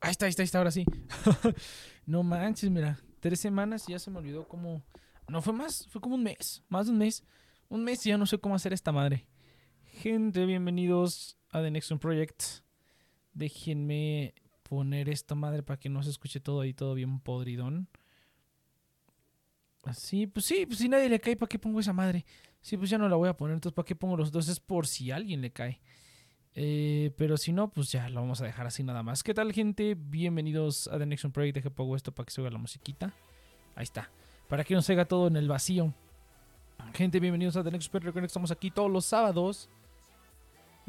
Ahí está, ahí está, ahí está, ahora sí. no manches, mira. Tres semanas y ya se me olvidó cómo. No fue más, fue como un mes. Más de un mes. Un mes y ya no sé cómo hacer esta madre. Gente, bienvenidos a The Next One Project. Déjenme poner esta madre para que no se escuche todo ahí, todo bien podridón. Así, pues sí, pues si nadie le cae, ¿para qué pongo esa madre? Sí, pues ya no la voy a poner, entonces ¿para qué pongo los dos? Es por si alguien le cae. Eh, pero si no, pues ya lo vamos a dejar así nada más. ¿Qué tal, gente? Bienvenidos a The Next Project. Deje pongo esto para que se oiga la musiquita. Ahí está. Para que no se haga todo en el vacío. Gente, bienvenidos a The Next Project. Estamos aquí todos los sábados.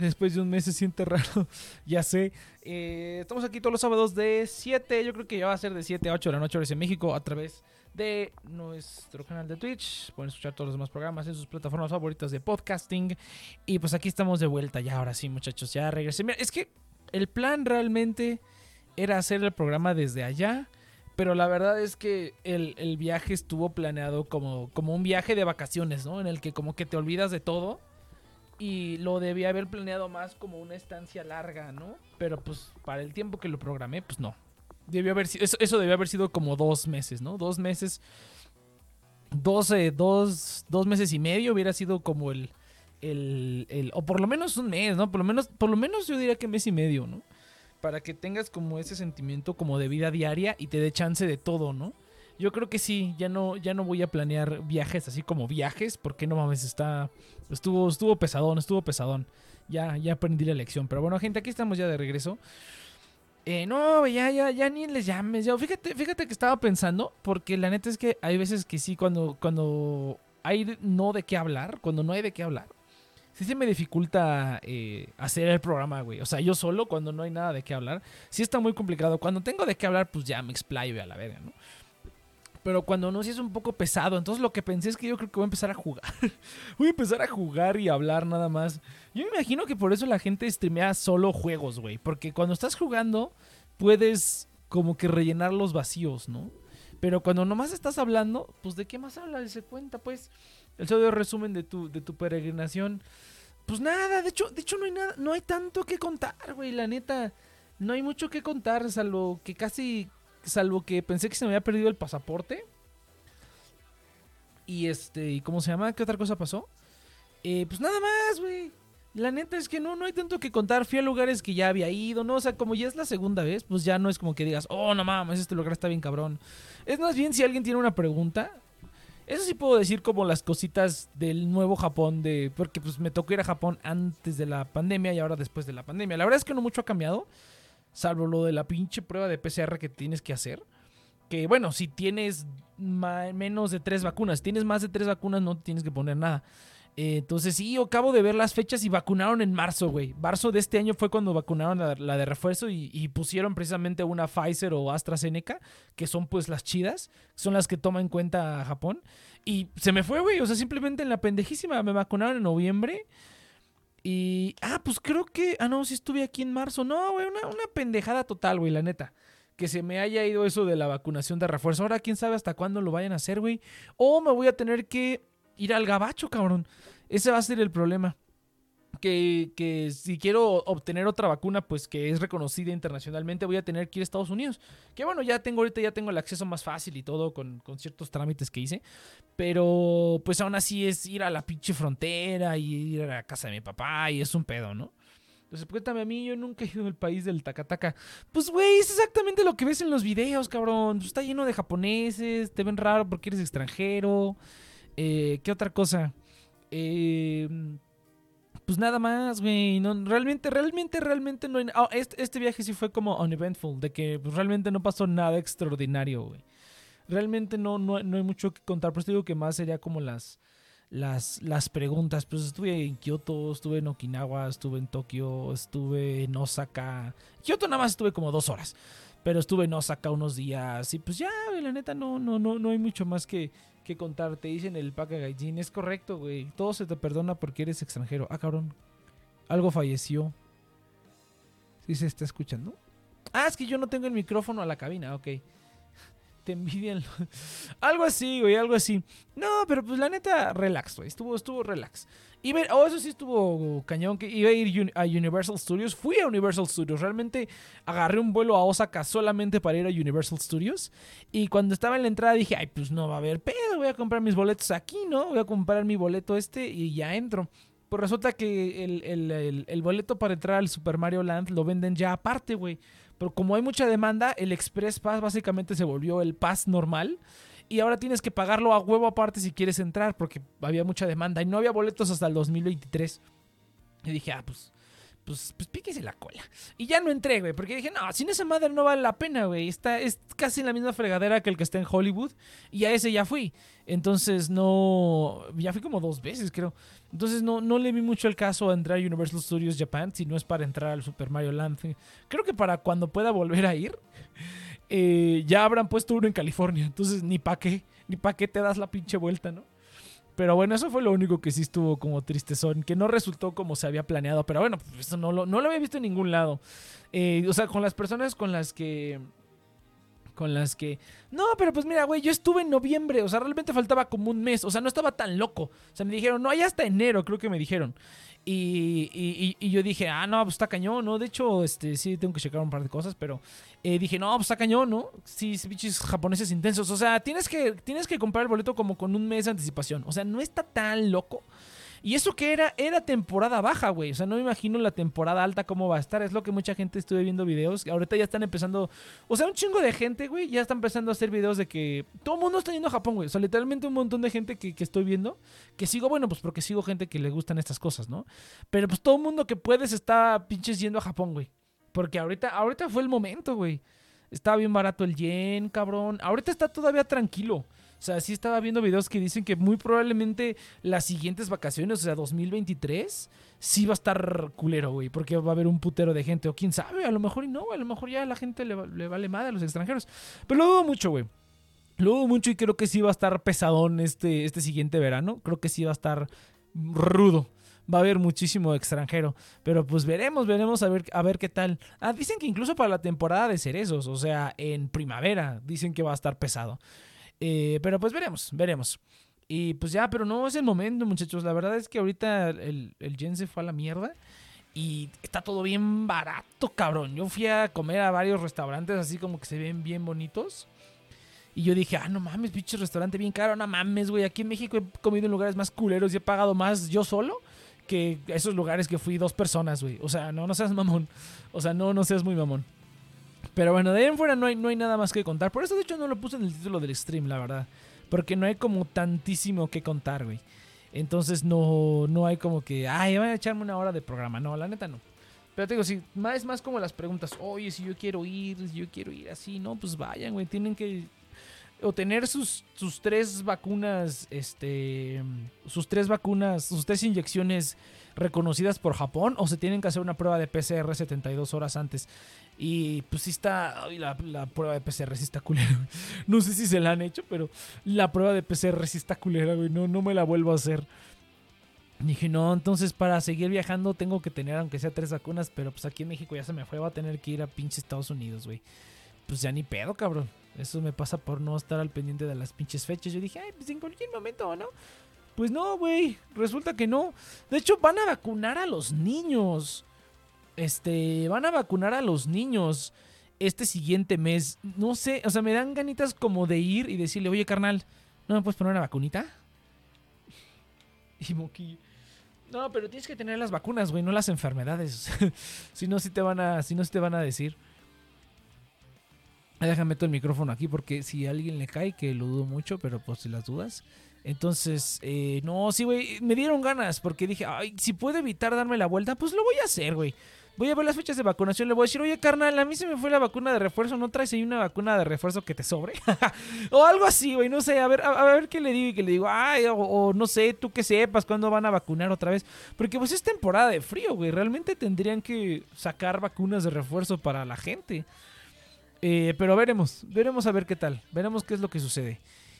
Después de un mes se siente raro. ya sé. Eh, estamos aquí todos los sábados de 7. Yo creo que ya va a ser de 7 a 8 de la noche, horas en México, a través de nuestro canal de Twitch. Pueden escuchar todos los demás programas en sus plataformas favoritas de podcasting. Y pues aquí estamos de vuelta ya, ahora sí, muchachos, ya regresé. Mira, es que el plan realmente era hacer el programa desde allá. Pero la verdad es que el, el viaje estuvo planeado como, como un viaje de vacaciones, ¿no? En el que como que te olvidas de todo. Y lo debía haber planeado más como una estancia larga, ¿no? Pero pues para el tiempo que lo programé, pues no debió haber eso, eso debió haber sido como dos meses, ¿no? Dos meses. Dos, dos, dos meses y medio hubiera sido como el, el, el, O por lo menos un mes, ¿no? Por lo menos, por lo menos yo diría que mes y medio, ¿no? Para que tengas como ese sentimiento como de vida diaria y te dé chance de todo, ¿no? Yo creo que sí, ya no, ya no voy a planear viajes así como viajes, porque no mames, está. Estuvo, estuvo pesadón, estuvo pesadón. Ya, ya aprendí la lección. Pero bueno, gente, aquí estamos ya de regreso. Eh, no, ya, ya, ya ni les llames. Yo, fíjate, fíjate que estaba pensando, porque la neta es que hay veces que sí, cuando, cuando hay no de qué hablar, cuando no hay de qué hablar, sí se me dificulta eh, hacer el programa, güey. O sea, yo solo, cuando no hay nada de qué hablar, sí está muy complicado. Cuando tengo de qué hablar, pues ya me explayo a la verga, ¿no? Pero cuando no, sí es un poco pesado. Entonces lo que pensé es que yo creo que voy a empezar a jugar. voy a empezar a jugar y hablar nada más. Yo me imagino que por eso la gente streamea solo juegos, güey. Porque cuando estás jugando, puedes como que rellenar los vacíos, ¿no? Pero cuando nomás estás hablando, pues de qué más hablas, se cuenta, pues. El de resumen de tu, de tu peregrinación. Pues nada, de hecho, de hecho no hay nada, no hay tanto que contar, güey, la neta. No hay mucho que contar, salvo que casi salvo que pensé que se me había perdido el pasaporte. Y este, ¿y cómo se llama? ¿Qué otra cosa pasó? Eh, pues nada más, güey. La neta es que no, no hay tanto que contar. Fui a lugares que ya había ido, ¿no? O sea, como ya es la segunda vez, pues ya no es como que digas, oh, no mames, este lugar está bien cabrón. Es más bien si alguien tiene una pregunta. Eso sí puedo decir como las cositas del nuevo Japón, de porque pues me tocó ir a Japón antes de la pandemia y ahora después de la pandemia. La verdad es que no mucho ha cambiado salvo lo de la pinche prueba de PCR que tienes que hacer. Que bueno, si tienes menos de tres vacunas, si tienes más de tres vacunas no tienes que poner nada. Eh, entonces sí, yo acabo de ver las fechas y vacunaron en marzo, güey. Marzo de este año fue cuando vacunaron la, de refuerzo y, pusieron precisamente una Pfizer o AstraZeneca, que son pues las chidas, son las que toma en cuenta Japón. Y se me fue, güey, o sea, simplemente en la pendejísima me vacunaron en noviembre. Y. Ah, pues creo que. Ah, no, si estuve aquí en marzo. No, güey, una, una pendejada total, güey, la neta. Que se me haya ido eso de la vacunación de refuerzo. Ahora, quién sabe hasta cuándo lo vayan a hacer, güey. O me voy a tener que ir al gabacho, cabrón. Ese va a ser el problema que, si quiero obtener otra vacuna, pues que es reconocida internacionalmente, voy a tener que ir a Estados Unidos. Que bueno, ya tengo ahorita, ya tengo el acceso más fácil y todo con, ciertos trámites que hice. Pero pues aún así es ir a la pinche frontera y ir a la casa de mi papá y es un pedo, ¿no? Entonces, cuéntame a mí, yo nunca he ido al país del Takataka. Pues, güey, es exactamente lo que ves en los videos, cabrón. Pues, está lleno de japoneses, te ven raro porque eres extranjero. Eh, ¿Qué otra cosa? Eh pues nada más, güey. No, realmente, realmente, realmente no hay. Oh, este, este, viaje sí fue como uneventful, de que pues, realmente no pasó nada extraordinario, güey. Realmente no, no, hay mucho que contar, pero te digo que más sería como las, las, las preguntas. Pues estuve en Kioto, estuve en Okinawa, estuve en Tokio, estuve en Osaka. Kioto nada más estuve como dos horas. Pero estuve en Osaka unos días. Y pues ya, la neta no, no, no, no hay mucho más que, que contar. Te dicen el Paca. Es correcto, güey. Todo se te perdona porque eres extranjero. Ah, cabrón. Algo falleció. ¿Sí se está escuchando? Ah, es que yo no tengo el micrófono a la cabina, ok. te envidian. algo así, güey, algo así. No, pero pues la neta, relax, güey. Estuvo, estuvo relax. Ver, oh, eso sí estuvo cañón, que iba a ir a Universal Studios. Fui a Universal Studios. Realmente agarré un vuelo a Osaka solamente para ir a Universal Studios. Y cuando estaba en la entrada dije, ay, pues no va a haber pedo. Voy a comprar mis boletos aquí, ¿no? Voy a comprar mi boleto este y ya entro. Pues resulta que el, boleto para entrar al Super Mario Land lo venden ya aparte, güey. Pero como hay mucha demanda, el Express Pass básicamente se volvió el Pass normal. Y ahora tienes que pagarlo a huevo aparte si quieres entrar, porque había mucha demanda y no había boletos hasta el 2023. Y dije, ah, pues pues, pues píquese la cola. Y ya no entré, güey, porque dije, no, sin esa madre no vale la pena, güey. Está, es casi la misma fregadera que el que está en Hollywood. Y a ese ya fui. Entonces no. Ya fui como dos veces, creo. Entonces no, no le vi mucho el caso a entrar a Universal Studios Japan si no es para entrar al Super Mario Land. Creo que para cuando pueda volver a ir, eh, ya habrán puesto uno en California. Entonces ni pa' qué, ni pa' qué te das la pinche vuelta, ¿no? Pero bueno, eso fue lo único que sí estuvo como tristezón, que no resultó como se había planeado. Pero bueno, pues eso no lo, no lo había visto en ningún lado. Eh, o sea, con las personas con las que con las que... No, pero pues mira, güey, yo estuve en noviembre, o sea, realmente faltaba como un mes, o sea, no estaba tan loco. O sea, me dijeron, no, hay hasta enero, creo que me dijeron. Y, y, yo dije, ah, no, pues está cañón, ¿no? De hecho, este, sí, tengo que checar un par de cosas, pero eh, dije, no, pues está cañón, ¿no? Sí, bichos japoneses intensos. O sea, tienes que, tienes que comprar el boleto como con un mes de anticipación. O sea, no está tan loco. Y eso que era, era temporada baja, güey. O sea, no me imagino la temporada alta cómo va a estar. Es lo que mucha gente estuve viendo videos. Ahorita ya están empezando. O sea, un chingo de gente, güey, ya está empezando a hacer videos de que todo el mundo está yendo a Japón, güey. O sea, literalmente un montón de gente que, que estoy viendo. Que sigo, bueno, pues porque sigo gente que le gustan estas cosas, ¿no? Pero pues todo el mundo que puedes está pinches yendo a Japón, güey. Porque ahorita, ahorita fue el momento, güey. Estaba bien barato el yen, cabrón. Ahorita está todavía tranquilo. O sea, sí estaba viendo videos que dicen que muy probablemente las siguientes vacaciones, o sea, 2023, sí va a estar culero, güey, porque va a haber un putero de gente, o quién sabe, a lo mejor y no, a lo mejor ya la gente le, vale madre a los extranjeros. Pero lo dudo mucho, güey. Lo dudo mucho y creo que sí va a estar pesadón este, este siguiente verano. Creo que sí va a estar rudo va a haber muchísimo extranjero. Pero pues veremos, veremos a ver, a ver qué tal. Ah, dicen que incluso para la temporada de cerezos, o sea, en primavera, dicen que va a estar pesado. Eh, pero pues veremos, veremos. Y pues ya, pero no es el momento, muchachos. La verdad es que ahorita el, el yen se fue a la mierda. Y está todo bien barato, cabrón. Yo fui a comer a varios restaurantes así como que se ven bien bonitos. Y yo dije, ah, no mames, bicho, restaurante bien caro. No mames, güey. Aquí en México he comido en lugares más culeros y he pagado más yo solo que esos lugares que fui dos personas, güey. O sea, no, no seas mamón. O sea, no, no seas muy mamón. Pero bueno, de ahí en fuera no hay, no hay nada más que contar. Por eso, de hecho, no lo puse en el título del stream, la verdad. Porque no hay como tantísimo que contar, güey. Entonces no, no hay como que, ay, voy a echarme una hora de programa. No, la neta no. Pero te digo, si más, es más como las preguntas, oye, si yo quiero ir, si yo quiero ir así, no, pues vayan, güey. Tienen que o tener sus, sus tres vacunas, este, sus tres vacunas, sus tres inyecciones reconocidas por Japón, o se tienen que hacer una prueba de PCR 72 horas antes. Y pues sí está. la, la, prueba de PCR sí está culera. No sé si se la han hecho, pero la prueba de PCR sí está culera, güey. No, no me la vuelvo a hacer. dije, no, entonces para seguir viajando tengo que tener, aunque sea tres vacunas, pero pues aquí en México ya se me fue, va a tener que ir a pinche Estados Unidos, güey. Pues ya ni pedo, cabrón. Eso me pasa por no estar al pendiente de las pinches fechas. Yo dije, ay, pues en cualquier momento, ¿no? Pues no, güey. Resulta que no. De hecho, van a vacunar a los niños este, van a vacunar a los niños este siguiente mes. No sé, o sea, me dan ganitas como de ir y decirle, oye, carnal, ¿no me puedes poner una vacunita? Y Moki, no, pero tienes que tener las vacunas, güey, no las enfermedades. si no, si te van a, si no, te van a decir. Déjame meter el micrófono aquí porque si a alguien le cae, que lo dudo mucho, pero pues si las dudas. Entonces, eh, no, sí, güey, me dieron ganas porque dije, ay, si puedo evitar darme la vuelta, pues lo voy a hacer, güey voy a ver las fechas de vacunación, le voy a decir, oye, carnal, a mí se me fue la vacuna de refuerzo, ¿no traes ahí una vacuna de refuerzo que te sobre? o algo así, güey, no sé, a ver, a, ver qué le digo y que le digo, ay, o, no sé, tú que sepas cuándo van a vacunar otra vez. Porque pues es temporada de frío, güey, realmente tendrían que sacar vacunas de refuerzo para la gente. Eh, pero veremos, veremos a ver qué tal, veremos qué es lo que sucede.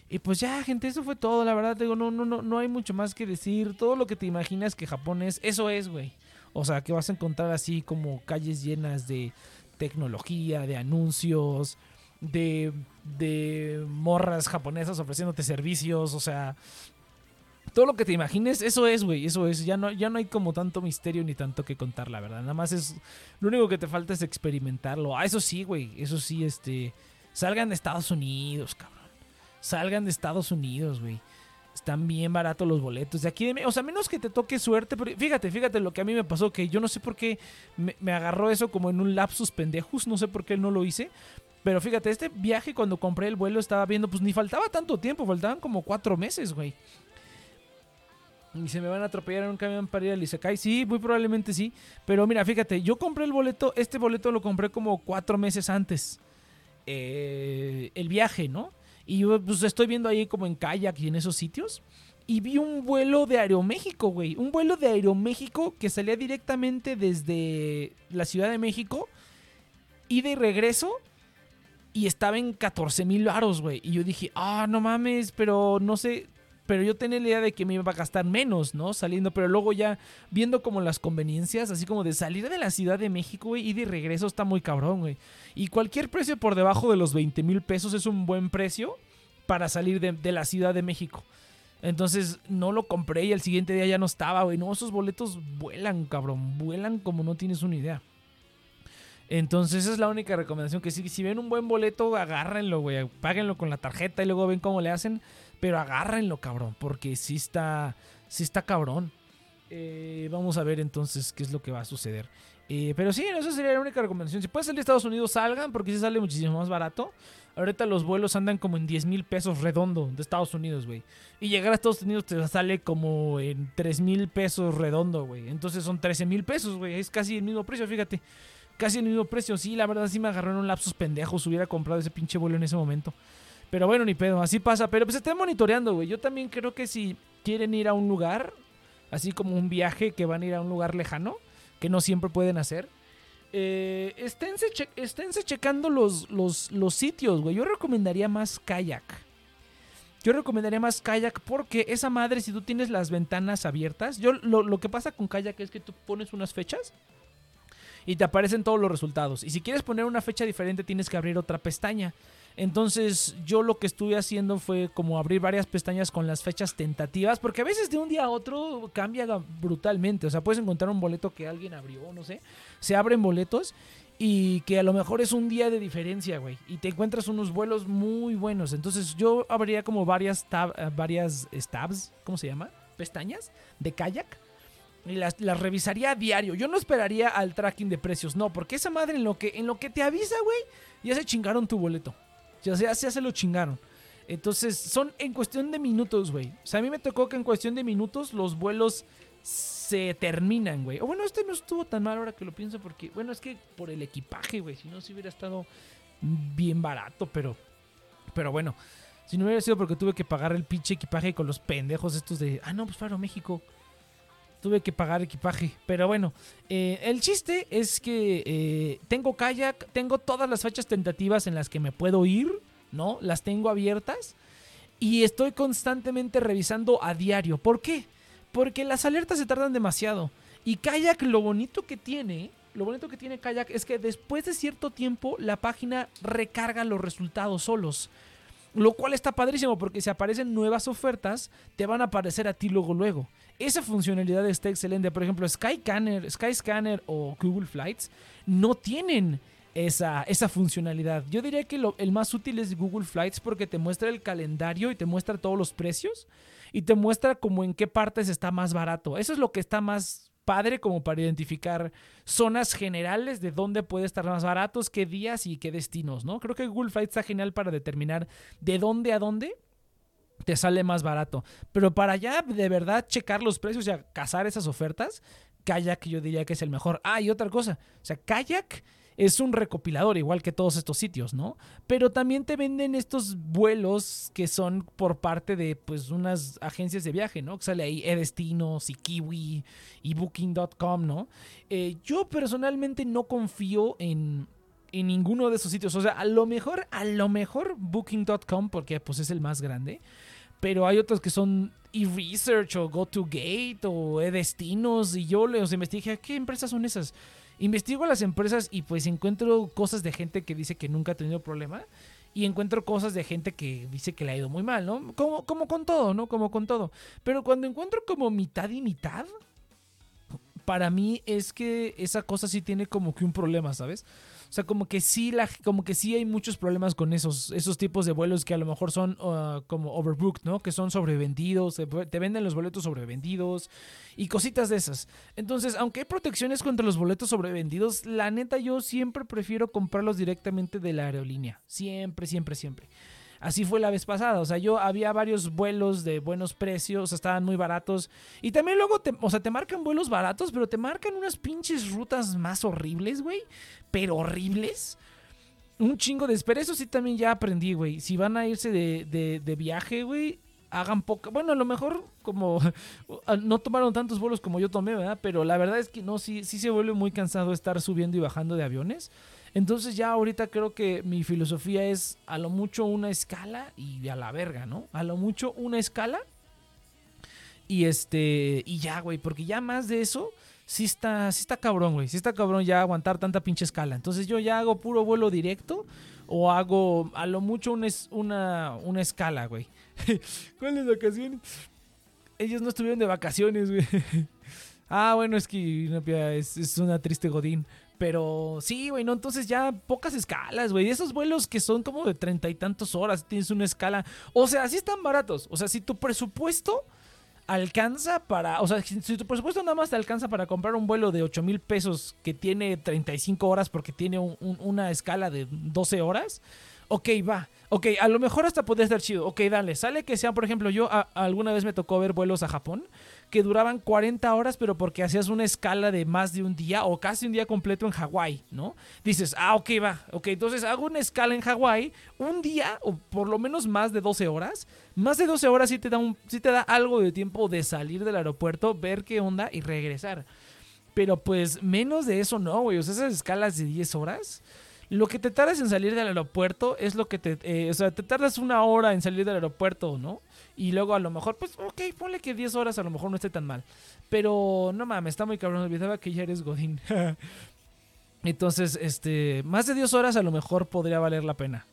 Y pues ya, gente, eso fue todo, la verdad, digo, no, no, no, no hay mucho más que decir. Todo lo que te imaginas que Japón es, eso es, güey. O sea, que vas a encontrar así como calles llenas de tecnología, de anuncios, de, de morras japonesas ofreciéndote servicios, o sea, todo lo que te imagines, eso es, güey, eso es. Ya no, ya no hay como tanto misterio ni tanto que contar, la verdad. Nada más es. Lo único que te falta es experimentarlo. Ah, eso sí, güey. Eso sí, este. Salgan de Estados Unidos, cabrón. Salgan de Estados Unidos, güey. Están bien baratos los boletos. De aquí de, O sea, menos que te toque suerte. Pero fíjate, fíjate lo que a mí me pasó. Que yo no sé por qué me, agarró eso como en un lapsus pendejos. No sé por qué no lo hice. Pero fíjate, este viaje cuando compré el vuelo estaba viendo, pues ni faltaba tanto tiempo, faltaban como cuatro meses, güey. Y se me van a atropellar en un camión para ir al Isekai. Sí, muy probablemente sí. Pero mira, fíjate, yo compré el boleto, este boleto lo compré como cuatro meses antes. Eh, el viaje, ¿no? Y yo pues estoy viendo ahí como en kayak y en esos sitios. Y vi un vuelo de Aeroméxico, güey. Un vuelo de Aeroméxico que salía directamente desde la Ciudad de México. Ida y regreso. Y estaba en 14 mil varos, güey. Y yo dije, ah, no mames, pero no sé pero yo tenía la idea de que me iba a gastar menos, ¿no? Saliendo, pero luego ya viendo como las conveniencias, así como de salir de la Ciudad de México, güey, y de regreso está muy cabrón, güey. Y cualquier precio por debajo de los 20 mil pesos es un buen precio para salir de, la Ciudad de México. Entonces no lo compré y el siguiente día ya no estaba, güey. No, esos boletos vuelan, cabrón. Vuelan como no tienes una idea. Entonces esa es la única recomendación. Que si, si ven un buen boleto, agárrenlo, güey. Páguenlo con la tarjeta y luego ven cómo le hacen. Pero agárrenlo, cabrón, porque sí está, sí está cabrón. Eh, vamos a ver entonces qué es lo que va a suceder. Eh, pero sí, esa sería la única recomendación. Si pueden salir de Estados Unidos, salgan, porque sí sale muchísimo más barato. Ahorita los vuelos andan como en 10 mil pesos redondo de Estados Unidos, güey. Y llegar a Estados Unidos te sale como en 3 mil pesos redondo, güey. Entonces son 13 mil pesos, güey. Es casi el mismo precio, fíjate. Casi el mismo precio. Sí, la verdad sí me agarraron un lapsus pendejos. Hubiera comprado ese pinche vuelo en ese momento. Pero bueno, ni pedo, así pasa. Pero pues estén monitoreando, güey. Yo también creo que si quieren ir a un lugar, así como un viaje que van a ir a un lugar lejano, que no siempre pueden hacer, eh, esténse, checando los, los, los sitios, güey. Yo recomendaría más kayak. Yo recomendaría más kayak porque esa madre, si tú tienes las ventanas abiertas, yo lo, lo que pasa con kayak es que tú pones unas fechas y te aparecen todos los resultados. Y si quieres poner una fecha diferente, tienes que abrir otra pestaña. Entonces yo lo que estuve haciendo fue como abrir varias pestañas con las fechas tentativas, porque a veces de un día a otro cambia brutalmente. O sea, puedes encontrar un boleto que alguien abrió, no sé. Se abren boletos y que a lo mejor es un día de diferencia, güey. Y te encuentras unos vuelos muy buenos. Entonces yo abriría como varias, tab, varias stabs, ¿cómo se llama? Pestañas de kayak. Y las, revisaría a diario. Yo no esperaría al tracking de precios, no, porque esa madre en lo que, en lo que te avisa, güey, ya se chingaron tu boleto. Ya sea, ya se lo chingaron. Entonces, son en cuestión de minutos, güey. O sea, a mí me tocó que en cuestión de minutos los vuelos se terminan, güey. O bueno, este no estuvo tan mal ahora que lo pienso porque, bueno, es que por el equipaje, güey. Si no, si hubiera estado bien barato, pero, pero bueno. Si no hubiera sido porque tuve que pagar el pinche equipaje con los pendejos estos de, ah, no, pues Faro México. Tuve que pagar equipaje. Pero bueno, eh, el chiste es que eh, tengo kayak, tengo todas las fechas tentativas en las que me puedo ir, ¿no? Las tengo abiertas y estoy constantemente revisando a diario. ¿Por qué? Porque las alertas se tardan demasiado. Y kayak lo bonito que tiene, lo bonito que tiene kayak es que después de cierto tiempo la página recarga los resultados solos. Lo cual está padrísimo porque si aparecen nuevas ofertas, te van a aparecer a ti luego luego. Esa funcionalidad está excelente. Por ejemplo, Skyscanner, Skyscanner o Google Flights no tienen esa, esa funcionalidad. Yo diría que el más útil es Google Flights porque te muestra el calendario y te muestra todos los precios y te muestra como en qué partes está más barato. Eso es lo que está más padre como para identificar zonas generales de dónde puede estar más baratos, qué días y qué destinos, ¿no? Creo que Google Flights está genial para determinar de dónde a dónde te sale más barato. Pero para ya de verdad checar los precios y cazar esas ofertas, Kayak yo diría que es el mejor. Ah, y otra cosa, o sea, Kayak es un recopilador, igual que todos estos sitios, ¿no? Pero también te venden estos vuelos que son por parte de, pues, unas agencias de viaje, ¿no? Que sale ahí eDestinos y Kiwi y Booking.com, ¿no? Eh, yo personalmente no confío en, en ninguno de esos sitios. O sea, a lo mejor, a lo mejor Booking.com, porque pues es el más grande. Pero hay otros que son eResearch o GoToGate o eDestinos. Y yo los investigué, ¿qué empresas son esas? investigo las empresas y pues encuentro cosas de gente que dice que nunca ha tenido problema y encuentro cosas de gente que dice que le ha ido muy mal, ¿no? Como, como con todo, ¿no? Como con todo. Pero cuando encuentro como mitad y mitad, para mí es que esa cosa sí tiene como que un problema, ¿sabes? O sea, como que sí, la, como que sí hay muchos problemas con esos, esos tipos de vuelos que a lo mejor son uh, como overbooked, ¿no? Que son sobrevendidos, te venden los boletos sobrevendidos y cositas de esas. Entonces, aunque hay protecciones contra los boletos sobrevendidos, la neta yo siempre prefiero comprarlos directamente de la aerolínea. Siempre, siempre, siempre. Así fue la vez pasada. O sea, yo había varios vuelos de buenos precios, estaban muy baratos. Y también luego, te, o sea, te marcan vuelos baratos, pero te marcan unas pinches rutas más horribles, güey. Pero horribles. Un chingo de espera. Eso sí también ya aprendí, güey. Si van a irse de, de, de viaje, güey, hagan poca. Bueno, a lo mejor como no tomaron tantos vuelos como yo tomé, ¿verdad? Pero la verdad es que no, sí, sí se vuelve muy cansado estar subiendo y bajando de aviones. Entonces ya ahorita creo que mi filosofía es a lo mucho una escala y a la verga, ¿no? A lo mucho una escala. Y este, y ya, güey, porque ya más de eso, sí está, sí está cabrón, güey. Sí está cabrón ya aguantar tanta pinche escala. Entonces yo ya hago puro vuelo directo o hago a lo mucho una, una, una escala, güey. ¿Cuáles vacaciones? Ellos no estuvieron de vacaciones, güey. ah, bueno, es que es, una triste godín. Pero sí, güey, no, entonces ya pocas escalas, güey. Esos vuelos que son como de treinta y tantos horas, tienes una escala. O sea, sí están baratos. O sea, si tu presupuesto alcanza para. O sea, si tu presupuesto nada más te alcanza para comprar un vuelo de 8 mil pesos que tiene 35 horas porque tiene una escala de 12 horas. Ok, va. Ok, a lo mejor hasta podría estar chido. Ok, dale. Sale que sea, por ejemplo, yo alguna vez me tocó ver vuelos a Japón que duraban 40 horas, pero porque hacías una escala de más de un día o casi un día completo en Hawái, ¿no? Dices, ah, ok, va, ok, entonces hago una escala en Hawái, un día o por lo menos más de 12 horas. Más de 12 horas sí te da, sí te da algo de tiempo de salir del aeropuerto, ver qué onda y regresar. Pero pues menos de eso no, güey. O sea, esas escalas de 10 horas lo que te tardas en salir del aeropuerto es lo que te... Eh, o sea, te tardas una hora en salir del aeropuerto, ¿no? Y luego a lo mejor, pues, ok, ponle que 10 horas a lo mejor no esté tan mal. Pero no mames, está muy cabrón. Olvidaba que ya eres Godín. Entonces, este, más de 10 horas a lo mejor podría valer la pena.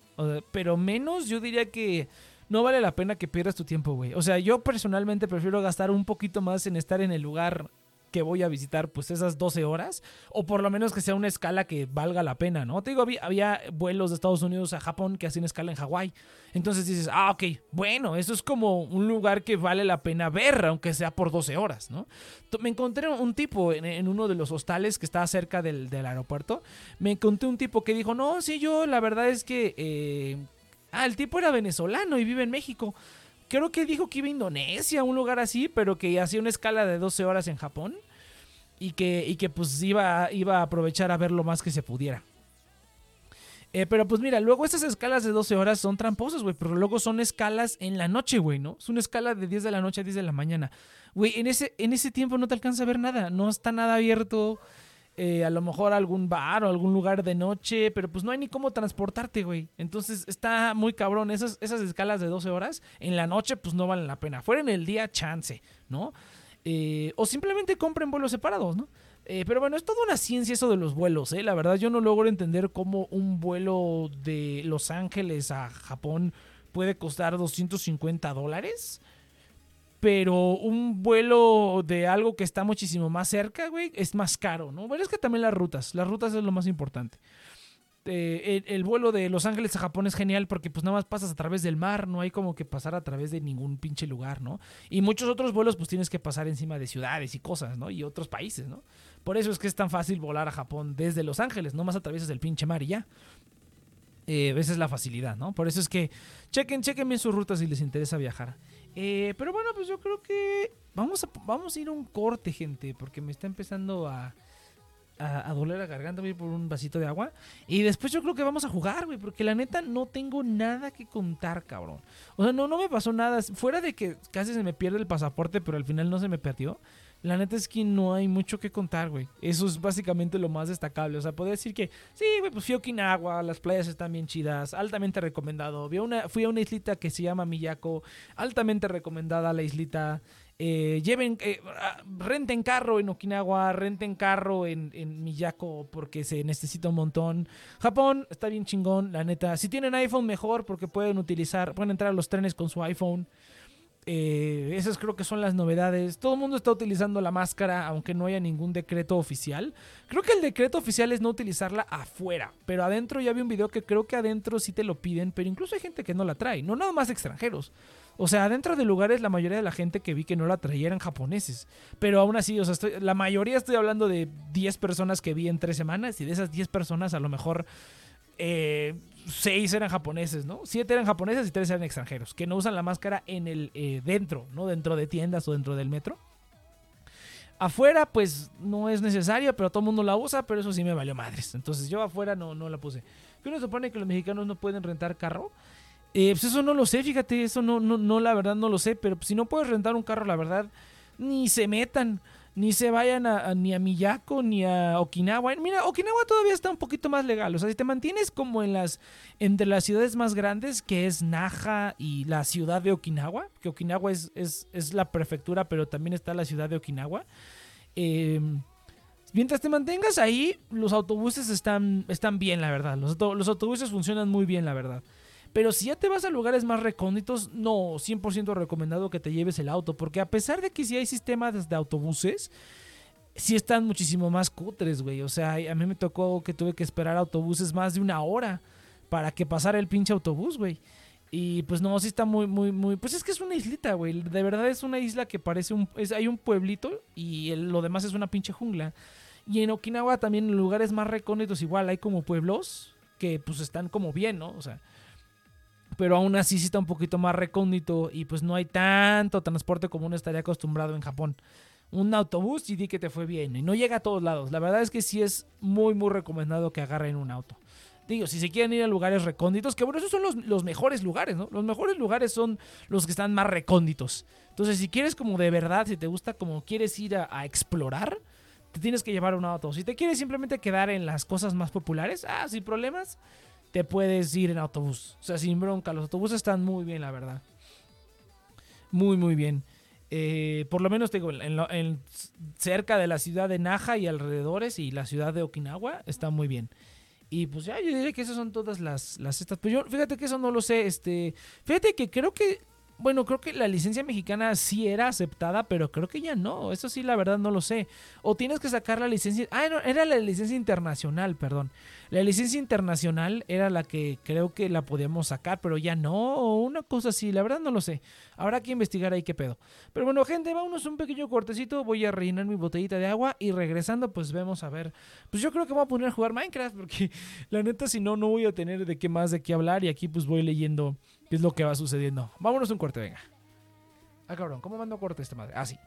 pero menos, yo diría que no vale la pena que pierdas tu tiempo, güey. O sea, yo personalmente prefiero gastar un poquito más en estar en el lugar que voy a visitar pues esas 12 horas o por lo menos que sea una escala que valga la pena, ¿no? Te digo, había, vuelos de Estados Unidos a Japón que hacían escala en Hawái. Entonces dices, ah, ok, bueno, eso es como un lugar que vale la pena ver, aunque sea por 12 horas, ¿no? Me encontré un tipo en, uno de los hostales que estaba cerca del, aeropuerto. Me encontré un tipo que dijo, no, sí, yo la verdad es que... Eh, ah, el tipo era venezolano y vive en México creo que dijo que iba a Indonesia, un lugar así, pero que hacía una escala de 12 horas en Japón y que, y que pues iba, iba a aprovechar a ver lo más que se pudiera. Eh, pero pues mira, luego esas escalas de 12 horas son tramposas, güey, pero luego son escalas en la noche, güey, ¿no? Es una escala de 10 de la noche a 10 de la mañana. Güey, en ese, en ese tiempo no te alcanza a ver nada, no está nada abierto. Eh, a lo mejor algún bar o algún lugar de noche, pero pues no hay ni cómo transportarte, güey. Entonces está muy cabrón. Esas, esas escalas de 12 horas en la noche, pues no valen la pena. Fuera en el día, chance, ¿no? Eh, o simplemente compren vuelos separados, ¿no? Eh, pero bueno, es toda una ciencia eso de los vuelos, ¿eh? La verdad yo no logro entender cómo un vuelo de Los Ángeles a Japón puede costar 250 dólares. Pero un vuelo de algo que está muchísimo más cerca, güey, es más caro, ¿no? Bueno, es que también las rutas. Las rutas es lo más importante. Eh, el, vuelo de Los Ángeles a Japón es genial porque pues nada más pasas a través del mar, no hay como que pasar a través de ningún pinche lugar, ¿no? Y muchos otros vuelos pues tienes que pasar encima de ciudades y cosas, ¿no? Y otros países, ¿no? Por eso es que es tan fácil volar a Japón desde Los Ángeles, no más atraviesas el pinche mar y ya. Eh, esa es la facilidad, ¿no? Por eso es que chequen, chequen bien sus rutas si les interesa viajar. Eh, pero bueno, pues yo creo que vamos a, vamos a ir a un corte, gente, porque me está empezando a, a, doler la garganta. Voy por un vasito de agua. Y después yo creo que vamos a jugar, güey, porque la neta no tengo nada que contar, cabrón. O sea, no, no me pasó nada. Fuera de que casi se me pierde el pasaporte, pero al final no se me perdió. La neta es que no hay mucho que contar, güey. Eso es básicamente lo más destacable. O sea, puedo decir que sí, güey, pues fui a Okinawa, las playas están bien chidas, altamente recomendado. Fui a una, fui a una islita que se llama Miyako, altamente recomendada la islita. eh, lleven, eh, ah, renten carro en Okinawa, renten carro en, en, Miyako porque se necesita un montón. Japón está bien chingón, la neta. Si tienen iPhone, mejor porque pueden utilizar, pueden entrar a los trenes con su iPhone. Eh, esas creo que son las novedades. Todo el mundo está utilizando la máscara, aunque no haya ningún decreto oficial. Creo que el decreto oficial es no utilizarla afuera, pero adentro ya vi un video que creo que adentro sí te lo piden, pero incluso hay gente que no la trae, no nada más extranjeros. O sea, dentro de lugares la mayoría de la gente que vi que no la traía eran japoneses. Pero aún así, o sea, la mayoría estoy hablando de 10 personas que vi en tres semanas y de esas 10 personas a lo mejor eh, 6 eran japoneses, ¿no? 7 eran japoneses y 3 eran extranjeros, que no usan la máscara en el eh, dentro, ¿no? Dentro de tiendas o dentro del metro. Afuera, pues no es necesario, pero todo el mundo la usa, pero eso sí me valió madres. Entonces yo afuera no, no la puse. ¿Qué uno supone que los mexicanos no pueden rentar carro. Eh, pues eso no lo sé, fíjate, eso no, no, no, la verdad no lo sé, pero si no puedes rentar un carro, la verdad, ni se metan, ni se vayan a, ni a Miyako, ni a Okinawa. Mira, Okinawa todavía está un poquito más legal, o sea, si te mantienes como en las, entre las ciudades más grandes, que es Naha y la ciudad de Okinawa, que Okinawa es, es, es la prefectura, pero también está la ciudad de Okinawa. Eh, Mientras te mantengas ahí, los autobuses están, están bien, la verdad. Los, los autobuses funcionan muy bien, la verdad. Pero si ya te vas a lugares más recónditos, no, 100% recomendado que te lleves el auto, porque a pesar de que sí hay sistemas de autobuses, sí están muchísimo más cutres, güey. O sea, a mí me tocó que tuve que esperar autobuses más de una hora para que pasara el pinche autobús, güey. Y pues no, sí está muy, muy, muy. Pues es que es una islita, güey. De verdad es una isla que parece un. hay un pueblito y lo demás es una pinche jungla. Y en Okinawa también en lugares más recónditos igual hay como pueblos que pues están como bien, ¿no? O sea, pero aún así sí está un poquito más recóndito y pues no hay tanto transporte como uno estaría acostumbrado en Japón. Un autobús y di que te fue bien y no llega a todos lados. La verdad es que sí es muy muy recomendado que agarren un auto. Digo, si se quieren ir a lugares recónditos, que bueno, esos son los, mejores lugares, ¿no? Los mejores lugares son los que están más recónditos. Entonces, si quieres como de verdad, si te gusta como quieres ir a, a explorar, te tienes que llevar un auto. Si te quieres simplemente quedar en las cosas más populares, ah, sin problemas, te puedes ir en autobús. O sea, sin bronca. Los autobuses están muy bien, la verdad. Muy, muy bien. Eh, por lo menos digo, en, cerca de la ciudad de Naja y alrededores y la ciudad de Okinawa está muy bien. Y pues ya, yo diría que esas son todas las, las estas. Pero yo, fíjate que eso no lo sé. Este, fíjate que creo que bueno, creo que la licencia mexicana sí era aceptada, pero creo que ya no. Eso sí, la verdad no lo sé. O tienes que sacar la licencia. Ah, no, era la licencia internacional, perdón. La licencia internacional era la que creo que la podíamos sacar, pero ya no. O una cosa así, la verdad no lo sé. Habrá que investigar ahí qué pedo. Pero bueno, gente, vámonos un pequeño cortecito. Voy a rellenar mi botellita de agua y regresando, pues vemos a ver. Pues yo creo que voy a poner a jugar Minecraft, porque la neta, si no, no voy a tener de qué más de qué hablar. Y aquí, pues voy leyendo qué es lo que va sucediendo. Vámonos un corte, venga. Ah, cabrón, ¿cómo mando corte esta madre? Ah, sí.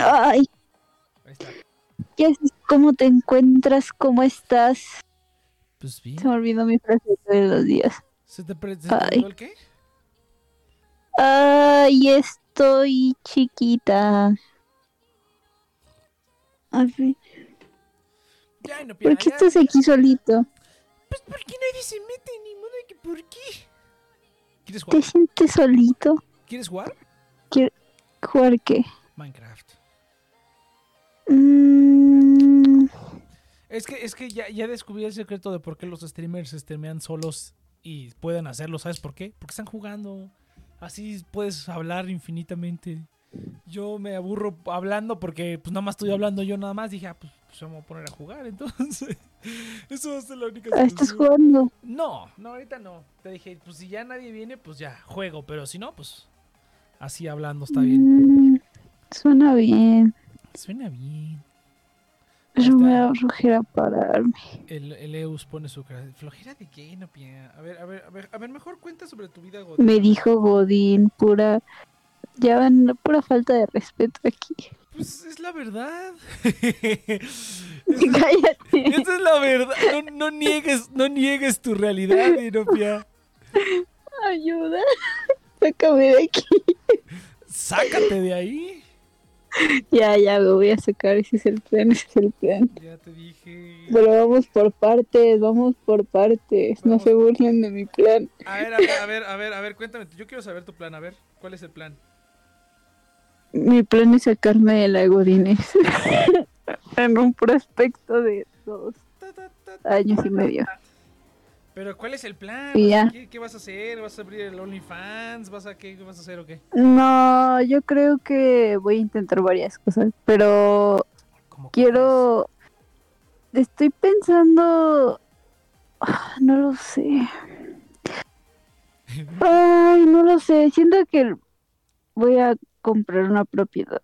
Ay, Ahí está. ¿qué haces? ¿Cómo te encuentras? ¿Cómo estás? Pues bien. Se me olvidó mi frase de los días. ¿Se te, se te olvidó el qué? Ay, estoy chiquita. Ya, no, ¿Por qué ya, estás ya. aquí solito? Pues porque nadie se mete, ni modo que por qué. ¿Quieres ¿Te jugar? sientes solito? ¿Quieres jugar? ¿Jugar qué? Minecraft. Mm, Es que, es que ya, ya descubrí el secreto de por qué los streamers streamean solos y pueden hacerlo. ¿Sabes por qué? Porque están jugando. Así puedes hablar infinitamente. Yo me aburro hablando porque pues nada más estoy hablando yo nada más. Dije, ah, pues, pues vamos a poner a jugar entonces. Eso va a ser la única ah, estás solución. jugando. No, no, ahorita no. Te dije, pues si ya nadie viene, pues ya, juego. Pero si no, pues así hablando está bien. Mm, suena bien. Suena bien. Pero me da flojera pararme. El, el Eus pone su cara. ¿Flojera de qué, no pía? A ver, a ver, a ver, a ver, mejor cuenta sobre tu vida, Godín. Me dijo Godín, pura. Ya van, pura falta de respeto aquí. Pues es la verdad. Cállate. Esa es la verdad. No, no niegues, no niegues tu realidad, Inopia. Ayuda. Sácame de aquí. Sácate de ahí. Ya, ya me voy a sacar. Ese es el plan, ese es el plan. Ya te dije. Pero vamos por partes, vamos por partes. No se burlen de mi plan. A ver, a ver, a ver, a ver, a ver, cuéntame. Yo quiero saber tu plan. A ver, ¿cuál es el plan? Mi plan es sacarme de la Godines. en un prospecto de dos años y medio. Pero ¿cuál es el plan? ¿Qué, qué vas a hacer? ¿Vas a abrir el OnlyFans? ¿Vas a qué, qué vas a hacer o qué? No, yo creo que voy a intentar varias cosas, pero ¿Cómo quiero... Estoy pensando... Ah, No lo sé. Ay, no lo sé. Siento que voy a comprar una propiedad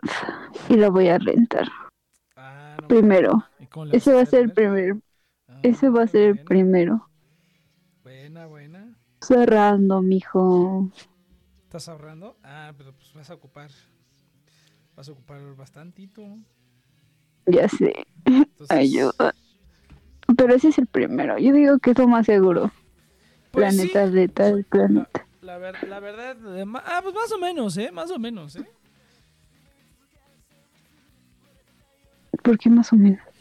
y la voy a rentar Ah, no. primero. ¿Y cómo le vas Ese va a ser el. Ah, Ese va a ser el primero. Buena, buena. Cerrando, mijo. ¿Estás ahorrando? Ah, pero pues vas a ocupar. Vas a ocupar bastantito. Ya sé. Entonces, Ayuda. Pero ese es el primero. Yo digo que es lo más seguro. pues sí, de tal planeta. La, ver- la verdad, de ah, pues más o menos, ¿eh? Más o menos, ¿eh? ¿Por qué más o menos?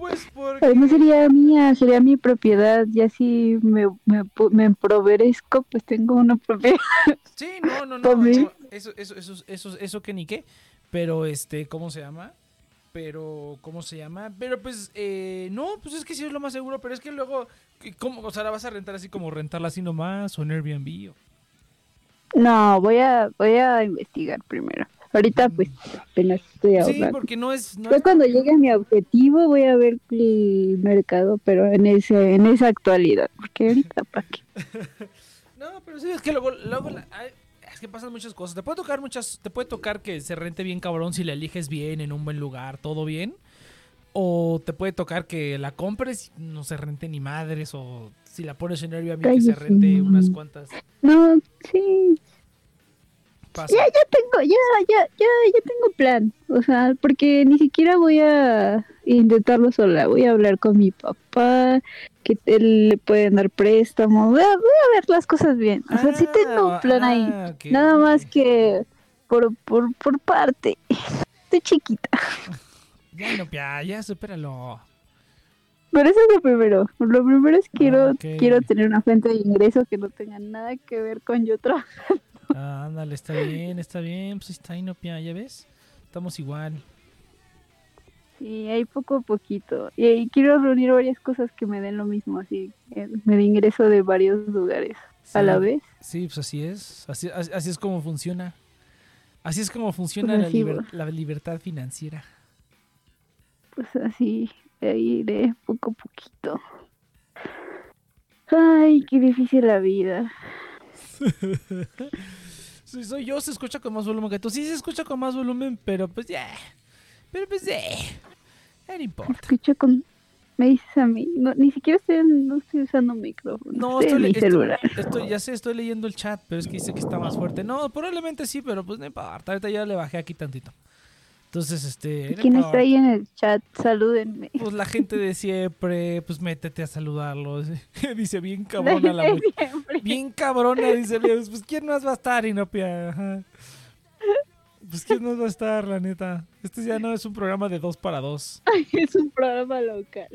Pues porque... Además sería mía, sería mi propiedad. Ya si me, me, me empobrezco, pues tengo una propiedad. Sí, no, no, no. No, Eso, eso, eso, eso, eso que ni qué. Pero, este, ¿cómo se llama? Pero, ¿cómo se llama? Pero, pues, eh, no, pues es que sí es lo más seguro. Pero es que luego, ¿qué- ¿cómo? O sea, ¿la vas a rentar así como rentarla así nomás? ¿O en Airbnb? o- No, voy a, voy a investigar primero. Ahorita pues apenas estoy Sí, ahorrando. porque no es... No es- cuando llegue a mi objetivo voy a ver el mercado, pero en ese, en esa actualidad. Porque ahorita para qué. No, pero sí, es que luego, luego la- es que pasan muchas cosas. Te puede tocar muchas, te puede tocar que se rente bien cabrón si la eliges bien en un buen lugar, todo bien. O te puede tocar que la compres y no se rente ni madres. O si la pones en Airbnb que se rente unas cuantas. No, sí, Pasa. Ya, ya tengo, ya, ya, ya, ya tengo plan. O sea, porque ni siquiera voy a intentarlo sola. Voy a hablar con mi papá, que él le pueden dar préstamo. Voy a, voy a ver las cosas bien. O sea, sí tengo un plan ahí. ah, Nada más que por, por, por parte. Estoy chiquita. Ya, no, ya, ya, supéralo. Pero eso es lo primero. Lo primero es quiero, Ah, quiero tener una fuente de ingresos que no tenga nada que ver con yo trabajar. Ah, ándale, está bien, está bien. Pues ahí está Inopia, ¿ya ves? Estamos igual. Sí, hay poco a poquito. Y, y quiero reunir varias cosas que me den lo mismo, así, eh, me den ingreso de varios lugares a la vez. Sí, pues así es. Así, así, así es como funciona. Así es como funciona Pues la, así, liber- la libertad financiera. Pues así, ahí iré poco a poquito. Ay, qué difícil la vida. Si soy yo, se escucha con más volumen que tú. Sí, se escucha con más volumen, pero pues ya. Pero pues ya no importa. Escucho con... Me dices a mí, no, ni siquiera estoy, no estoy usando un micrófono, No, estoy en estoy- ya sé, estoy leyendo el chat, pero es que dice que está más fuerte. No, probablemente sí, pero pues no importa. Ahorita ya le bajé aquí tantito. Entonces, este... ¿Quién está ahí en el chat? Salúdenme. Pues la gente de siempre, pues métete a saludarlos. dice, bien cabrona la. Bien cabrona, dice. Pues quién más va a estar, Inopia. Ajá. Pues quién más va a estar, la neta. Este ya no es un programa de dos para dos. Es un programa local.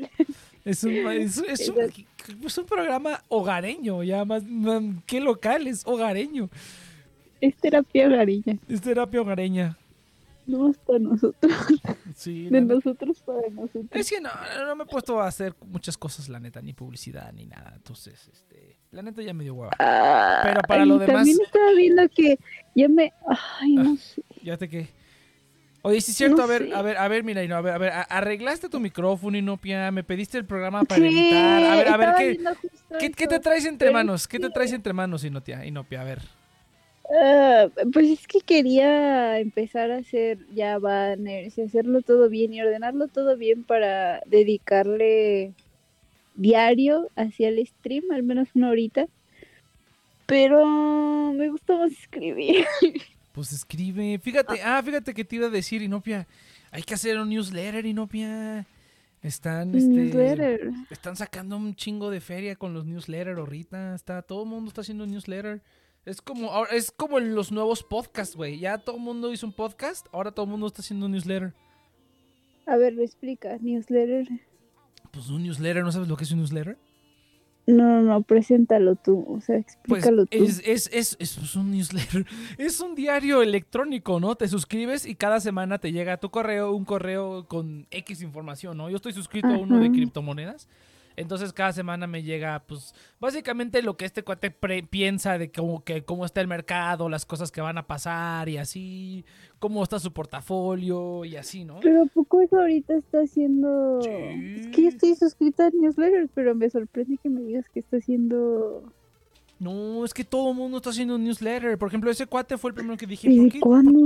Es un, es, es un, es un programa hogareño, ya más, más que local, es hogareño. Es terapia hogareña. Es terapia hogareña. No para nosotros. Sí, De nosotros para nosotros. Es que no, no me he puesto a hacer muchas cosas, la neta, ni publicidad, ni nada. Entonces, este, la neta ya me dio hueva. Pero para Ay, lo demás- También estaba viendo que ya me. Ay, no Ah. sé. Ya te que. Oye, sí es cierto, No a ver, sé. a ver, a ver, mira, Ino, a ver, a ver, arreglaste tu micrófono, Inopia, me pediste el programa para Sí, editar. A ver, a ver, ¿qué, ¿qué, te traes entre Pero manos? ¿Qué te traes entre manos, Inopia? Inopia, a ver. Ah, pues es que quería empezar a hacer ya banners y hacerlo todo bien y ordenarlo todo bien para dedicarle diario hacia el stream, al menos una horita. Pero me gusta más escribir. Pues escribe. Fíjate, ah, fíjate que te iba a decir, Inopia. Hay que hacer un newsletter, Inopia. Están, este. Newsletter. Están sacando un chingo de feria con los newsletters ahorita. Está, todo el mundo está haciendo newsletter. Es como, ahora- es como los nuevos podcasts, güey. Ya todo el mundo hizo un podcast, ahora todo el mundo está haciendo un newsletter. A ver, me explica, newsletter. Pues un newsletter, ¿no sabes lo que es un newsletter? No, no, no, preséntalo tú, o sea, Pues explícalo tú. es, es, es, es pues, un newsletter. Es un diario electrónico, ¿no? Te suscribes y cada semana te llega a tu correo un correo con X información, ¿no? Yo estoy suscrito a uno de criptomonedas. Entonces cada semana me llega, pues, básicamente lo que este cuate pre- piensa de cómo, que, cómo está el mercado, las cosas que van a pasar y así, cómo está su portafolio y así, ¿no? Pero ¿a poco eso ahorita está haciendo... Sí. Es que yo estoy suscrita a newsletters, pero me sorprende que me digas que está haciendo... No, es que todo el mundo está haciendo un newsletter. Por ejemplo, ese cuate fue el primero que dije, ¿Y ¿por qué? cuándo?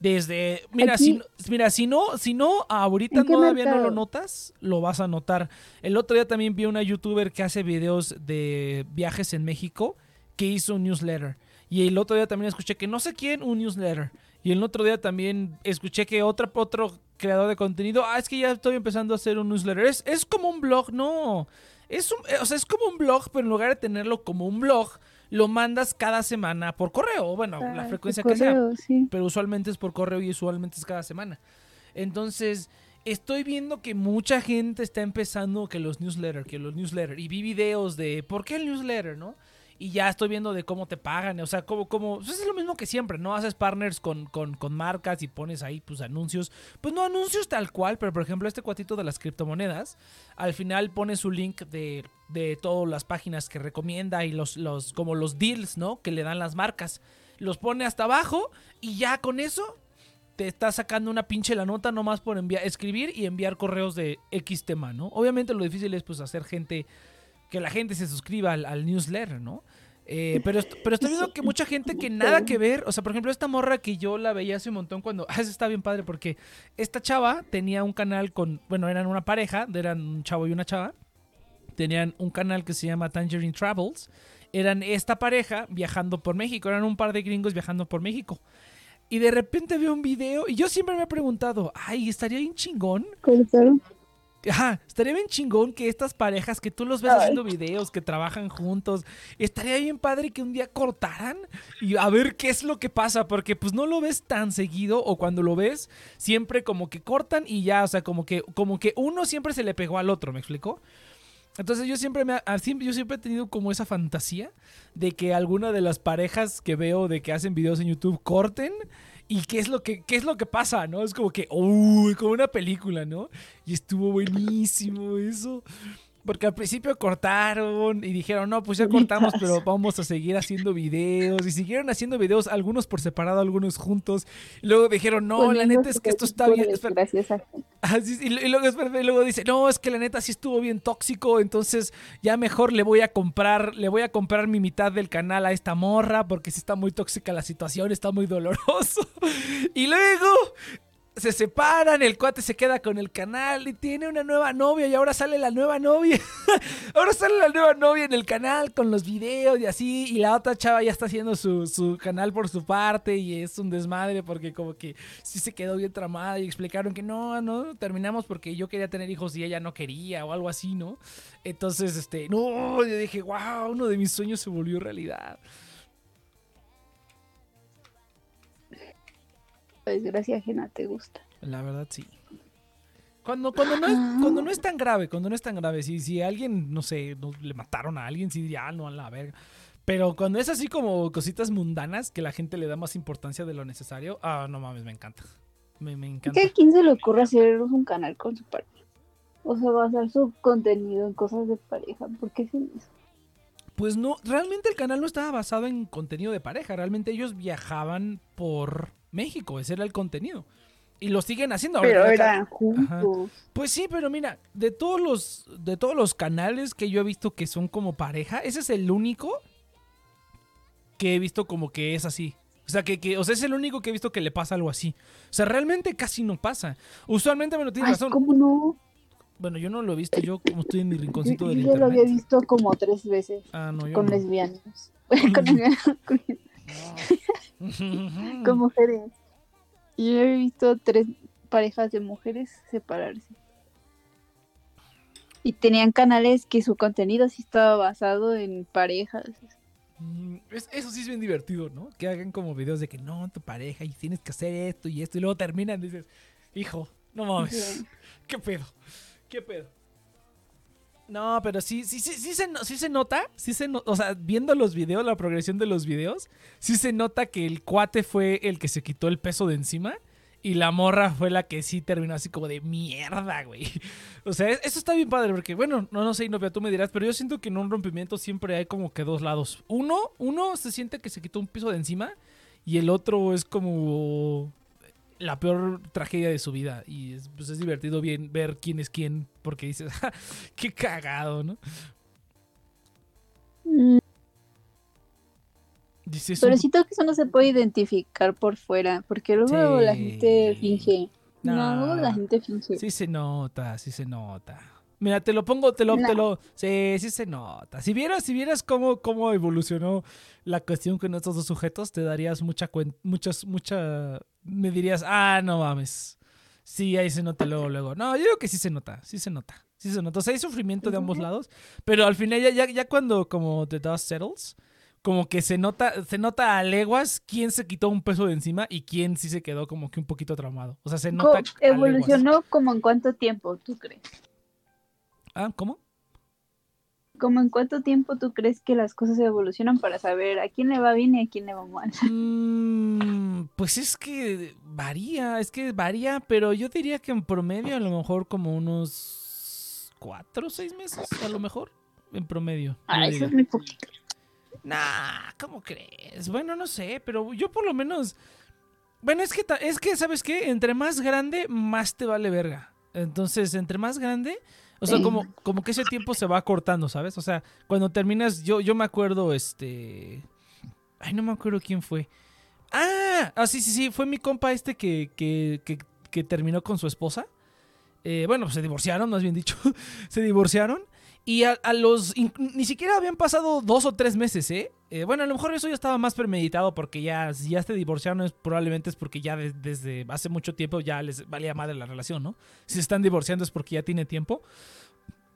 Desde, mira, Aquí- si, no- mira, si no, si no, ahorita ¿En qué todavía no lo notas, lo vas a notar. El otro día también vi una youtuber que hace videos de viajes en México que hizo un newsletter. Y el otro día también escuché que no sé quién, un newsletter. Y el otro día también escuché que otra, otro creador de contenido, ah, es que ya estoy empezando a hacer un newsletter. Es, es como un blog, no. Es, un, eh, o sea, es como un blog, pero en lugar de tenerlo como un blog, lo mandas cada semana por correo. Bueno, la Ah, frecuencia que sea sí. pero usualmente es por correo y usualmente es cada semana. Entonces, estoy viendo que mucha gente está empezando que los newsletters, que los newsletters, y vi videos de por qué el newsletter, ¿no? Y ya estoy viendo de cómo te pagan, o sea, como, como, pues es lo mismo que siempre, ¿no? Haces partners con, con, con marcas y pones ahí, pues, anuncios. Pues no anuncios tal cual, pero por ejemplo, este cuatito de las criptomonedas, al final pone su link de, de todas las páginas que recomienda y los, los, como los deals, ¿no? Que le dan las marcas. Los pone hasta abajo y ya con eso te está sacando una pinche la nota nomás por enviar, escribir y enviar correos de X tema, ¿no? Obviamente lo difícil es pues hacer gente, que la gente se suscriba al, al newsletter, ¿no? Eh, pero, pero estoy viendo que mucha gente que nada que ver, o sea, por ejemplo, esta morra que yo la veía hace un montón cuando, ah, eso está bien padre porque esta chava tenía un canal con, bueno, eran una pareja, eran un chavo y una chava, tenían un canal que se llama Tangerine Travels, eran esta pareja viajando por México, eran un par de gringos viajando por México. Y de repente veo un video y yo siempre me he preguntado, ay, estaría bien chingón. Ajá, estaría bien chingón que estas parejas que tú los ves Ay. haciendo videos, que trabajan juntos, estaría bien padre que un día cortaran y a ver qué es lo que pasa, porque pues no lo ves tan seguido o cuando lo ves, siempre como que cortan y ya, o sea, como que, como que uno siempre se le pegó al otro, ¿me explico? Entonces yo siempre me yo siempre he tenido como esa fantasía de que alguna de las parejas que veo de que hacen videos en YouTube corten y qué es lo que qué es lo que pasa, ¿no? Es como que uy, como una película, ¿no? Y estuvo buenísimo eso. Porque al principio cortaron y dijeron, no, pues ya cortamos, pero vamos a seguir haciendo videos. Y siguieron haciendo videos, algunos por separado, algunos juntos. Y luego dijeron, no, la neta es que esto está bien. Gracias a Ah, sí, sí, y, luego, y luego dice, no, es que la neta sí estuvo bien tóxico, entonces ya mejor le voy a comprar, le voy a comprar mi mitad del canal a esta morra porque sí está muy tóxica la situación, está muy doloroso. Y luego se separan, el cuate se queda con el canal y tiene una nueva novia y ahora sale la nueva novia. ahora sale la nueva novia en el canal con los videos y así y la otra chava ya está haciendo su, su canal por su parte y es un desmadre porque como que sí se quedó bien tramada y explicaron que no, no, terminamos porque yo quería tener hijos y ella no quería o algo así, ¿no? Entonces, este, no, yo dije, wow, uno de mis sueños se volvió realidad. Desgracia ajena te gusta. La verdad, sí. Cuando, cuando, no es, cuando no es tan grave, cuando no es tan grave, si, si alguien, no sé, le mataron a alguien, sí diría, ah, no, a la verga. Pero cuando es así como cositas mundanas que la gente le da más importancia de lo necesario, ah, no mames, me encanta. Me, me encanta. ¿Qué a quién se le ocurre hacer un canal con su pareja? O sea, basar su contenido en cosas de pareja. ¿Por qué hacen eso? Pues no, realmente el canal no estaba basado en contenido de pareja. Realmente ellos viajaban por México, ese era el contenido. Y lo siguen haciendo. Pero eran juntos. Pues sí, pero mira, de todos los de todos los canales que yo he visto que son como pareja, ese es el único que he visto como que es así. O sea, que, que, o sea, es el único que he visto que le pasa algo así. O sea, realmente casi no pasa. Usualmente me lo tienes razón. ¿Cómo no? Bueno, yo no lo he visto, yo como estoy en mi rinconcito yo, del yo internet. lo había visto como tres veces. Ah, no, yo con no. lesbianos. con, con, con mujeres. Yo he visto tres parejas de mujeres separarse. Y tenían canales que su contenido sí estaba basado en parejas. Mm, es- eso sí es bien divertido, ¿no? Que hagan como videos de que no, tu pareja y tienes que hacer esto y esto y luego terminan y dices, hijo, no mames. ¿qué pedo? ¿Qué pedo? No, pero sí, sí, sí, sí se, sí se nota, sí se o sea, viendo los videos, la progresión de los videos, sí se nota que el cuate fue el que se quitó el peso de encima y la morra fue la que sí terminó así como de mierda, güey. O sea, es- eso está bien padre porque, bueno, no, no sé, Inopia, tú me dirás, pero yo siento que en un rompimiento siempre hay como que dos lados. Uno, uno se siente que se quitó un piso de encima y el otro es como la peor tragedia de su vida. Y es, pues es divertido bien ver quién es quién porque dices, "Ja, qué cagado, ¿no? Mm, Dices, Pero un- siento que eso no se puede identificar por fuera, porque luego Sí. la gente finge. No, luego la gente finge. Sí se nota, sí se nota. Mira, te lo pongo, te lo, te lo. Sí, sí se nota. Si vieras, si vieras cómo, cómo evolucionó la cuestión con estos dos sujetos, te darías mucha cuenta, muchas, mucha. Me dirías, ah, no mames. Sí, ahí se nota luego, luego. No, yo digo que sí se nota, sí se nota. Sí se nota. O sea, hay sufrimiento de ambos lados. Pero al final, ya, ya, ya cuando como The Dust Settles, como que se nota, se nota a leguas quién se quitó un peso de encima y quién sí se quedó como que un poquito traumado. O sea, se nota. a leguas. ¿Evolucionó como en cuánto tiempo, tú crees? Ah, ¿cómo? ¿Como en cuánto tiempo tú crees que las cosas evolucionan para saber a quién le va bien y a quién le va mal? Mm, pues es que varía, es que varía, pero yo diría que en promedio a lo mejor como unos cuatro o seis meses, a lo mejor, en promedio. Ah, eso es muy poquito. Nah, ¿cómo crees? Bueno, no sé, pero yo por lo menos... Bueno, es que, es que, ¿sabes qué? Entre más grande, más te vale verga. Entonces, entre más grande, o sea, Sí. como, como que ese tiempo se va cortando, ¿sabes? O sea, cuando terminas, yo, yo me acuerdo, este... Ay, no me acuerdo quién fue. Ah, ah, sí, sí, sí, fue mi compa este que, que, que, que terminó con su esposa. Eh, bueno, pues se divorciaron, más bien dicho. se divorciaron. Y a, a los. Ni siquiera habían pasado dos o tres meses, ¿eh? Eh, Bueno, a lo mejor eso ya estaba más premeditado porque ya, si ya se divorciaron, es, probablemente es porque ya de- desde hace mucho tiempo ya les valía madre la relación, ¿no? Si se están divorciando es porque ya tiene tiempo.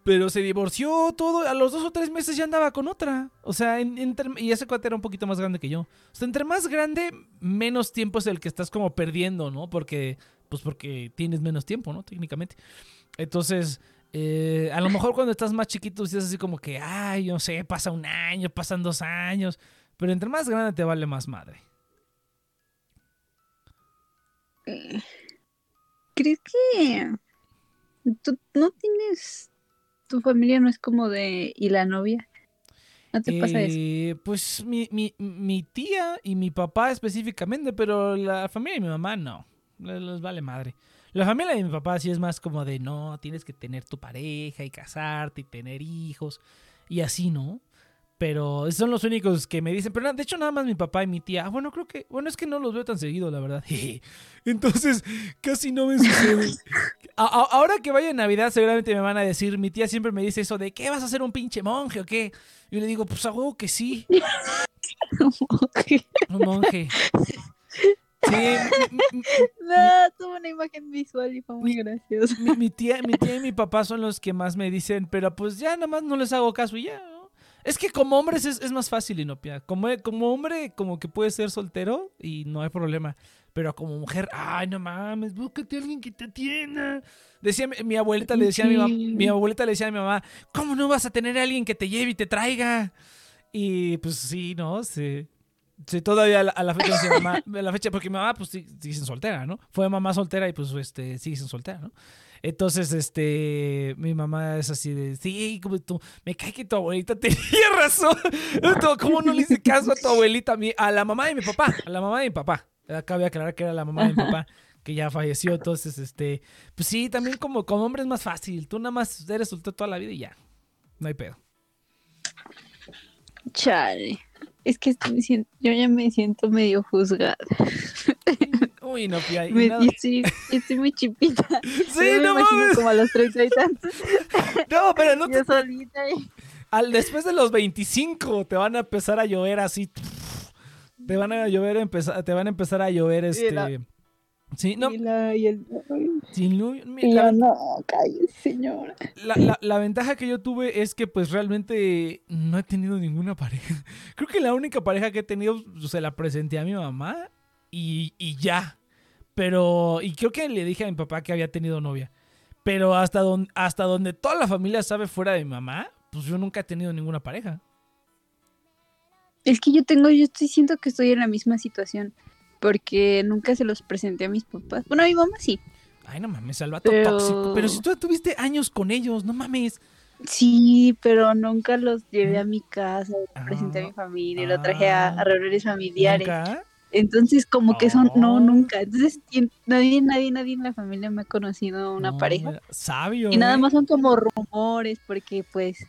Pero se divorció todo, a los dos o tres meses ya andaba con otra. O sea, en- entre- y ese cuate era un poquito más grande que yo. O sea, entre más grande, menos tiempo es el que estás como perdiendo, ¿no? Porque, pues porque tienes menos tiempo, ¿no? Técnicamente. Entonces, eh, a lo mejor cuando estás más chiquito, sí es así como que, ay, no sé, pasa un año, pasan dos años. Pero entre más grande te vale más madre. ¿Crees que tú no tienes... Tu familia no es como de... ¿Y la novia? ¿No te pasa eso? Eh, Pues mi, mi, mi tía y mi papá específicamente, pero la familia de mi mamá no. Le- Les vale madre. La familia de mi papá sí es más como de no, tienes que tener tu pareja y casarte y tener hijos y así, ¿no? Pero son los únicos que me dicen. Pero de hecho, nada más mi papá y mi tía. Ah, bueno, creo que. Bueno, es que no los veo tan seguido, la verdad. Entonces, casi no me sucede. A- a- ahora que vaya en Navidad, seguramente me van a decir. Mi tía siempre me dice eso de: ¿Qué vas a hacer un pinche monje o qué? Yo le digo: Pues a huevo que sí. Un monje. Sí, mi- mi- no, tuve una imagen visual y fue muy gracioso. mi, mi tía, mi tía y mi papá son los que más me dicen, pero pues ya nada más no les hago caso y ya. ¿no? Es que como hombres es, es más fácil, Inopia. Como, como hombre, como que puedes ser soltero y no hay problema. Pero como mujer, ay, no mames, búscate a alguien que te atienda. Decía mi, abuelita, le decía a mi, Sí. mi abuelita le decía a mi mamá, ¿cómo no vas a tener a alguien que te lleve y te traiga? Y pues sí, ¿no? Sí. Sí, todavía a la, fecha, dice mamá, a la fecha, porque mi mamá, pues sí, sigue sin soltera, ¿no? Fue mamá soltera y pues este, sigue sin soltera, ¿no? Entonces, este, mi mamá es así de, sí, como tú, me cae que tu abuelita tenía razón. ¿Cómo no le hice caso a tu abuelita? A, la mamá de mi papá, a la mamá de mi papá. Acabo de aclarar que era la mamá de mi papá, que ya falleció. Entonces, este, pues sí, también como, como hombre es más fácil. Tú nada más eres soltero toda la vida y ya. No hay pedo. Chale. Es que estoy siento- yo ya me siento medio juzgada. Uy, no, pía, Me, estoy, estoy muy chipita. Sí, Yo me no imagino mames. como a los treinta y tantos. No, pero no te Yo solita. y- Al, después de los 25 te van a empezar a llover así. Te van a llover, empezar, te van a empezar a llover este. Sí, no, y la, y el, sin lluvia. Mi- y La, yo, no, cállese, señora. la- la- la ventaja que yo tuve es que pues realmente no he tenido ninguna pareja. Creo que la única pareja que he tenido pues, se la presenté a mi mamá y, y ya. Pero, y creo que le dije a mi papá que había tenido novia. Pero hasta donde, hasta donde toda la familia sabe fuera de mi mamá, pues yo nunca he tenido ninguna pareja. Es que yo tengo, yo estoy siento que estoy en la misma situación. Porque nunca se los presenté a mis papás. Bueno, a mi mamá sí. Ay, no mames, al vato Pero- tóxico. Pero si tú tuviste años con ellos, no mames. Sí, pero nunca los llevé a mi casa, los presenté a Ah, mi familia, lo traje a, ah. a reuniones familiares. ¿Nunca? Entonces, como que son, no, nunca. Entonces, nadie, nadie, nadie en la familia me ha conocido una No, pareja. Sabio. Y nada ¿eh? más son como rumores, porque pues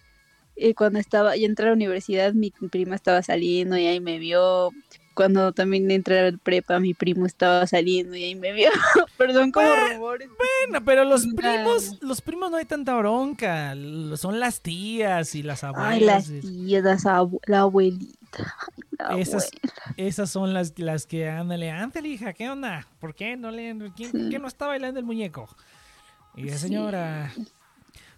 eh, cuando estaba, yo entré a la universidad, mi prima estaba saliendo y ahí me vio. Cuando también entré a la prepa, mi primo estaba saliendo y ahí me vio. Perdón, como Bueno, rumores. Bueno, pero los primos, los primos no hay tanta bronca. Son las tías y las abuelas. Ay, las tías, las abu- la abuelita. Ay, la Esas, abuela. esas son las, las que ándale, ándale, hija, ¿qué onda? ¿Por qué no le, quién- qué no está bailando el muñeco? Y la Sí.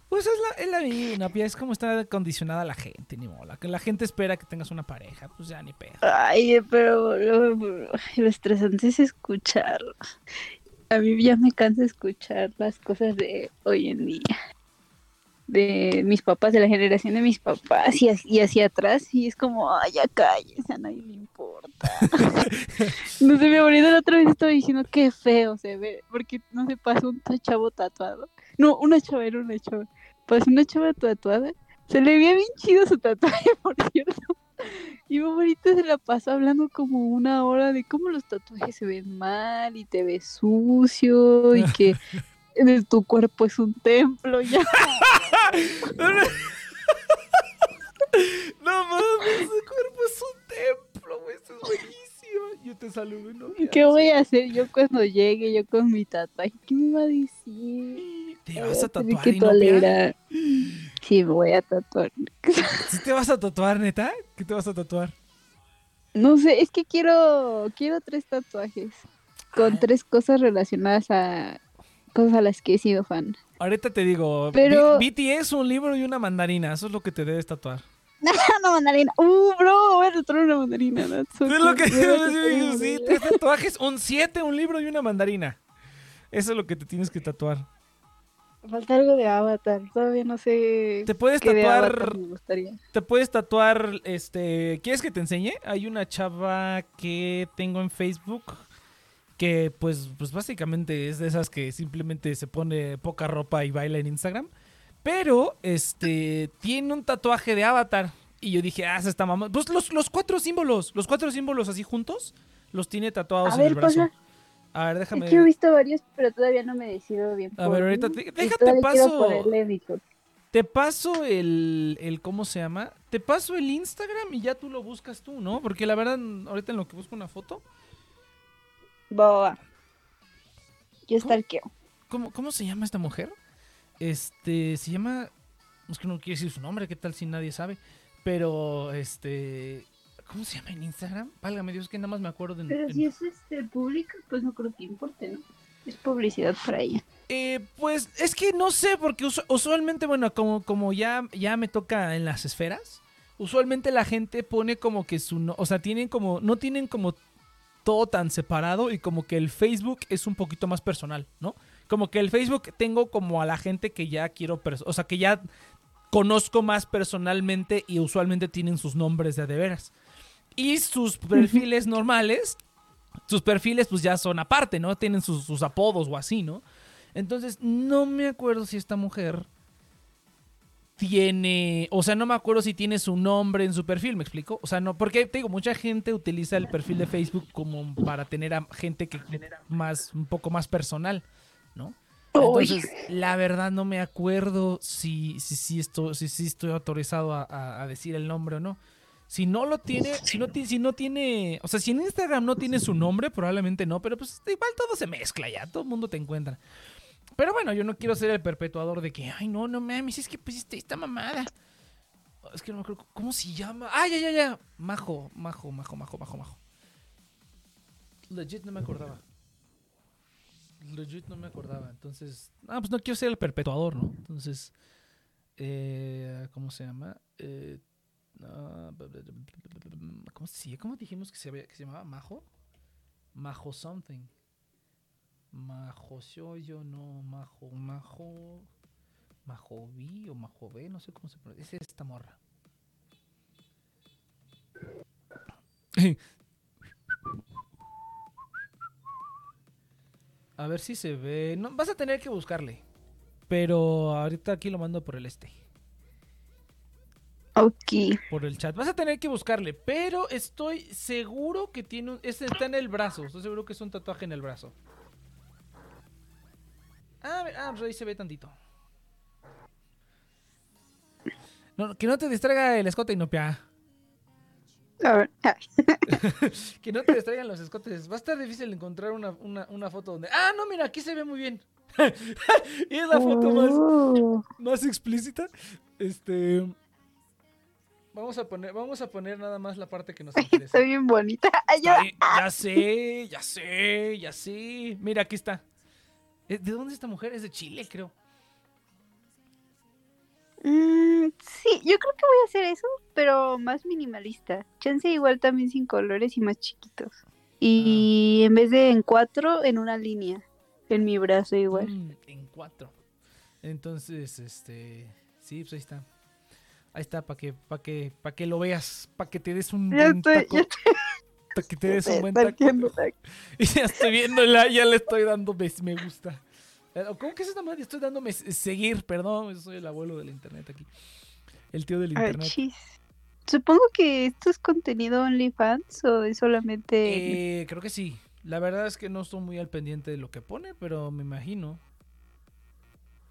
Pues es la, es la vida, ¿no? es como está condicionada la gente, ni mola. Que la gente espera que tengas una pareja, pues ya ni pedo. Ay, pero lo, lo estresante es escucharlo. A mí ya me cansa escuchar las cosas de hoy en día. De mis papás, de la generación de mis papás y, y hacia atrás. Y es como, ay, ya calles, a nadie le importa. no sé, mi abuelita la otra vez estaba diciendo qué feo se ve. Porque no se pasó un chavo tatuado. No, una chava era una chava. Pasó una chava tatuada. Se le veía bien chido su tatuaje, por cierto. Y abuelita se la pasó hablando como una hora de cómo los tatuajes se ven mal y te ves sucio y que tu cuerpo es un templo. Ya. no mames, su cuerpo es un templo, güey, eso es buenísimo. Yo te saludo, ¿no? ¿Y ¿Qué voy a hacer yo cuando llegue yo con mi tatuaje? ¿Qué me va a decir? Te vas a Tener tatuar, que tolerar. Sí, voy a tatuar. ¿Sí te vas a tatuar, neta? ¿Qué te vas a tatuar? No sé, es que quiero quiero tres tatuajes con Ay. tres cosas relacionadas a cosas a las que he sido fan. Ahorita te digo, Pero- BTS, un libro y una mandarina. Eso es lo que te debes tatuar. una mandarina. Uh, bro, voy a tatuar una mandarina. so Es lo que sí, tres tatuajes, un 7, un libro y una mandarina. Eso es lo que te tienes que tatuar. Falta algo de Avatar. Todavía no sé Te puedes qué de tatuar, Avatar me gustaría. te puedes tatuar, este, ¿quieres que te enseñe? Hay una chava que tengo en Facebook que pues, pues básicamente es de esas que simplemente se pone poca ropa y baila en Instagram. Pero, este, tiene un tatuaje de Avatar. Y yo dije, ah, se está mamá. Pues los, los cuatro símbolos, los cuatro símbolos así juntos, los tiene tatuados A en el ver, brazo. pasa. A ver, déjame. Es que he visto varios, pero todavía no me decido bien. A ver, ahorita te- déjate paso. Te paso el, el, ¿cómo se llama? Te paso el Instagram y ya tú lo buscas tú, ¿no? Porque la verdad, ahorita en lo que busco una foto. Boa. Yo stalkeo. ¿Cómo, ¿Cómo se llama esta mujer? Este, se llama. Es que no quiero decir su nombre, ¿qué tal si nadie sabe? Pero, este. ¿Cómo se llama en Instagram? Válgame Dios, que nada más me acuerdo de. Pero en- si es este pública, pues no creo que importe, ¿no? Es publicidad para ella. Eh, pues es que no sé, porque usu- usualmente, bueno, como, como ya, ya me toca en las esferas, usualmente la gente pone como que su, no- o sea, tienen como, no tienen como todo tan separado y como que el Facebook es un poquito más personal, ¿no? Como que el Facebook tengo como a la gente que ya quiero, o sea, que ya conozco más personalmente y usualmente tienen sus nombres de de veras. Y sus perfiles normales, sus perfiles pues ya son aparte, ¿no? Tienen sus, sus apodos o así, ¿no? Entonces, no me acuerdo si esta mujer tiene, o sea, no me acuerdo si tiene su nombre en su perfil, ¿me explico? O sea, no, porque te digo, mucha gente utiliza el perfil de Facebook como para tener a gente que más, un poco más personal, ¿no? Entonces, la verdad no me acuerdo si, si, si, esto, si, si estoy autorizado a, a- a decir el nombre o no. Si no lo tiene, si no, si no tiene, o sea, si en Instagram no tiene su nombre, probablemente no, pero pues igual todo se mezcla ya, todo el mundo te encuentra. Pero bueno, yo no quiero ser el perpetuador de que, ay, no, no mames, es que pusiste esta mamada. Es que no me acuerdo, ¿cómo se llama? Ah, ya, ya, ya. Majo, majo, majo, majo, majo, majo. Legit no me acordaba. Legit no me acordaba. Entonces, ah, pues no quiero ser el perpetuador, ¿no? Entonces, eh, ¿cómo se llama? Eh, ¿cómo, se, ¿Cómo dijimos que se, había- que se llamaba? ¿Majo? Majo something. Majo yo no, Majo, Majo. Majo B o Majo B, no sé cómo se pronuncia. Es esta morra. A ver si se ve. No, vas a tener que buscarle. Pero ahorita aquí lo mando por el este. Ok. Por el chat. Vas a tener que buscarle. Pero estoy seguro que tiene un. Este está en el brazo. Estoy seguro que es un tatuaje en el brazo. Ah, a ver, ah, pues ahí se ve tantito. No, que no te distraiga el escote, Inopia. A ver. Que no te distraigan los escotes. Va a estar difícil encontrar una, una, una foto donde. Ah, no, mira, aquí se ve muy bien. y es la foto más, Oh. más explícita. Este. Vamos a poner, vamos a poner nada más la parte que nos interesa. Está bien bonita. Ay, ya sé, ya sé, ya sé. Mira, aquí está. Eh, ¿De dónde es esta mujer? Es de Chile, creo. Mm, sí, yo creo que voy a hacer eso, pero más minimalista. Chance igual también sin colores y más chiquitos. Y Ah. en vez de en cuatro, en una línea. En mi brazo igual. Mm, en cuatro. Entonces, este. Sí, pues ahí está. Ahí está, para que, para que, para que lo veas, para que te des un Ya buen estoy, taco. ya Para que te des un buen taco. Y ya estoy viéndola, ya le estoy dando me, gusta. ¿Cómo que es esta madre? Estoy dándome seguir, perdón, yo soy el abuelo del internet aquí. El tío del Ah, internet. Supongo que esto es contenido OnlyFans o es solamente. Eh, creo que sí. La verdad es que no estoy muy al pendiente de lo que pone, pero me imagino.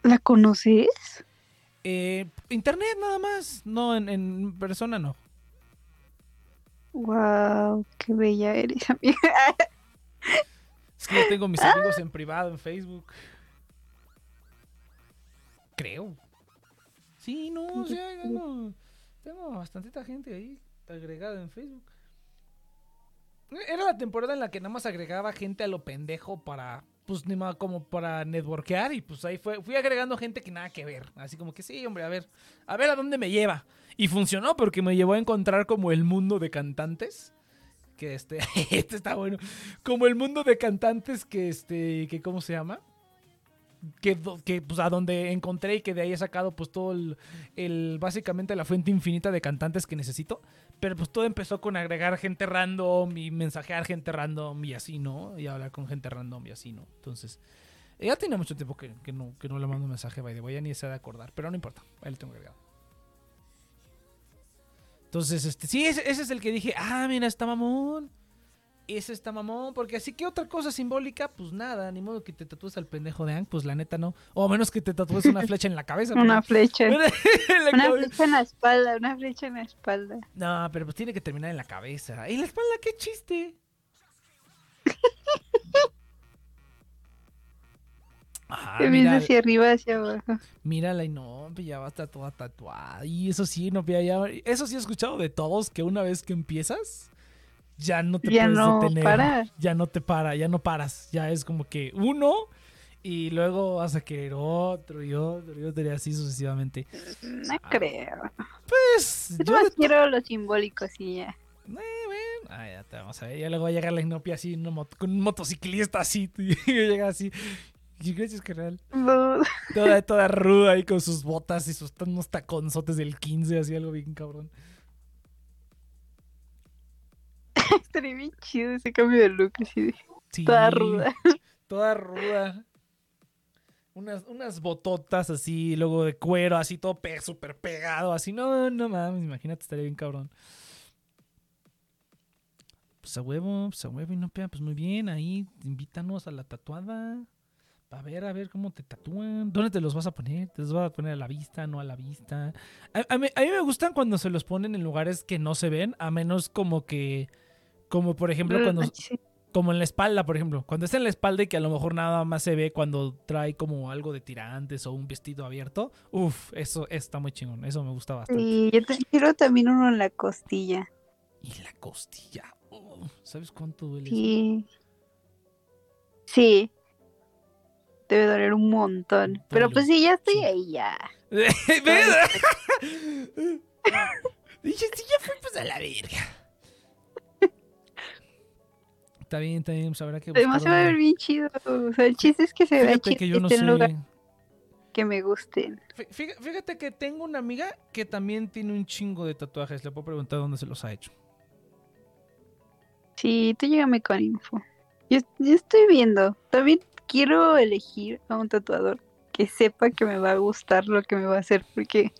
¿La conoces? Eh, internet nada más, no en, en persona no. Wow, qué bella eres, amiga. Es que yo tengo mis amigos en privado en Facebook. Creo. Sí, no, o sea, tengo, tengo bastantita gente ahí agregada en Facebook. Era la temporada en la que nada más agregaba gente a lo pendejo para, pues, ni más como para networkear y pues ahí fue, fui agregando gente que nada que ver. Así como que sí, hombre, a ver, a ver a dónde me lleva. Y funcionó porque me llevó a encontrar como el mundo de cantantes. Que este, este está bueno. Como el mundo de cantantes que este, que ¿cómo se llama? Que, que pues a donde encontré y que de ahí he sacado pues todo el, básicamente la fuente infinita de cantantes que necesito. Pero pues todo empezó con agregar gente random y mensajear gente random y así, ¿no? Y hablar con gente random y así, ¿no? Entonces, eh, ya tiene mucho tiempo que, que no, que no le mando un mensaje, by the way, ya ni se ha de acordar, pero no importa, ahí lo tengo agregado. Entonces, este, sí, ese es el que dije, ah, mira, está mamón. Eso está mamón, porque así que otra cosa simbólica, pues nada, ni modo que te tatúes al pendejo de Ang, pues la neta no. O a menos que te tatúes una flecha en la cabeza. Una flecha. Una flecha en la espalda, una flecha en la espalda. No, pero pues tiene que terminar en la cabeza. ¿Y la espalda qué chiste? Ah, Te mira, hacia arriba, hacia abajo. mírala y no, ya va a estar toda tatuada. Y eso sí, no, ya- eso sí he escuchado de todos que una vez que empiezas, ya no te Ya puedes no detener. para. Ya no te para, ya no paras. Ya es como que uno y luego vas a querer otro y otro y otro y así sucesivamente. No creo. Pues Yo más quiero lo simbólico, sí, ya. Eh, bueno. Ah, ya te vamos a ver. Ya luego va a llegar la inopia así moto- con un motociclista así. Y llega así. Y gracias, carnal. No, Toda, toda ruda ahí con sus botas y sus unos taconzotes del 15, así algo bien cabrón. estaría bien chido ese cambio de look, así de Sí, toda ruda. Toda ruda. Unas, unas bototas así, luego de cuero, así todo pe súper pegado, así. No, no mames, imagínate, estaría bien cabrón. Pues a huevo, pues a huevo, y no pega, pues muy bien, ahí, invítanos a la tatuada. A ver, a ver cómo te tatúan. ¿Dónde te los vas a poner? ¿Te los vas a poner a la vista, no a la vista? A, a mí, a mí me gustan cuando se los ponen en lugares que no se ven, a menos como que, como por ejemplo cuando, Sí. como en la espalda, por ejemplo. Cuando está en la espalda y que a lo mejor nada más se ve cuando trae como algo de tirantes o un vestido abierto. Uf, eso está muy chingón. Eso me gusta bastante. Sí, yo te- quiero también uno en la costilla. Y la costilla. uh, ¿Sabes cuánto duele? eso? Sí. Sí. Debe doler un montón. Pero pues sí, ya estoy sí. ahí ya. ¿Ves? Dije, sí, ya fue pues a la verga. Está bien, está bien, pues habrá que Además se va a ver bien chido. O sea, el chiste es que se vea chido que yo no sé. lugar que me gusten. Fí- fí- Fíjate que tengo una amiga que también tiene un chingo de tatuajes. Le puedo preguntar dónde se los ha hecho. Sí, tú llégame con info. Yo, yo estoy viendo. También quiero elegir a un tatuador que sepa que me va a gustar lo que me va a hacer. Porque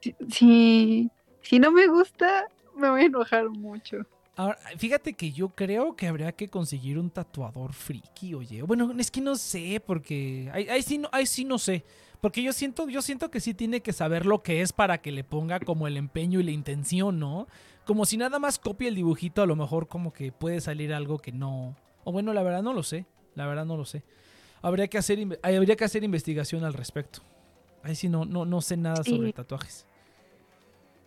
si, si, si no me gusta, me voy a enojar mucho. Ahora, fíjate que yo creo que habría que conseguir un tatuador friki, oye. Bueno, es que no sé, porque ahí, ahí sí no, ahí sí no sé. Porque yo siento, yo siento que sí tiene que saber lo que es para que le ponga como el empeño y la intención, ¿no? Como si nada más copia el dibujito, a lo mejor como que puede salir algo que no. O bueno, la verdad no lo sé. La verdad no lo sé. Habría que hacer, habría que hacer investigación al respecto. Ahí sí no, no, no sé nada Sí. sobre tatuajes.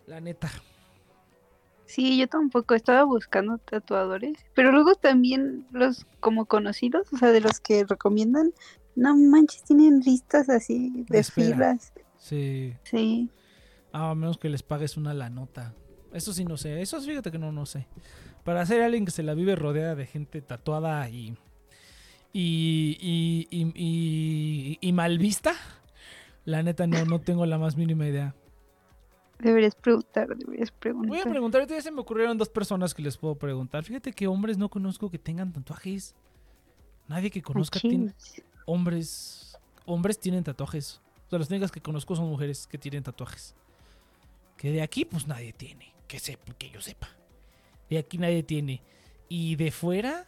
La neta. Sí, yo tampoco estaba buscando tatuadores, pero luego también los como conocidos, o sea, de los que recomiendan, no manches, tienen listas así De espera. filas. Sí. Sí, Ah, a menos que les pagues una la nota. Eso sí no sé. Eso fíjate que no, no sé. Para ser alguien que se la vive rodeada de gente tatuada y. y. y. y, y- y mal vista. La neta no, no tengo la más mínima idea. Deberías preguntar, deberías Voy a preguntar. preguntar, ahorita ya se me ocurrieron dos personas que les puedo preguntar. Fíjate que hombres no conozco que tengan tatuajes. Nadie que conozca tiene hombres. Hombres tienen tatuajes. O sea, las únicas que conozco son mujeres que tienen tatuajes. Que de aquí, pues nadie tiene. Que sepa, que yo sepa. De aquí nadie tiene. Y de fuera,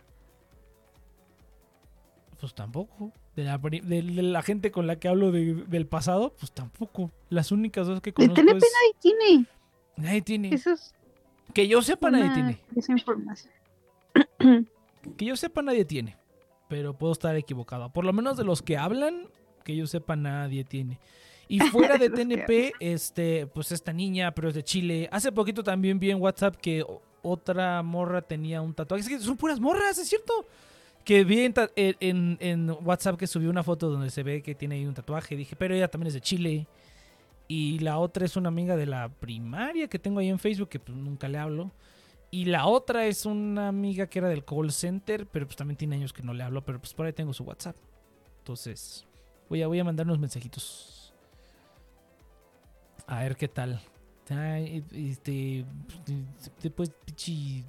pues tampoco. De la, de la gente con la que hablo de- del pasado, pues tampoco. Las únicas dos que De conozco TNP es. nadie tiene. Nadie tiene. Eso es Que yo sepa, nadie tiene. desinformación. Que yo sepa, nadie tiene. Pero puedo estar equivocado. Por lo menos de los que hablan, que yo sepa, nadie tiene. Y fuera de TNP, este, pues esta niña, pero es de Chile. Hace poquito también vi en WhatsApp que otra morra tenía un tatuaje. Es que son puras morras, es cierto. Que vi en, WhatsApp que subió una foto donde se ve que tiene ahí un tatuaje. Dije, pero ella también es de Chile. Y la otra es una amiga de la primaria que tengo ahí en Facebook, que pues nunca le hablo. Y la otra es una amiga que era del call center, pero pues también tiene años que no le hablo, pero pues por ahí tengo su WhatsApp. Entonces, voy a, voy a mandar unos mensajitos. A ver qué tal. Este, después, pichi,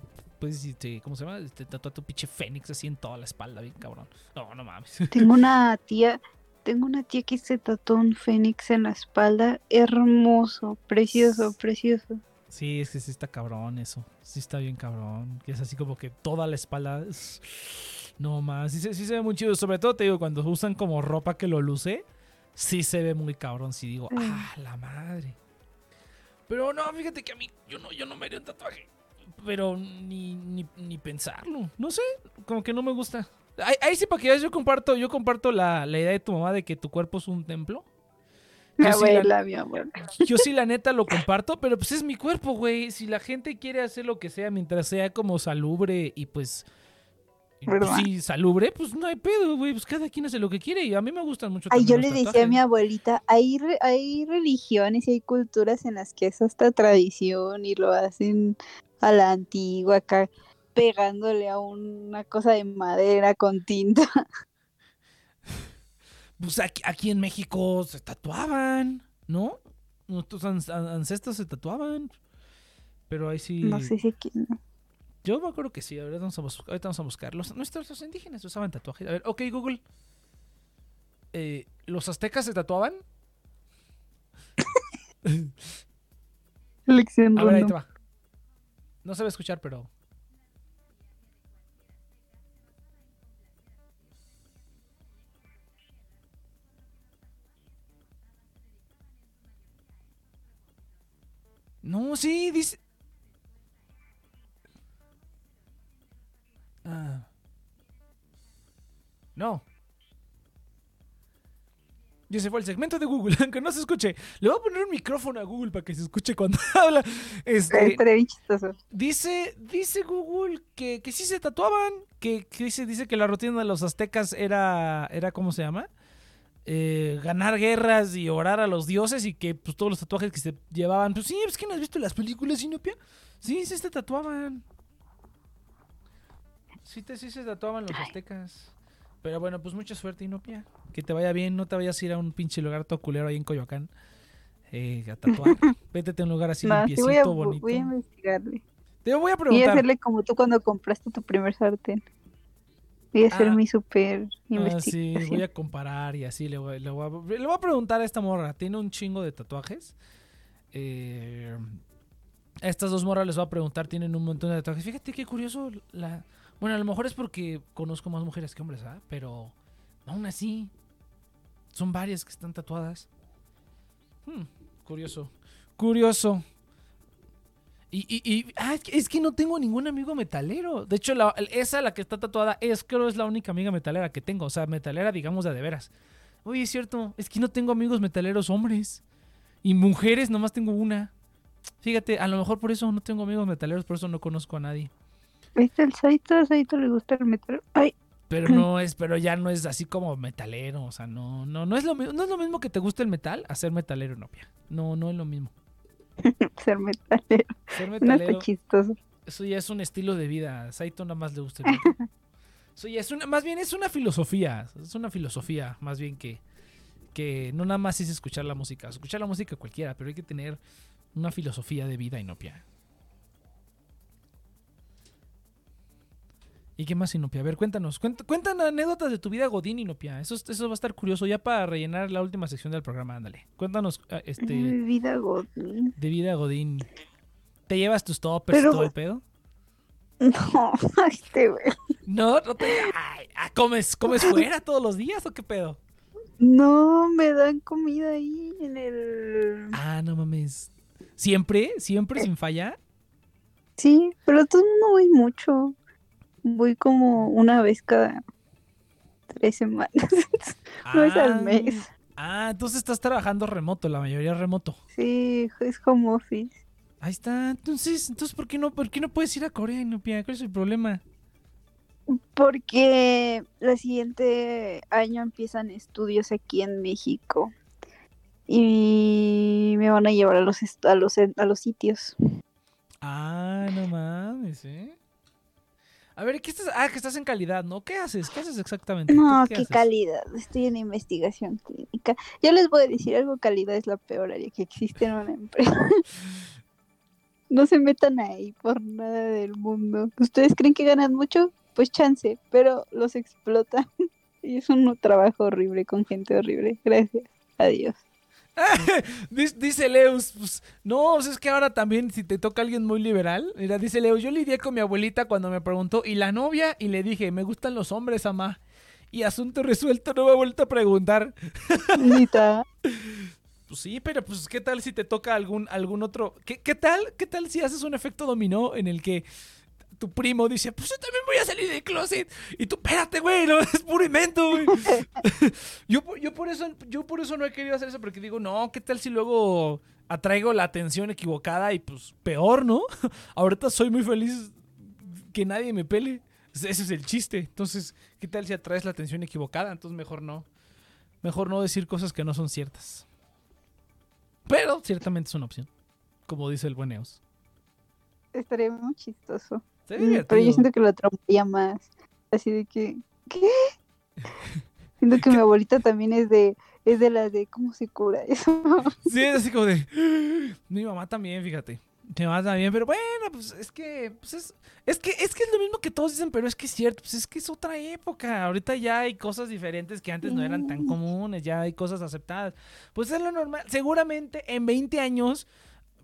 este, ¿cómo se llama? Este, tatuar tu pinche fénix así en toda la espalda, bien cabrón. No, no mames. Tengo una tía, tengo una tía que se tatuó un fénix en la espalda. Hermoso, precioso, precioso. Sí, es que sí está cabrón eso. Sí está bien cabrón. Que es así como que toda la espalda. No más. Sí, sí, se ve muy chido. Sobre todo te digo, cuando usan como ropa que lo luce, sí se ve muy cabrón. Sí digo, ah, la madre. Pero no, fíjate que a mí, yo no, yo no me haría un tatuaje. Pero ni, ni, ni pensarlo. No sé, como que no me gusta. Ahí, sí, para que veas, yo comparto, yo comparto la, la idea de tu mamá de que tu cuerpo es un templo. Mi abuela, mi abuela. Yo sí, la neta, lo comparto, pero pues es mi cuerpo, güey. Si la gente quiere hacer lo que sea mientras sea como salubre y pues. pues sí, salubre, pues no hay pedo, güey. Pues cada quien hace lo que quiere y a mí me gustan mucho. Ay, yo le decía a mi abuelita, hay, hay religiones y hay culturas en las que es hasta tradición y lo hacen a la antigua acá pegándole a una cosa de madera con tinta. Pues aquí, en México se tatuaban, ¿no? Nuestros ancestros se tatuaban. Pero ahí sí. No sé si quién. Yo me acuerdo que sí. Ahorita vamos a, buscar, ahorita vamos a buscar. Los, nuestros indígenas usaban tatuajes. A ver, ok, Google. Eh, ¿Los aztecas se tatuaban? Lección a ver, ahí te va. No se va a escuchar, pero No, sí, dice. Ah. No. Y ese fue el segmento de Google, aunque no se escuche. Le voy a poner un micrófono a Google para que se escuche cuando habla. Este, dice, dice Google que, que sí se tatuaban. Que, que, dice, dice que la rutina de los aztecas era, era ¿cómo se llama? Eh, ganar guerras y orar a los dioses y que pues todos los tatuajes que se llevaban, pues sí, es que no has visto las películas Inopia. Sí, sí se tatuaban. Sí, te, sí se tatuaban los aztecas. Pero bueno, pues mucha suerte, Inopia. Que te vaya bien, no te vayas a ir a un pinche lugar todo culero ahí en Coyoacán. Eh, a tatuar. Vete a un lugar así limpiecito, bonito. Voy a investigarle. Te voy a preguntar. A hacerle como tú cuando compraste tu primer sartén. Voy a hacer ah, mi super investigación. Ah, sí, voy a comparar y así le voy, le, voy a, le voy a preguntar a esta morra. Tiene un chingo de tatuajes. Eh, estas dos morras les voy a preguntar, tienen un montón de tatuajes. Fíjate qué curioso. La... Bueno, a lo mejor es porque conozco más mujeres que hombres, ¿ah? Pero aún así, son varias que están tatuadas. Hmm, curioso. Curioso. Y, y, ah, es que no tengo ningún amigo metalero. De hecho, esa, la que está tatuada, es creo es la única amiga metalera que tengo. O sea, metalera, digamos, de veras. Oye, es cierto, es que no tengo amigos metaleros hombres. Y mujeres, nomás tengo una. Fíjate, a lo mejor por eso no tengo amigos metaleros, por eso no conozco a nadie. ¿Viste el Saito? ¿A Saito le gusta el metal? Ay. Pero no es, pero ya no es así como metalero. O sea, no, no, no es lo, no es lo mismo que te guste el metal hacer metalero, novia. No, no es lo mismo. Ser metalero. Ser metalero. No chistoso. Eso ya es un estilo de vida. A Saito nada más le gusta el metal. Eso ya es una, más bien es una filosofía. Es una filosofía, más bien que, que no nada más es escuchar la música. Escuchar la música cualquiera, pero hay que tener una filosofía de vida inopia. ¿Y qué más, Inopia? A ver, cuéntanos. Cuentan, anécdotas de tu vida Godín, Inopia. Eso, eso va a estar curioso ya para rellenar la última sección del programa. Ándale. Cuéntanos. Ah, este, de vida Godín. De vida Godín. ¿Te llevas tus toppers y todo el pedo? No, este güey. No, no te. Ah, ¿comes, ¿Comes fuera todos los días o qué pedo? No, me dan comida ahí en el. Ah, no mames. ¿Siempre? ¿Siempre sin fallar? Sí, pero tú no voy mucho. Voy como una vez cada tres semanas. no es al ah, mes. Ah, entonces estás trabajando remoto, la mayoría remoto. Sí, es home office. Ahí está. Entonces, entonces ¿por qué no, por qué no puedes ir a Corea, Inopia? ¿Cuál es el problema? Porque el siguiente año empiezan estudios aquí en México y me van a llevar a los a los a los sitios. Ah, no mames, ¿eh? A ver, ¿qué estás? Ah, que estás en calidad, ¿no? ¿Qué haces? ¿Qué haces exactamente? No, qué, calidad. Estoy en investigación clínica. Ya les voy a decir algo, calidad es la peor área que existe en una empresa. no se metan ahí por nada del mundo. ¿Ustedes creen que ganan mucho? Pues chance, pero los explotan. y es un trabajo horrible con gente horrible. Gracias. Adiós. Dice, Leus, pues, no, es que ahora también si te toca alguien muy liberal, mira, dice Leus, yo lidié con mi abuelita cuando me preguntó, ¿y la novia? Y le dije, me gustan los hombres, mamá. Y asunto resuelto, no me ha vuelto a preguntar. Pues sí, pero pues ¿qué tal si te toca algún, algún otro? ¿Qué, ¿Qué tal? ¿Qué tal si haces un efecto dominó en el que tu primo dice, pues yo también voy a salir del closet? Y tú, espérate, güey, no, es puro invento, güey. yo, yo, por eso, yo por eso no he querido hacer eso, porque digo, no, ¿qué tal si luego atraigo la atención equivocada y pues peor, ¿no? Ahorita soy muy feliz que nadie me pele. Ese es el chiste. Entonces, ¿qué tal si atraes la atención equivocada? Entonces mejor no. Mejor no decir cosas que no son ciertas. Pero ciertamente es una opción. Como dice el buen Eos. Estaría muy chistoso. Está Mm, Pero yo siento que lo traumaría más. Así de que, ¿qué? siento que mi abuelita también es de, es de las de cómo se cura eso. Sí, es así como de. Mi mamá también, fíjate. Mi mamá también, pero bueno, pues es que. Pues es, es que es que es lo mismo que todos dicen, pero es que es cierto, pues es que es otra época. Ahorita ya hay cosas diferentes que antes no eran tan comunes, ya hay cosas aceptadas. Pues es lo normal. Seguramente en 20 años.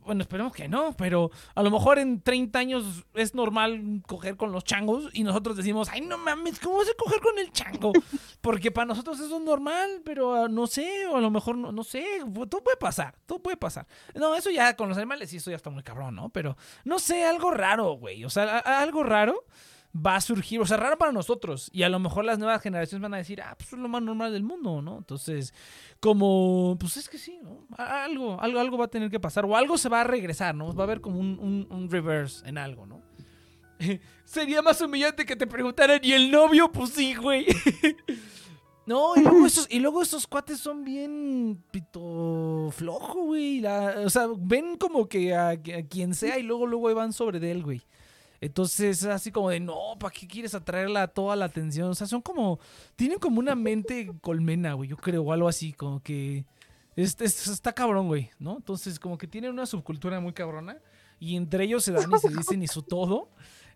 Bueno, esperemos que no, pero a lo mejor en 30 años es normal coger con los changos y nosotros decimos, ay, no mames, ¿cómo vas a coger con el chango? Porque para nosotros eso es normal, pero ah, no sé, o a lo mejor no, no sé, todo puede pasar, todo puede pasar. No, eso ya con los animales sí, eso ya está muy cabrón, ¿no? Pero no sé, algo raro, güey. O sea, a- a- algo raro va a surgir, o sea, raro para nosotros. Y a lo mejor las nuevas generaciones van a decir, ah, pues es lo más normal del mundo, ¿no? Entonces, como, pues es que sí, ¿no? Algo, algo, algo va a tener que pasar, o algo se va a regresar, ¿no? Va a haber como un, reverse en algo, ¿no? Sería más humillante que te preguntaran, ¿y el novio? Pues sí, güey. No, y luego esos, y luego esos cuates son bien pito flojo, güey. O sea, ven como que a, a quien sea y luego luego van sobre de él, güey. Entonces, así como de, no, ¿para qué quieres atraerla toda la atención? O sea, son como, tienen como una mente colmena, güey, yo creo, o algo así, como que es- es- está cabrón, güey, ¿no? Entonces, como que tienen una subcultura muy cabrona y entre ellos se dan y se dicen y su todo.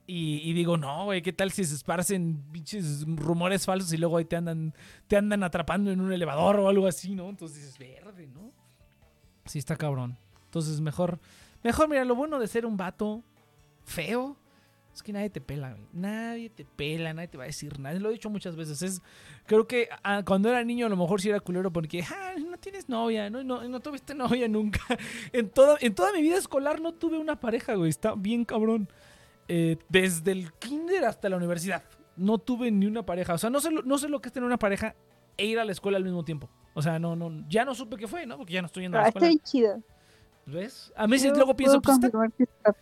Y, y digo, no, güey, ¿qué tal si se esparcen pinches rumores falsos y luego ahí te andan, te andan atrapando en un elevador o algo así, ¿no? Entonces dices, verde, ¿no? Sí, está cabrón. Entonces, mejor, mejor, mira, lo bueno de ser un vato feo es que nadie te pela, güey. Nadie te pela, nadie te va a decir nada. Lo he dicho muchas veces. Es, creo que ah, cuando era niño a lo mejor sí era culero porque, ah, no tienes novia, no, no, no tuviste novia nunca. En toda, en toda mi vida escolar no tuve una pareja, güey. Está bien cabrón. Eh, desde el kinder hasta la universidad. No tuve ni una pareja. O sea, no sé, lo- no sé lo que es tener una pareja e ir a la escuela al mismo tiempo. O sea, no, no, ya no supe qué fue, ¿no? Porque ya no estoy yendo a Ah, la está escuela. bien chido. ¿Ves? A mí sí luego pienso, pues está que está.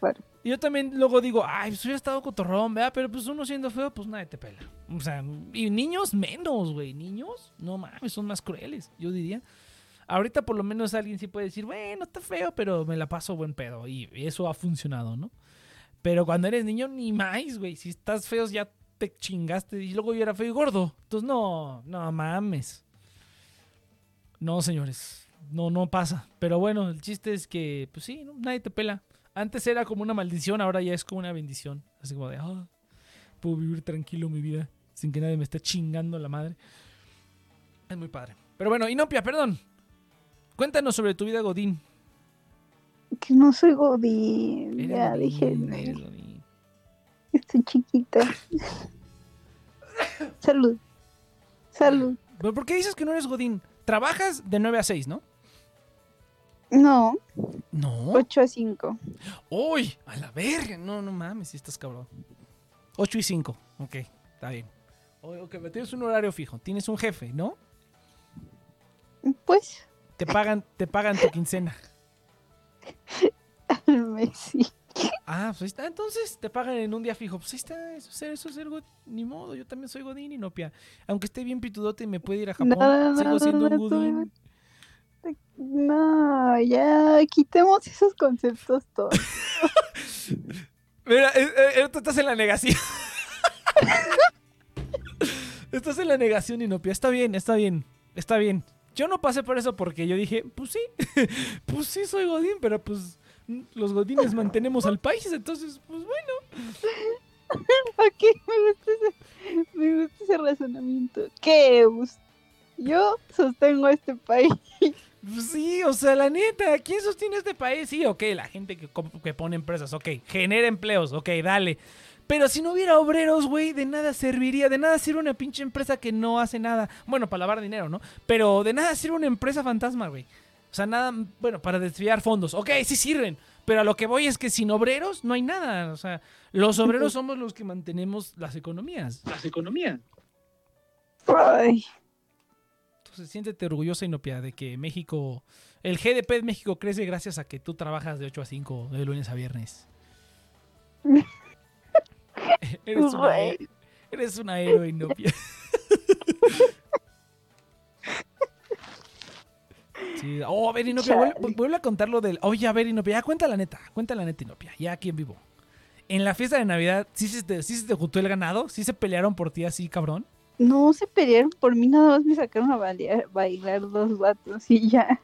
Y yo también luego digo, ay, pues hubiera estado cotorrón, ¿verdad? Pero pues uno siendo feo, pues nadie te pela. O sea, y niños menos, güey. Niños, no mames, son más crueles, yo diría. Ahorita por lo menos alguien sí puede decir, bueno, está feo, pero me la paso buen pedo. Y eso ha funcionado, ¿no? Pero cuando eres niño, ni más, güey. Si estás feo, ya te chingaste. Y luego yo era feo y gordo. Entonces, no, no mames. No, señores. No, no pasa. Pero bueno, el chiste es que, pues sí, ¿no? nadie te pela. Antes era como una maldición, ahora ya es como una bendición. Así como de, ah, puedo vivir tranquilo mi vida sin que nadie me esté chingando la madre. Es muy padre. Pero bueno, Inopia, perdón. Cuéntanos sobre tu vida Godín. Que no soy Godín. Eres Ya, Godín, Godín. Estoy chiquita. Salud. Salud. ¿Pero por qué dices que no eres Godín? Trabajas de 9 a 6, ¿no? No, No. 8 a 5. ¡Uy! A la verga. No, no mames, si estás cabrón. 8 y 5. Ok, está bien. Ok, tienes un horario fijo. Tienes un jefe, ¿no? Pues, Te pagan, te pagan tu quincena. al mes sí. Ah, pues ahí está. Entonces te pagan en un día fijo. Pues ahí está. Eso es ser, eso es ser Godín. Ni modo. Yo también soy Godín y Nopia. Aunque esté bien pitudote y me puede ir a Japón. No, no, sigo no, siendo no, un Godín. No, ya, quitemos esos conceptos todos. Mira, eh, eh, tú estás en la negación. estás en la negación, Inopia. Está bien, está bien. Está bien. Yo no pasé por eso porque yo dije, pues sí, pues sí soy Godín, pero pues los Godines mantenemos al país, entonces, pues bueno. Ok, me gusta ese, me gusta ese razonamiento. ¿Qué? Yo sostengo este país. Pues Sí, o sea, la neta, ¿quién sostiene este país? Sí, ok, la gente que, que pone empresas, ok, genera empleos, ok, dale. Pero si no hubiera obreros, güey, de nada serviría, de nada sirve una pinche empresa que no hace nada. Bueno, para lavar dinero, ¿no? Pero de nada sirve una empresa fantasma, güey. O sea, nada, bueno, para desviar fondos. Ok, sí sirven. Pero a lo que voy es que sin obreros no hay nada. O sea, los obreros somos los que mantenemos las economías. Las economías. Ay, Entonces, siéntete orgullosa, Inopia, de que México, el GDP de México crece gracias a que tú trabajas de 8 a 5, de lunes a viernes. eres, una, eres una héroe, Inopia. Sí. Oh, a ver, Inopia, vuelve a contar lo del... Oye, a ver, Inopia, ya cuenta la neta, cuenta la neta, Inopia, ya aquí en vivo. En la fiesta de Navidad, ¿sí se te, sí se te juntó el ganado? ¿Sí se pelearon por ti así, cabrón? No se pelearon por mí, nada más me sacaron a bailar, bailar dos vatos y ya.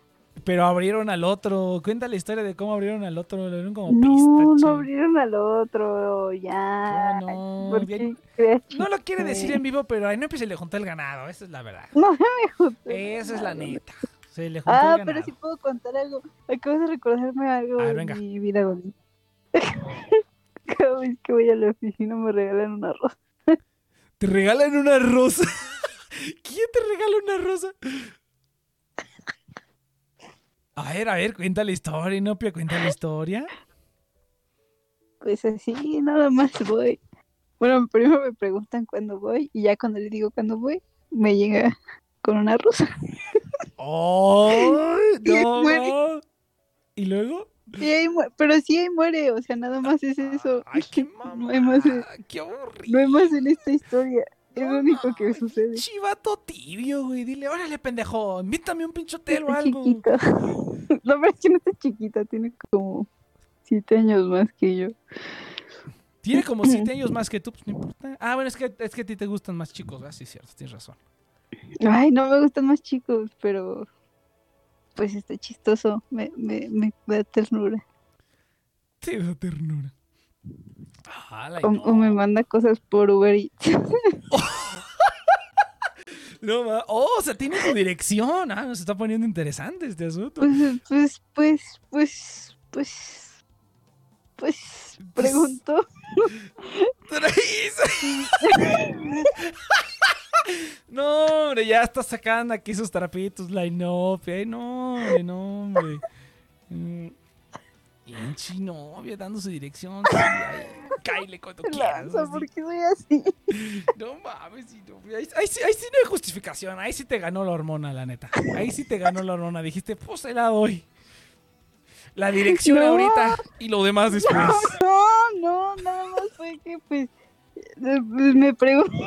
Pero abrieron al otro. Cuenta la historia de cómo abrieron al otro. Le dieron como No, pistache. no abrieron al otro, ya. ¿Cómo no? ¿Por Bien- qué crees, No lo quiere decir en vivo, pero ahí no se le juntó el ganado. Esa es la verdad. No se me juntó. Esa es la neta. Se le juntó Ah, el ganado. pero sí puedo contar algo. Acabas de recordarme algo A ver, de venga. mi vida. Cada vez que voy a la oficina me regalan un arroz. Te regalan una rosa. ¿Quién te regala una rosa? A ver, a ver, cuenta la historia, Inopia, cuenta la historia. Pues así, nada más voy. Bueno, primero me preguntan cuándo voy y ya cuando les digo cuándo voy, me llega con una rosa. ¡Oh! Y No. ¿Y luego? Ahí pero sí ahí muere, o sea, nada más es eso. ¡Ay, qué No hay más, mamá! ¡Qué aburrido! No hay más en esta historia. Es lo único que sucede. Chivato tibio, güey. Dile, órale, pendejo, invítame un pinche hotel o algo. chiquito. No, pero es que no está chiquita, tiene como siete años más que yo. Tiene como siete años más que tú, pues no importa. Ah, bueno, es que, es que a ti te gustan más chicos, ¿verdad? Sí, cierto, tienes razón. Ay, no me gustan más chicos, pero pues está chistoso, me, me, me da ternura. Te da ternura. O, no. o me manda cosas por Uber Eats. No, ma- Oh, o sea, tiene tu dirección. Ah, se está poniendo interesante este asunto. Pues, pues, pues, pues, pues, pues, pregunto. No, hombre, ya está sacando aquí sus trapitos, la inopia. Ay, no, hombre, no, hombre. Mm, Inchi, novia, dando su dirección. Cáile cuando quieras. ¿por qué soy así? No mames, ahí sí, ahí sí no hay justificación. Ahí sí te ganó la hormona, la neta. Ahí sí te ganó la hormona. Dijiste, pues se la doy. La dirección No. ahorita y lo demás después. No, no, nada más fue que pues, eh, pues, me pregunto.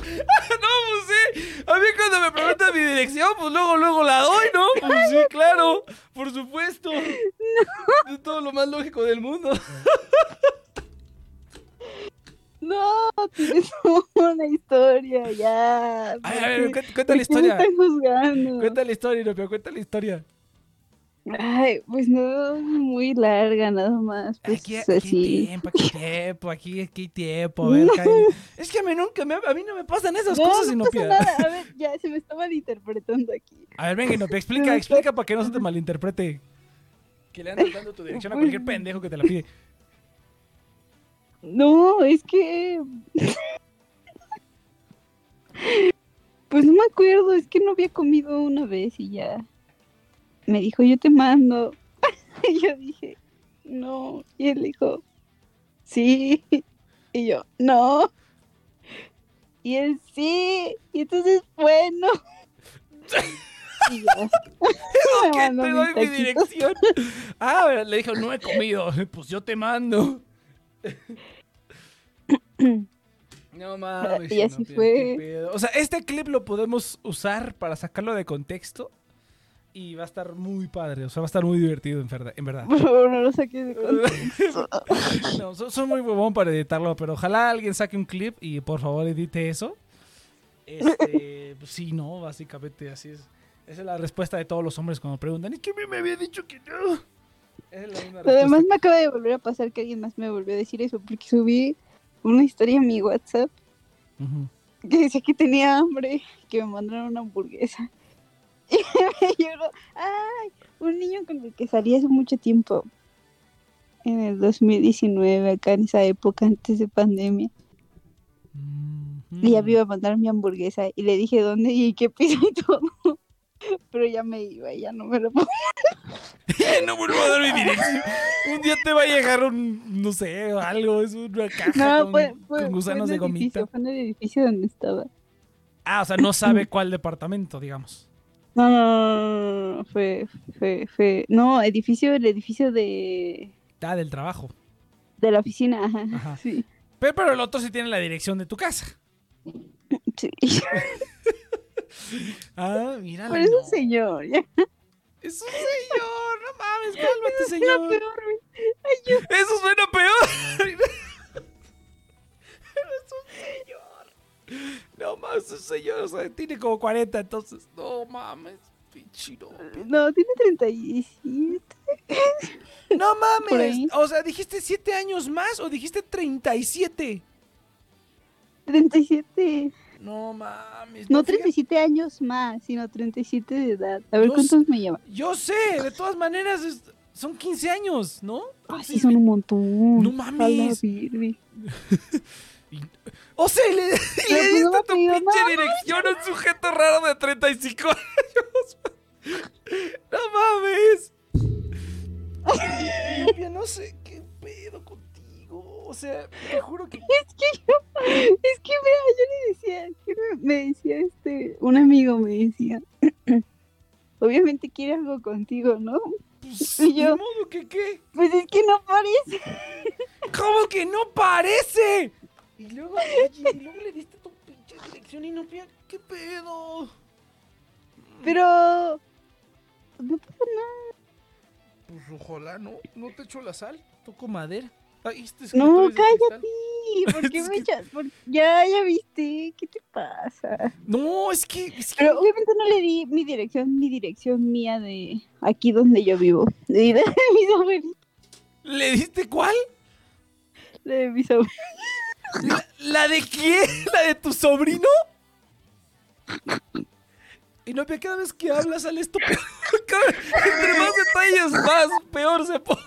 No, pues sí. A mí cuando me preguntan mi dirección, pues luego, luego la doy, ¿no? Pues sí, claro. Por supuesto. Es todo lo más lógico del mundo. No, tienes una historia, ya. A ver, a ¿por ver, cuenta, la historia. están juzgando? Cuenta la historia, Inopia, cuenta la historia. Ay, pues no, muy larga, nada más. Pues Aquí, aquí así. tiempo, aquí tiempo, aquí, aquí tiempo. A ver. Es que a mí nunca me, a mí no me pasan esas No, cosas, no pasa nada. A ver, ya se me está malinterpretando aquí. A ver, venga, Inopia, explica, explica para que no se te malinterprete. Que le andas dando tu dirección a cualquier pendejo que te la pide. No, es que. Pues no me acuerdo, es que no había comido una vez y ya. Me dijo, yo te mando. Y yo dije, no. Y él dijo, sí. Y yo, no. Y él, sí. Y entonces, bueno. Y ya. Me que mandó te doy mi dirección. Ah, le dijo, no he comido. Pues yo te mando. No mames. Y así fue. O sea, este clip lo podemos usar para sacarlo de contexto. Y va a estar muy padre. O sea, va a estar muy divertido, en verdad. En verdad. Por favor, no lo saques de contexto. No, so- soy muy huevón para editarlo, pero ojalá alguien saque un clip y por favor edite eso. Este, pues sí, no, básicamente así es. Esa es la respuesta de todos los hombres cuando preguntan, es que a mí me había dicho que no. Esa es la misma Pero además me acaba de volver a pasar que alguien más me volvió a decir eso, porque subí una historia en mi WhatsApp. Eh, que decía que tenía hambre, que me mandaron una hamburguesa. me lloró. Ay, un niño con el que salí hace mucho tiempo. En el 2019, acá en esa época, antes de pandemia. Y ya me iba a mandar mi hamburguesa. Y le dije dónde y qué piso y todo. Pero ya me iba, ya no me lo pongo. no vuelvo a dar mi dirección. Un día te va a llegar un, no sé, algo, es una caja No, con, fue, con fue, gusanos fue en de el edificio, gomita. Fue en el edificio donde estaba. Ah, o sea, no sabe cuál departamento, digamos. No, no, no, fue, fue, fue. No, edificio, el edificio de, Ah, del trabajo. de la oficina, ajá. Ajá. Sí, Pero, pero el otro sí tiene la dirección de tu casa. sí. Ah, mira. Por eso, señor, ya. Es un señor, no mames, cálmate, Era señor. peor, güey. Eso suena peor. es un señor. No mames, señor, o sea, tiene como 40, entonces, no mames, pinchino. No, tiene 37. No mames, o sea, dijiste 7 años más o dijiste 37. 37. No mames. No fíjate- 37 años más, sino 37 de edad. A ver Yo cuántos me lleva. Yo sé, de todas maneras, es- son 15 años, ¿no? Ah, sí, son un montón. No mames. O sea, le, pues, diste tu pinche nada. dirección a un sujeto raro de 35 años. No mames. Yo no sé qué pedo contigo. O sea, te juro que. Es que yo, es que mira, yo le decía, me, decía este, un amigo me decía, obviamente quiere algo contigo, ¿no? Pues, Y yo- ni modo que qué. Pues es que no parece. ¿Cómo que no parece? Y luego, oye, y luego le diste tu pinche dirección y no pía. ¿Qué pedo? Pero no pasa nada. Pues ojalá, ¿no? ¿No te echo la sal? Toco madera. Ay, este No, es cállate. ¿Por qué me echas? Por- Ya, ya viste. ¿Qué te pasa? No, es que. Es que... Pero obviamente no le di mi dirección, mi dirección mía de aquí donde yo vivo. Y de mis abuelitos. ¿Le diste cuál? De mis abuelitos. ¿La, la de quién? ¿La de tu sobrino? Y no, cada vez que hablas sale esto peor. Entre más detalles, más peor se pone.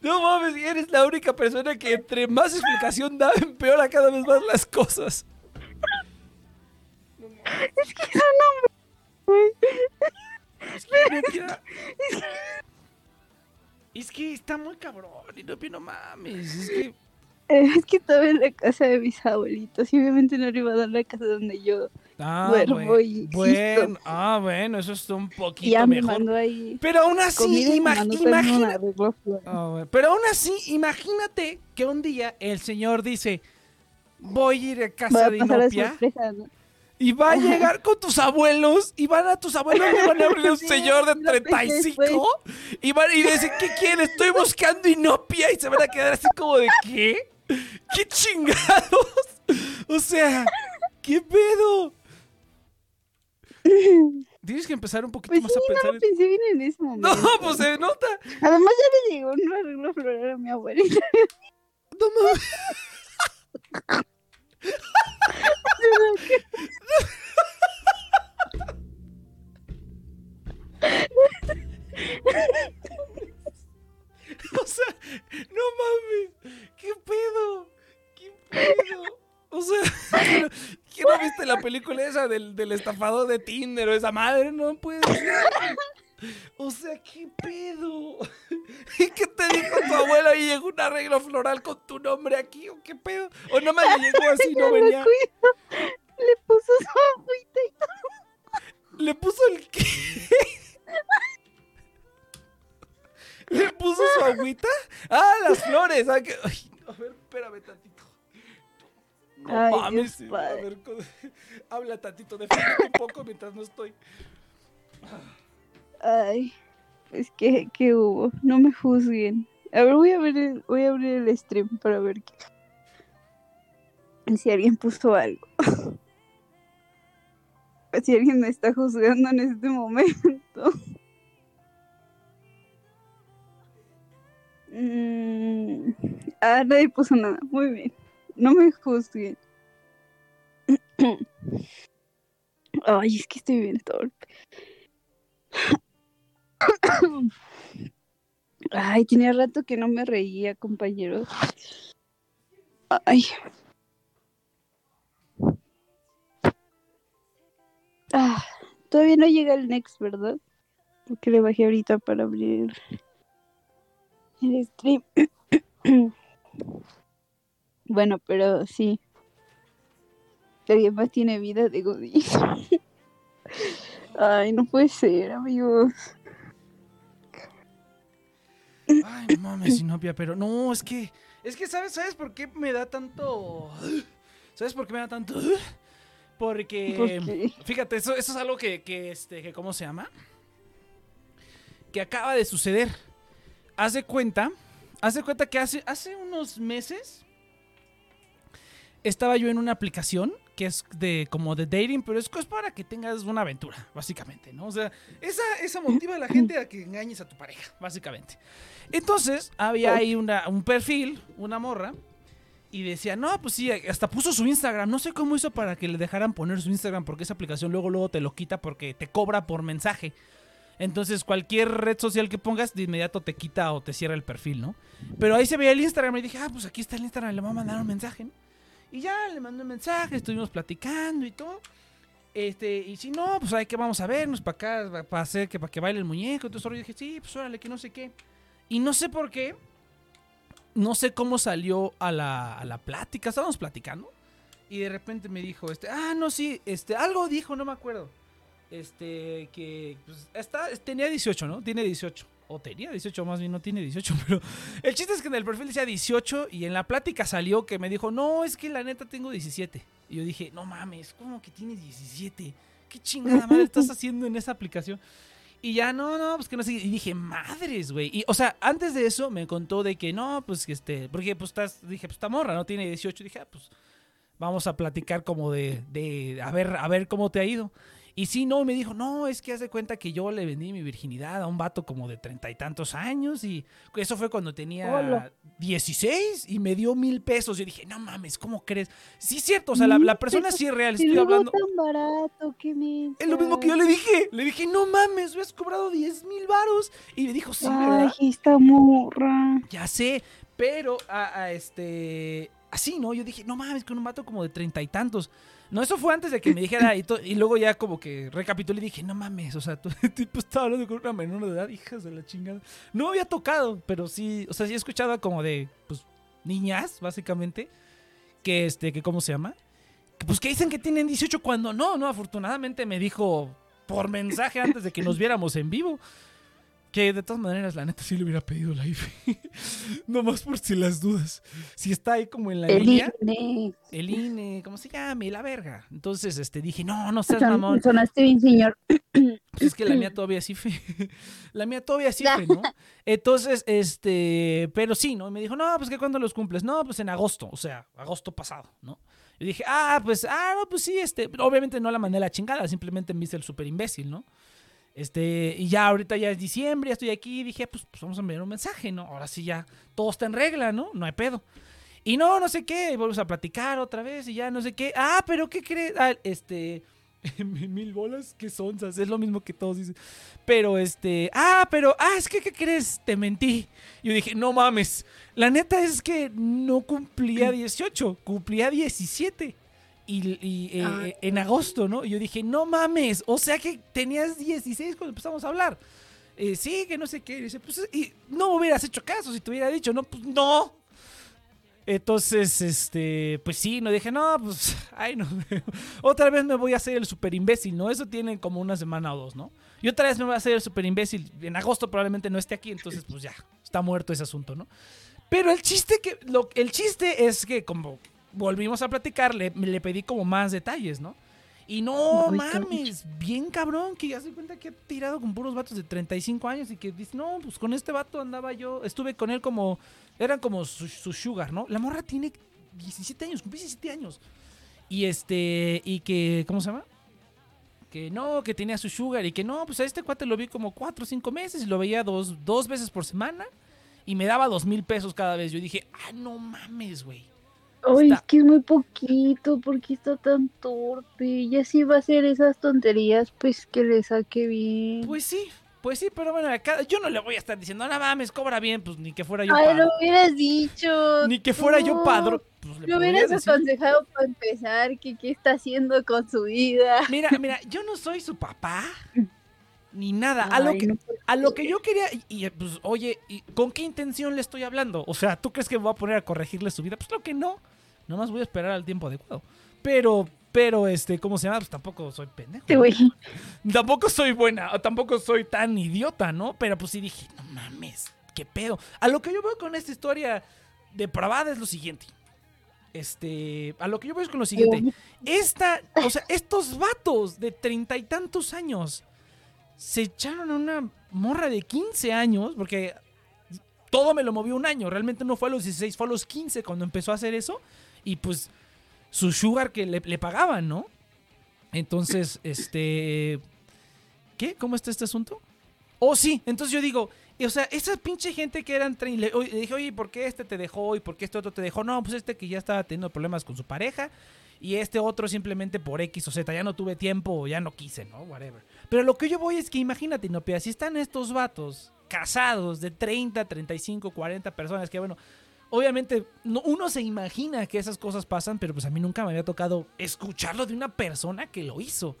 No mames, eres la única persona que entre más explicación da, empeora cada vez más las cosas. Es que hombres. Es que no quiera- Es que está muy cabrón. Y no, no mames. Es que. Eh, Es que estaba en la casa de mis abuelitos y obviamente no le iba a dar la casa donde yo. Ah, Duermo bueno. y bueno, ah, bueno, eso está un Y poquito me mejor. mandó ahí Pero aún así, comida y me ima- mandó también un imagina- arreglo floral. Ah. Pero aún así, imagínate que un día el señor dice, voy a ir a casa a de Inopia sorpresa, ¿no? y va a llegar con tus abuelos y van a tus abuelos le van a abrir un Sí, señor de lo pensé 35 después. y van y dicen, ¿qué quieren? Estoy buscando Inopia y se van a quedar así como de, ¿qué? ¿Qué chingados? O sea, ¿qué pedo? Tienes que empezar un poquito Pues más sí, a no pensar lo en... pensé bien en ese momento. No, pues se nota. Además ya le llegó un arreglo floral a mi abuelita. No mames. O sea, no mames. ¿Qué pedo? ¿Qué pedo? O sea, ¿qué no, viste la película esa del, del estafador de Tinder o esa madre? No puede ser. O sea, ¿qué pedo? ¿Y qué te dijo tu abuela y llegó un arreglo floral con tu nombre aquí? ¿O qué pedo? ¿O no me llegó así no venía? Le puso su agüita y todo. ¿Le puso el qué? ¿Le puso su agüita? Ah, las flores. ah, que- Ay, a ver, espérame tantito. No Ay, mames. Dios A ver, co- habla tantito, defiéndete un poco mientras no estoy. Ay, es que, ¿qué hubo? No me juzguen. A ver, voy a ver el, voy a abrir el stream para ver qué. Si alguien puso algo. si alguien me está juzgando en este momento. Mm, Ah, nadie puso nada. Muy bien. No me juzguen. Ay, es que estoy bien torpe. Ay, tenía rato que no me reía, compañeros. Ay. Ah, todavía no llega el next, ¿verdad? Porque le bajé ahorita para abrir el stream. bueno, pero sí. Alguien más tiene vida de Godín. Ay, no puede ser, amigos. Ay, no mames, Sinopia, pero no, es que. Es que, ¿sabes, ¿sabes por qué me da tanto. ¿Sabes por qué me da tanto? Porque. Fíjate, eso, eso es algo que, que, este, que, ¿cómo se llama? Que acaba de suceder. Haz de cuenta. Cuenta que hace, hace unos meses. Estaba yo en una aplicación que es de como de dating, pero es, es para que tengas una aventura, básicamente, ¿no? O sea, esa, esa motiva a la gente a que engañes a tu pareja, básicamente. Entonces, había ahí una, un perfil, una morra, y decía, no, pues sí, hasta puso su Instagram. No sé cómo hizo para que le dejaran poner su Instagram, porque esa aplicación luego, luego te lo quita porque te cobra por mensaje. Entonces, cualquier red social que pongas, de inmediato te quita o te cierra el perfil, ¿no? Pero ahí se veía el Instagram y dije, ah, pues aquí está el Instagram, le voy a mandar un mensaje, ¿no? Y ya le mandé un mensaje, estuvimos platicando y todo. Este, y si no, pues hay que vamos a vernos para acá, para hacer que para que baile el muñeco. Entonces yo dije, sí, pues órale, que no sé qué. Y no sé por qué, no sé cómo salió a la, a la plática, estábamos platicando. Y de repente me dijo, este, ah, no, sí, este, algo dijo, no me acuerdo. Este, que pues, está, tenía 18, ¿no? Tiene 18. O tenía 18, más bien no tiene 18, pero el chiste es que en el perfil decía 18 y en la plática salió que me dijo, no, es que la neta tengo 17. Y yo dije, no mames, ¿cómo que tienes 17? ¿Qué chingada madre estás haciendo en esa aplicación? Y ya, no, no, pues que no sé. Y dije, madres, güey. Y, o sea, antes de eso me contó de que no, pues que este. Porque pues estás, dije, pues esta morra, ¿no? Tiene 18. Dije, ah, pues vamos a platicar como de, de, a ver, a ver cómo te ha ido. Y sí, no, me dijo, no, es que haz de cuenta que yo le vendí mi virginidad a un vato como de treinta y tantos años y eso fue cuando tenía. 16 y me dio mil pesos. Yo dije, no mames, ¿cómo crees? Sí, es cierto, o sea, la, la persona sí es real, estoy hablando... tan barato, qué. Es lo mismo que yo le dije. Le dije, no mames, me has cobrado 10 mil varos. Y me dijo, sí, ¿verdad? Ay, esta morra. Ya sé, pero a, a este. Así, ¿no? Yo dije, no mames, con un vato como de treinta y tantos. No, eso fue antes de que me dijera. Y, y luego ya como que recapitulé y dije, no mames, o sea, el tipo estaba hablando con una menor de edad, hijas de la chingada. No había tocado, pero sí, o sea, sí he escuchado como de, pues, niñas, básicamente. Que este, que ¿cómo se llama? Que, pues que dicen que tienen 18 cuando no, no, afortunadamente me dijo por mensaje antes de que nos viéramos en vivo. Que de todas maneras, la neta, sí le hubiera pedido la IFE. Nomás por si las dudas. Si está ahí como en la El línea, INE. el INE, ¿cómo se llame? La verga. Entonces, este, dije, no, no seas Son- mamón. Sonaste bien, señor. Pues es que la mía todavía sí fe. La mía todavía sí fe, ¿no? Entonces, este, pero sí, ¿no? Y me dijo, no, pues que cuando los cumples. No, pues en agosto, o sea, agosto pasado, ¿no? Y dije, ah, pues, ah, no, pues sí, este, obviamente no la mandé a la chingada, simplemente me hice el súper imbécil, ¿no? Este, y ya ahorita ya es diciembre, ya estoy aquí, y dije, pues, pues vamos a enviar un mensaje, ¿no? Ahora sí ya todo está en regla, ¿no? No hay pedo. Y no, no sé qué, y volvemos a platicar otra vez y ya no sé qué. Ah, pero ¿qué crees? Ah, este, mil bolas, qué sonzas, es lo mismo que todos dicen. Pero este, ah, pero, ah, es que, ¿qué crees? Te mentí. Yo dije, no mames, la neta es que no cumplía 18, cumplía 17. Y, y, eh, Ah. eh, en agosto, ¿no? Y yo dije, no mames, o sea que tenías 16 cuando empezamos a hablar. Eh, sí, que no sé qué. Y dice, pues, y no me hubieras hecho caso si te hubiera dicho, no, pues no. Entonces, este, pues sí, no dije, no, pues, ay, no. otra vez me voy a hacer el super imbécil, ¿no? Eso tiene como una semana o dos, ¿no? Y otra vez me voy a hacer el super imbécil. En agosto probablemente no esté aquí, entonces, pues ya, está muerto ese asunto, ¿no? Pero el chiste que, lo, el chiste es que como volvimos a platicar, le, le pedí como más detalles, ¿no? Y no mames, bien cabrón, que ya se cuenta que ha tirado con puros vatos de 35 años y que dice, no, pues con este vato andaba yo, estuve con él como, eran como su, su sugar, ¿no? La morra tiene 17 años, cumplí 17 años. Y este, y que, ¿cómo se llama? Que no, que tenía su sugar y que no, pues a este cuate lo vi como 4 o 5 meses y lo veía dos, dos veces por semana y me daba dos mil pesos cada vez. Yo dije, ah, no mames, güey. Ay, Está- es que es muy poquito, porque está tan torpe? Y así va a hacer esas tonterías, pues que le saque bien. Pues sí, pues sí, pero bueno, acá, yo no le voy a estar diciendo, no mames, cobra bien, pues ni que fuera yo Ay, lo hubieras dicho. Ni que fuera yo tú. padrón. Pues Lo hubieras decir. aconsejado para empezar que qué está haciendo con su vida. Mira, mira, yo no soy su papá. Ni nada. A lo que, no a lo que yo quería. Y, y, pues, oye, ¿y ¿con qué intención le estoy hablando? O sea, ¿tú crees que me voy a poner a corregirle su vida? Pues creo que no. Nomás voy a esperar al tiempo adecuado. Pero, pero, este, ¿cómo se llama? Pues tampoco soy pendejo. Güey. Tampoco soy buena, tampoco soy tan idiota, ¿no? Pero pues sí dije, no mames, qué pedo. A lo que yo veo con esta historia depravada es lo siguiente. Este, a lo que yo veo es con lo siguiente. Esta, o sea, estos vatos de treinta y tantos años se echaron a una morra de 15 años, porque todo me lo movió un año. Realmente no fue a los 16, fue a los 15 cuando empezó a hacer eso. Y pues su sugar que le, le pagaban, ¿no? Entonces, este. ¿Qué? ¿Cómo está este asunto? Oh, sí. Entonces yo digo, o sea, esa pinche gente que eran. tre- Le, le dije, oye, ¿por qué este te dejó y por qué este otro te dejó? No, pues este que ya estaba teniendo problemas con su pareja. Y este otro simplemente por X o Z, ya no tuve tiempo o ya no quise, ¿no? Whatever. Pero lo que yo voy es que imagínate, Inopia, si están estos vatos casados de 30, 35, 40 personas, que bueno, obviamente no, uno se imagina que esas cosas pasan, pero pues a mí nunca me había tocado escucharlo de una persona que lo hizo.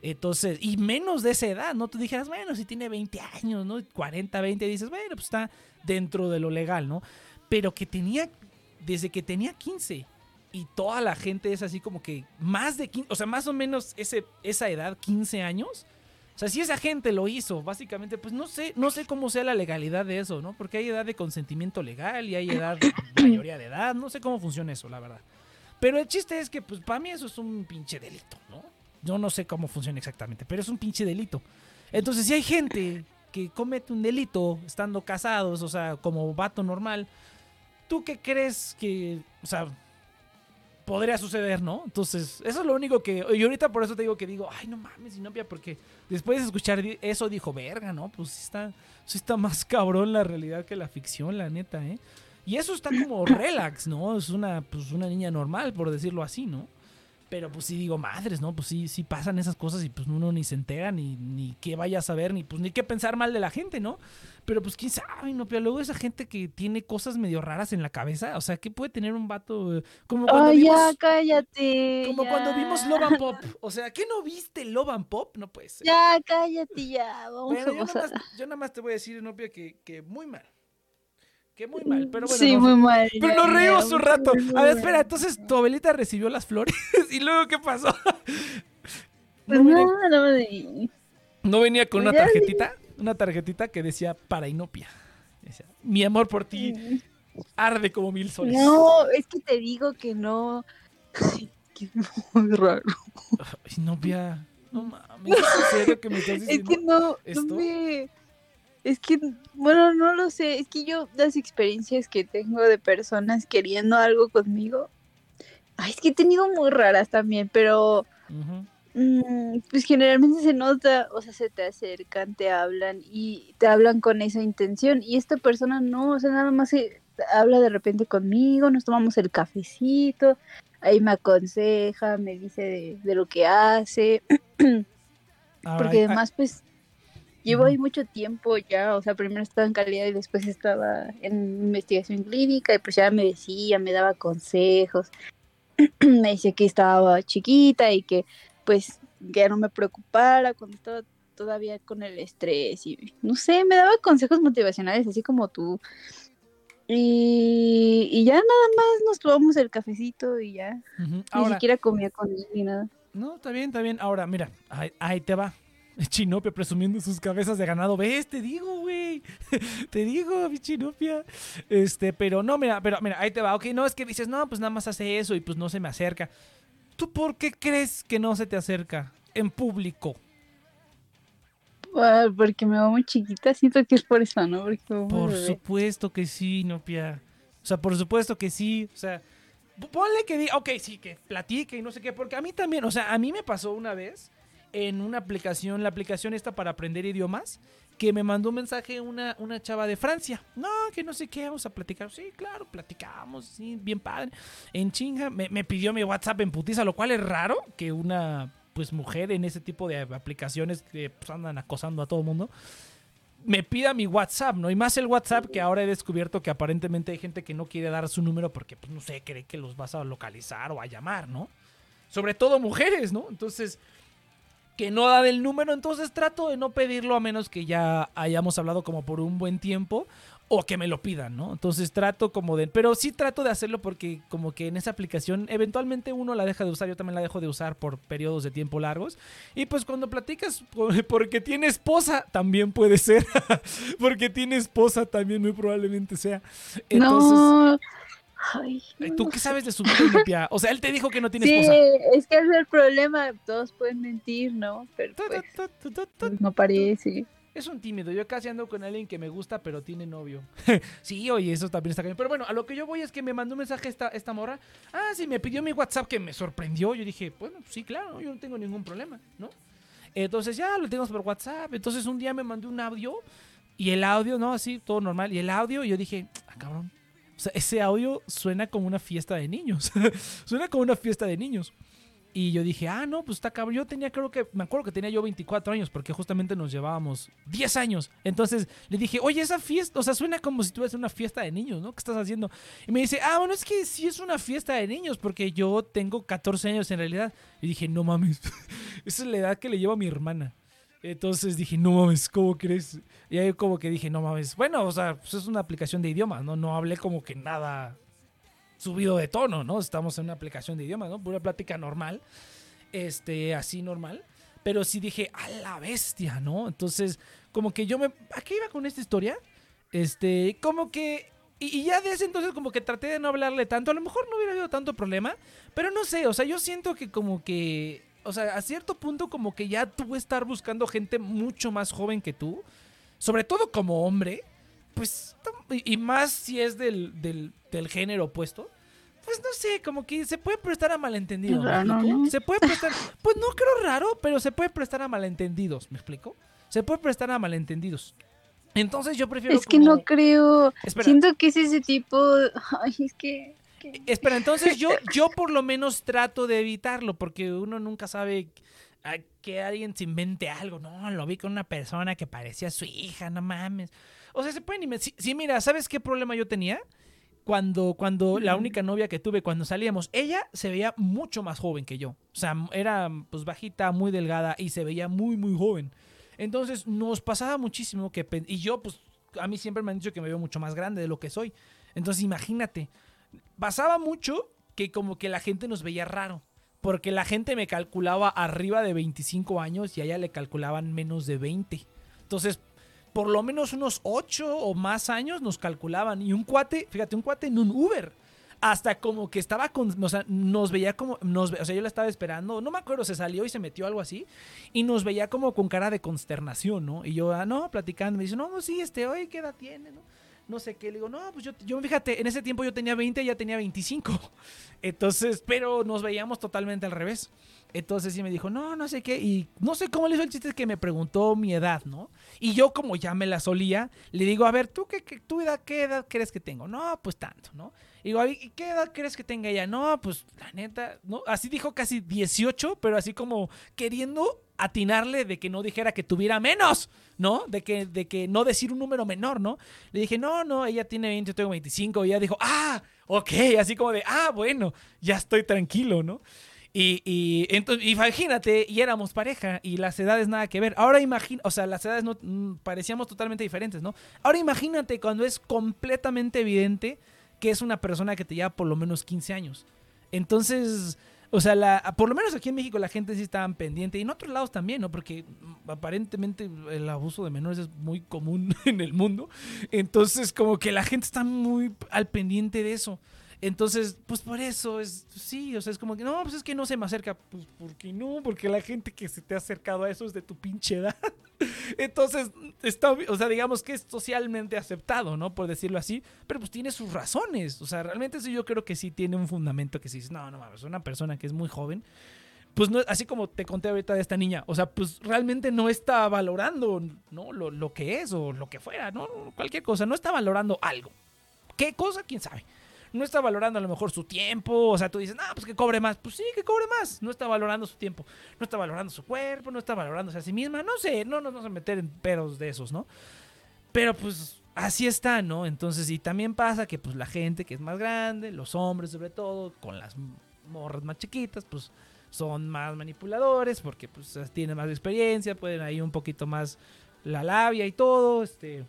Entonces, y menos de esa edad, ¿no? Tú dijeras, bueno, si tiene 20 años, ¿no? 40, 20, dices, bueno, pues está dentro de lo legal, ¿no? Pero que tenía, desde que tenía 15 y toda la gente es así como que más de 15, o sea, más o menos ese, esa edad, 15 años. O sea, si esa gente lo hizo, básicamente, pues no sé, no sé cómo sea la legalidad de eso, ¿no? Porque hay edad de consentimiento legal y hay edad de mayoría de edad, no sé cómo funciona eso, la verdad. Pero el chiste es que, pues, para mí eso es un pinche delito, ¿no? Yo no sé cómo funciona exactamente, pero es un pinche delito. Entonces, si hay gente que comete un delito estando casados, o sea, como vato normal, ¿tú qué crees que, o sea, podría suceder, ¿no? Entonces, eso es lo único que. Y ahorita por eso te digo que digo, ay, no mames, novia, porque después de escuchar eso dijo, verga, ¿no? Pues sí está, está más cabrón la realidad que la ficción, la neta, ¿eh? Y eso está como relax, ¿no? Es una, pues, una niña normal, por decirlo así, ¿no? Pero pues sí digo, madres, ¿no? Pues sí, sí pasan esas cosas y pues uno ni se entera, ni, ni qué vaya a saber, ni pues ni qué pensar mal de la gente, ¿no? Pero pues quién sabe, ¿no? Pero luego esa gente que tiene cosas medio raras en la cabeza, o sea, ¿qué puede tener un vato? Como cuando Ay, vimos... ya, cállate. Como ya. cuando vimos Love and Pop. O sea, ¿qué no viste Love and Pop? No puede ser. Ya, cállate, ya. Vamos Bueno, a yo, nada más, yo nada más te voy a decir, Nopia, que, que muy mal. Que muy mal, pero bueno. sí, no- muy mal. pero nos reímos un rato. A ver, espera, entonces tu abuelita recibió las flores y luego ¿qué pasó? Pues No venía, no, me no venía con una sí. tarjetita, una tarjetita que decía para Inopia. Decía, Mi amor por ti arde como mil soles. No, es que te digo que no. Ay, que es muy raro. Inopia, no mames, ¿es en serio que me estás Es diciendo? que no, no esto? me. Es que, bueno, no lo sé. Es que yo, las experiencias que tengo de personas queriendo algo conmigo. Ay, es que he tenido muy raras también, pero. Mm, pues generalmente se nota, o sea, se te acercan, te hablan y te hablan con esa intención. Y esta persona no, o sea, nada más se habla de repente conmigo, nos tomamos el cafecito, ahí me aconseja, me dice de, de lo que hace, porque además, pues, llevo ahí mucho tiempo ya, o sea, primero estaba en calidad y después estaba en investigación clínica y pues ya me decía, me daba consejos, me decía que estaba chiquita y que pues ya no me preocupara cuando estaba todavía con el estrés y no sé, me daba consejos motivacionales así como tú. Y, y ya nada más nos tomamos el cafecito y ya, ni Ahora, siquiera comía con él ni nada. No, está bien, está bien. Ahora, mira, ahí, ahí te va. Chinopia presumiendo sus cabezas de ganado. ¿Ves? Te digo, güey. te digo, mi Chinopia. Este, pero no, mira, pero mira, ahí te va. Ok, no, es que dices, no, pues nada más hace eso y pues no se me acerca. ¿Tú por qué crees que no se te acerca en público? Ah, Porque me veo muy chiquita, siento que es por eso, ¿no? Porque Por supuesto que sí, Nopia. O sea, por supuesto que sí. O sea, ponle que diga, ok, sí, que platique y no sé qué, porque a mí también, o sea, a mí me pasó una vez en una aplicación, la aplicación esta para aprender idiomas, que me mandó un mensaje una, una chava de Francia. No, que no sé qué, vamos a platicar. Sí, claro, platicamos, sí, bien padre. En chinga, me, me pidió mi WhatsApp en putiza, lo cual es raro que una pues mujer en ese tipo de aplicaciones que pues, andan acosando a todo mundo me pida mi WhatsApp, ¿no? Y más el WhatsApp que ahora he descubierto que aparentemente hay gente que no quiere dar su número porque, pues, no sé, cree que los vas a localizar o a llamar, ¿no? Sobre todo mujeres, ¿no? Entonces, que no da el número, entonces trato de no pedirlo a menos que ya hayamos hablado como por un buen tiempo o que me lo pidan, ¿no? Entonces trato como de, pero sí trato de hacerlo porque como que en esa aplicación eventualmente uno la deja de usar, yo también la dejo de usar por periodos de tiempo largos y pues cuando platicas porque tiene esposa también puede ser, porque tiene esposa también muy probablemente sea. Entonces, no. Ay, ¿Tú qué sabes de su vida limpia? O sea, él te dijo que no tiene esposa. Sí, es que es el problema. Todos pueden mentir, ¿no? Pero pues, no parece. Es un tímido. Yo casi ando con alguien que me gusta, pero tiene novio. sí, oye, eso también está bien. Pero bueno, a lo que yo voy es que me mandó un mensaje esta, esta morra. Ah, sí, me pidió mi WhatsApp que me sorprendió. Yo dije, bueno, sí, claro, yo no tengo ningún problema, ¿no? Entonces ya lo tenemos por WhatsApp. Entonces un día me mandó un audio y el audio, ¿no? Así, todo normal. Y el audio, yo dije, ah, cabrón, o sea, ese audio suena como una fiesta de niños. suena como una fiesta de niños. Y yo dije, ah, no, pues está cabrón. Yo tenía, creo que, me acuerdo que tenía yo 24 años, porque justamente nos llevábamos 10 años. Entonces le dije, oye, esa fiesta, o sea, suena como si tuvieras una fiesta de niños, ¿no? ¿Qué estás haciendo? Y me dice, ah, bueno, es que sí es una fiesta de niños, porque yo tengo 14 años en realidad. Y dije, no mames, esa es la edad que le llevo a mi hermana. Entonces dije, no mames, ¿cómo crees? Y ahí como que dije, no mames, bueno, o sea, pues es una aplicación de idiomas, ¿no? No hablé como que nada subido de tono, ¿no? Estamos en una aplicación de idiomas, ¿no? Pura plática normal, este, así normal. Pero sí dije, a la bestia, ¿no? Entonces, como que yo me... ¿A qué iba con esta historia? Este, como que... Y, ya desde entonces como que traté de no hablarle tanto. A lo mejor no hubiera habido tanto problema. Pero no sé, o sea, yo siento que como que o sea, a cierto punto como que ya tú estar buscando gente mucho más joven que tú, sobre todo como hombre, pues, y más si es del, del, género opuesto, pues no sé, como que se puede prestar a malentendidos. Se puede prestar, pues no creo raro, pero se puede prestar a malentendidos, ¿me explico? Se puede prestar a malentendidos. Entonces yo prefiero... Es que no creo... Siento que es ese tipo... Ay, es que... Espera, entonces yo, yo por lo menos trato de evitarlo, porque uno nunca sabe que alguien se invente algo. No, lo vi con una persona que parecía su hija, no mames. O sea, se pueden Sí, mira, ¿sabes qué problema yo tenía? Cuando, cuando la única novia que tuve cuando salíamos, ella se veía mucho más joven que yo. O sea, era pues bajita, muy delgada y se veía muy, muy joven. Entonces nos pasaba muchísimo que... Y yo, pues, a mí siempre me han dicho que me veo mucho más grande de lo que soy. Entonces imagínate, pasaba mucho que como que la gente nos veía raro. Porque la gente me calculaba arriba de 25 años y a ella le calculaban menos de 20. Entonces, por lo menos unos 8 o más años nos calculaban. Y un cuate, fíjate, un cuate en un Uber. Hasta como que estaba con. O sea, nos veía como. Nos, o sea, yo la estaba esperando. No me acuerdo, se salió y se metió algo así. Y nos veía como con cara de consternación, ¿no? Y yo, ah, no, platicando. Me dice, no, sí, este, oye, ¿qué edad tiene, no? No sé qué. Le digo, no, pues yo, yo fíjate, en ese tiempo yo tenía 20, ya tenía 25. Entonces, pero nos veíamos totalmente al revés. Entonces sí me dijo, no, no sé qué. Y no sé cómo le hizo el chiste que me preguntó mi edad, ¿no? Y yo, como ya me la solía, le digo, a ver, ¿tú qué, qué, tu edad, qué edad crees que tengo? No, pues tanto, ¿no? Y digo, ¿y qué edad crees que tenga ella? No, pues la neta, ¿no? Así dijo casi 18, pero así como queriendo atinarle de que no dijera que tuviera menos, ¿no? De que, de que no decir un número menor, ¿no? Le dije, no, no, ella tiene 20, yo tengo 25. Y ella dijo, ah, ok, así como de, ah, bueno, ya estoy tranquilo, ¿no? Y, y, entonces, imagínate, y éramos pareja, y las edades nada que ver. Ahora imagina, o sea, las edades no mm, parecíamos totalmente diferentes, ¿no? Ahora imagínate cuando es completamente evidente que es una persona que te lleva por lo menos 15 años. Entonces, o sea, la, por lo menos aquí en México la gente sí estaba pendiente y en otros lados también, ¿no? Porque aparentemente el abuso de menores es muy común en el mundo. Entonces, como que la gente está muy al pendiente de eso. Entonces, pues por eso es, sí, o sea, es como que, no, pues es que no se me acerca, pues ¿por qué no? Porque la gente que se te ha acercado a eso es de tu pinche edad. Entonces, está, o sea, digamos que es socialmente aceptado, ¿no? Por decirlo así, pero pues tiene sus razones, o sea, realmente sí yo creo que sí tiene un fundamento que si no, no mames, una persona que es muy joven, pues no, así como te conté ahorita de esta niña, o sea, pues realmente no está valorando, ¿no? Lo, lo que es o lo que fuera, ¿no? Cualquier cosa, no está valorando algo. ¿Qué cosa? ¿Quién sabe? No está valorando a lo mejor su tiempo, o sea, tú dices, no, pues que cobre más, pues sí, que cobre más. No está valorando su tiempo, no está valorando su cuerpo, no está valorándose a sí misma, no sé, no nos vamos a meter en pedos de esos, ¿no? Pero pues así está, ¿no? Entonces, y también pasa que pues la gente que es más grande, los hombres sobre todo, con las morras más chiquitas, pues son más manipuladores porque pues tienen más experiencia, pueden ahí un poquito más la labia y todo, este,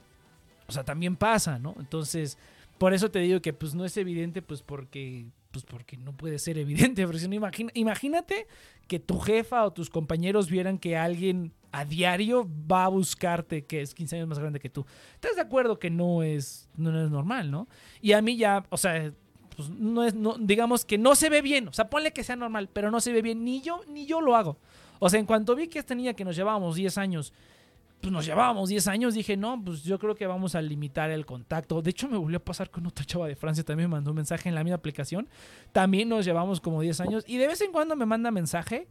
o sea, también pasa, ¿no? Entonces, por eso te digo que pues no es evidente, pues porque pues porque no puede ser evidente, pero no imagina, imagínate que tu jefa o tus compañeros vieran que alguien a diario va a buscarte que es 15 años más grande que tú. ¿Estás de acuerdo que no es no es normal, no? Y a mí ya, o sea, pues no es digamos que no se ve bien, o sea, ponle que sea normal, pero no se ve bien ni yo ni yo lo hago. O sea, en cuanto vi que esta niña que nos llevábamos 10 años pues nos llevábamos 10 años, dije, no, pues yo creo que vamos a limitar el contacto. De hecho, me volvió a pasar con otra chava de Francia, también me mandó un mensaje en la misma aplicación. También nos llevamos como 10 años y de vez en cuando me manda mensaje.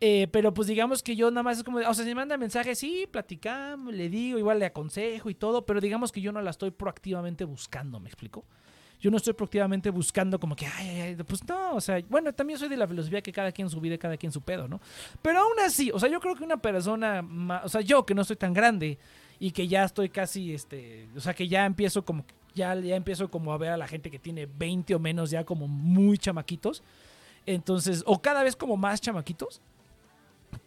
Eh, pero pues digamos que yo nada más es como, o sea, si me manda mensaje, sí, platicamos, le digo, igual le aconsejo y todo, pero digamos que yo no la estoy proactivamente buscando, ¿me explico? Yo no estoy proactivamente buscando como que, ay, pues no, o sea, bueno, también soy de la filosofía que cada quien su vida, cada quien su pedo, ¿no? Pero aún así, o sea, yo creo que una persona, o sea, yo que no estoy tan grande y que ya estoy casi, este, o sea, que ya empiezo como, ya, ya empiezo como a ver a la gente que tiene 20 o menos ya como muy chamaquitos, entonces, o cada vez como más chamaquitos,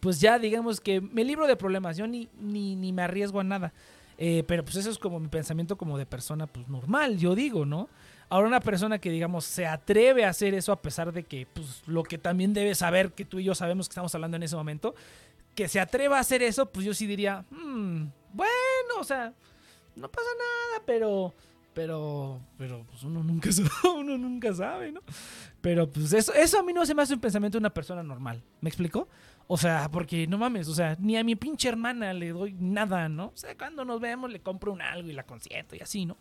pues ya digamos que me libro de problemas, yo ni, ni, ni me arriesgo a nada. Eh, pero pues eso es como mi pensamiento como de persona pues normal, yo digo, ¿no? Ahora una persona que, digamos, se atreve a hacer eso a pesar de que, pues, lo que también debe saber, que tú y yo sabemos que estamos hablando en ese momento, que se atreva a hacer eso, pues yo sí diría, hmm, bueno, o sea, no pasa nada, pero, pero, pero, pues uno nunca sabe, uno nunca sabe, ¿no? Pero, pues eso, eso a mí no se me hace un pensamiento de una persona normal, ¿me explico? O sea, porque no mames, o sea, ni a mi pinche hermana le doy nada, ¿no? O sea, cuando nos vemos le compro un algo y la consiento y así, ¿no?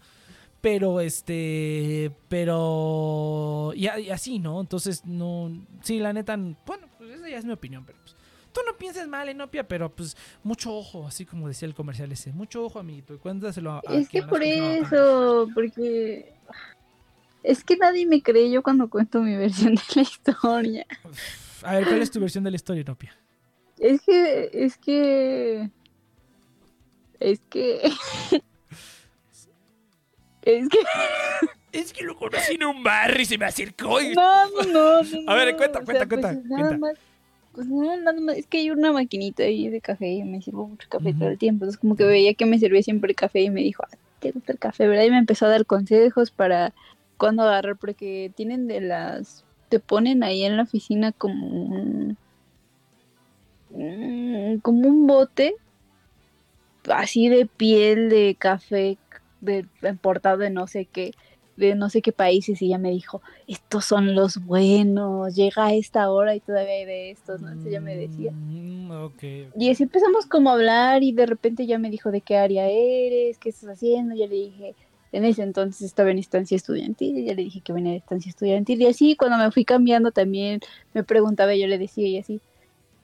Pero este, pero y, así, ¿no? Entonces no, sí, la neta, bueno, pues esa ya es mi opinión, pero pues, tú no pienses mal, Enopia, pero pues mucho ojo, así como decía el comercial ese, mucho ojo, amiguito, y cuéntaselo a, Es que por eso, porque es que nadie me cree yo cuando cuento mi versión de la historia. A ver, ¿cuál es tu versión de la historia, Enopia? Es que, es que, es que Es que. Es que lo conocí en un bar y se me acercó. Y... No, no, no, A ver, cuenta, cuenta, cuenta. Pues nada más. Pues no, nada más. Es que hay una maquinita ahí de café y me sirvo mucho café todo el tiempo. Entonces, como que veía que me servía siempre el café y me dijo, ah, ¿te gusta el café, verdad? Y me empezó a dar consejos para cuándo agarrar, porque tienen de las. Te ponen ahí en la oficina como un. Mm, como un bote así de piel de café de, importado de no sé qué, de no sé qué países y ella me dijo, estos son los buenos, llega a esta hora y todavía hay de estos, ¿no? Entonces ella me decía. Mm, y así empezamos como a hablar y de repente ya me dijo de qué área eres, qué estás haciendo, ya le dije, en ese entonces estaba en estancia estudiantil, y ya le dije que venía de estancia estudiantil y así cuando me fui cambiando también me preguntaba, yo le decía y así.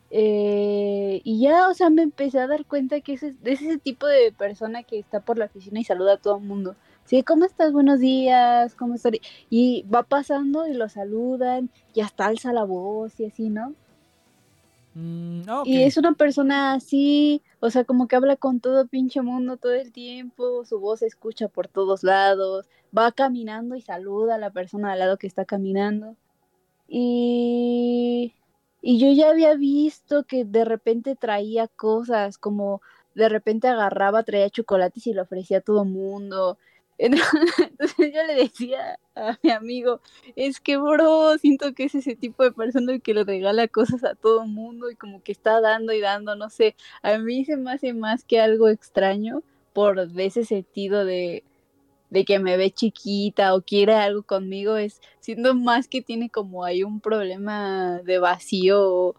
Eh, y ya, o sea, me empecé a dar cuenta que es, es ese tipo de persona que está por la oficina y saluda a todo el mundo. Sí, ¿cómo estás? Buenos días, ¿cómo estás? Y va pasando y lo saludan y hasta alza la voz y así, ¿no? Mm, ah, y es una persona así, o sea, como que habla con todo pinche mundo todo el tiempo, su voz se escucha por todos lados, va caminando y saluda a la persona al lado que está caminando. Y y yo ya había visto que de repente traía cosas, como de repente agarraba, traía chocolates y lo ofrecía a todo mundo. Entonces yo le decía a mi amigo, es que bro, siento que es ese tipo de persona que le regala cosas a todo mundo y como que está dando y dando, no sé, a mí se me hace más que algo extraño por ese sentido de, de que me ve chiquita o quiere algo conmigo, es siendo más que tiene como ahí un problema de vacío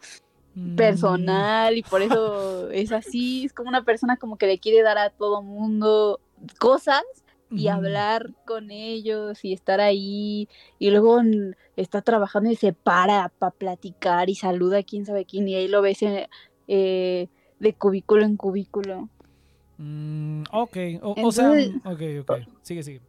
mm. personal y por eso es así, es como una persona como que le quiere dar a todo mundo cosas y hablar con ellos y estar ahí y luego está trabajando y se para para platicar y saluda a quién sabe quién y ahí lo ves en- eh, de cubículo en cubículo. Mm, ok, o, o sea, mm, ok, ok. Sigue, sigue.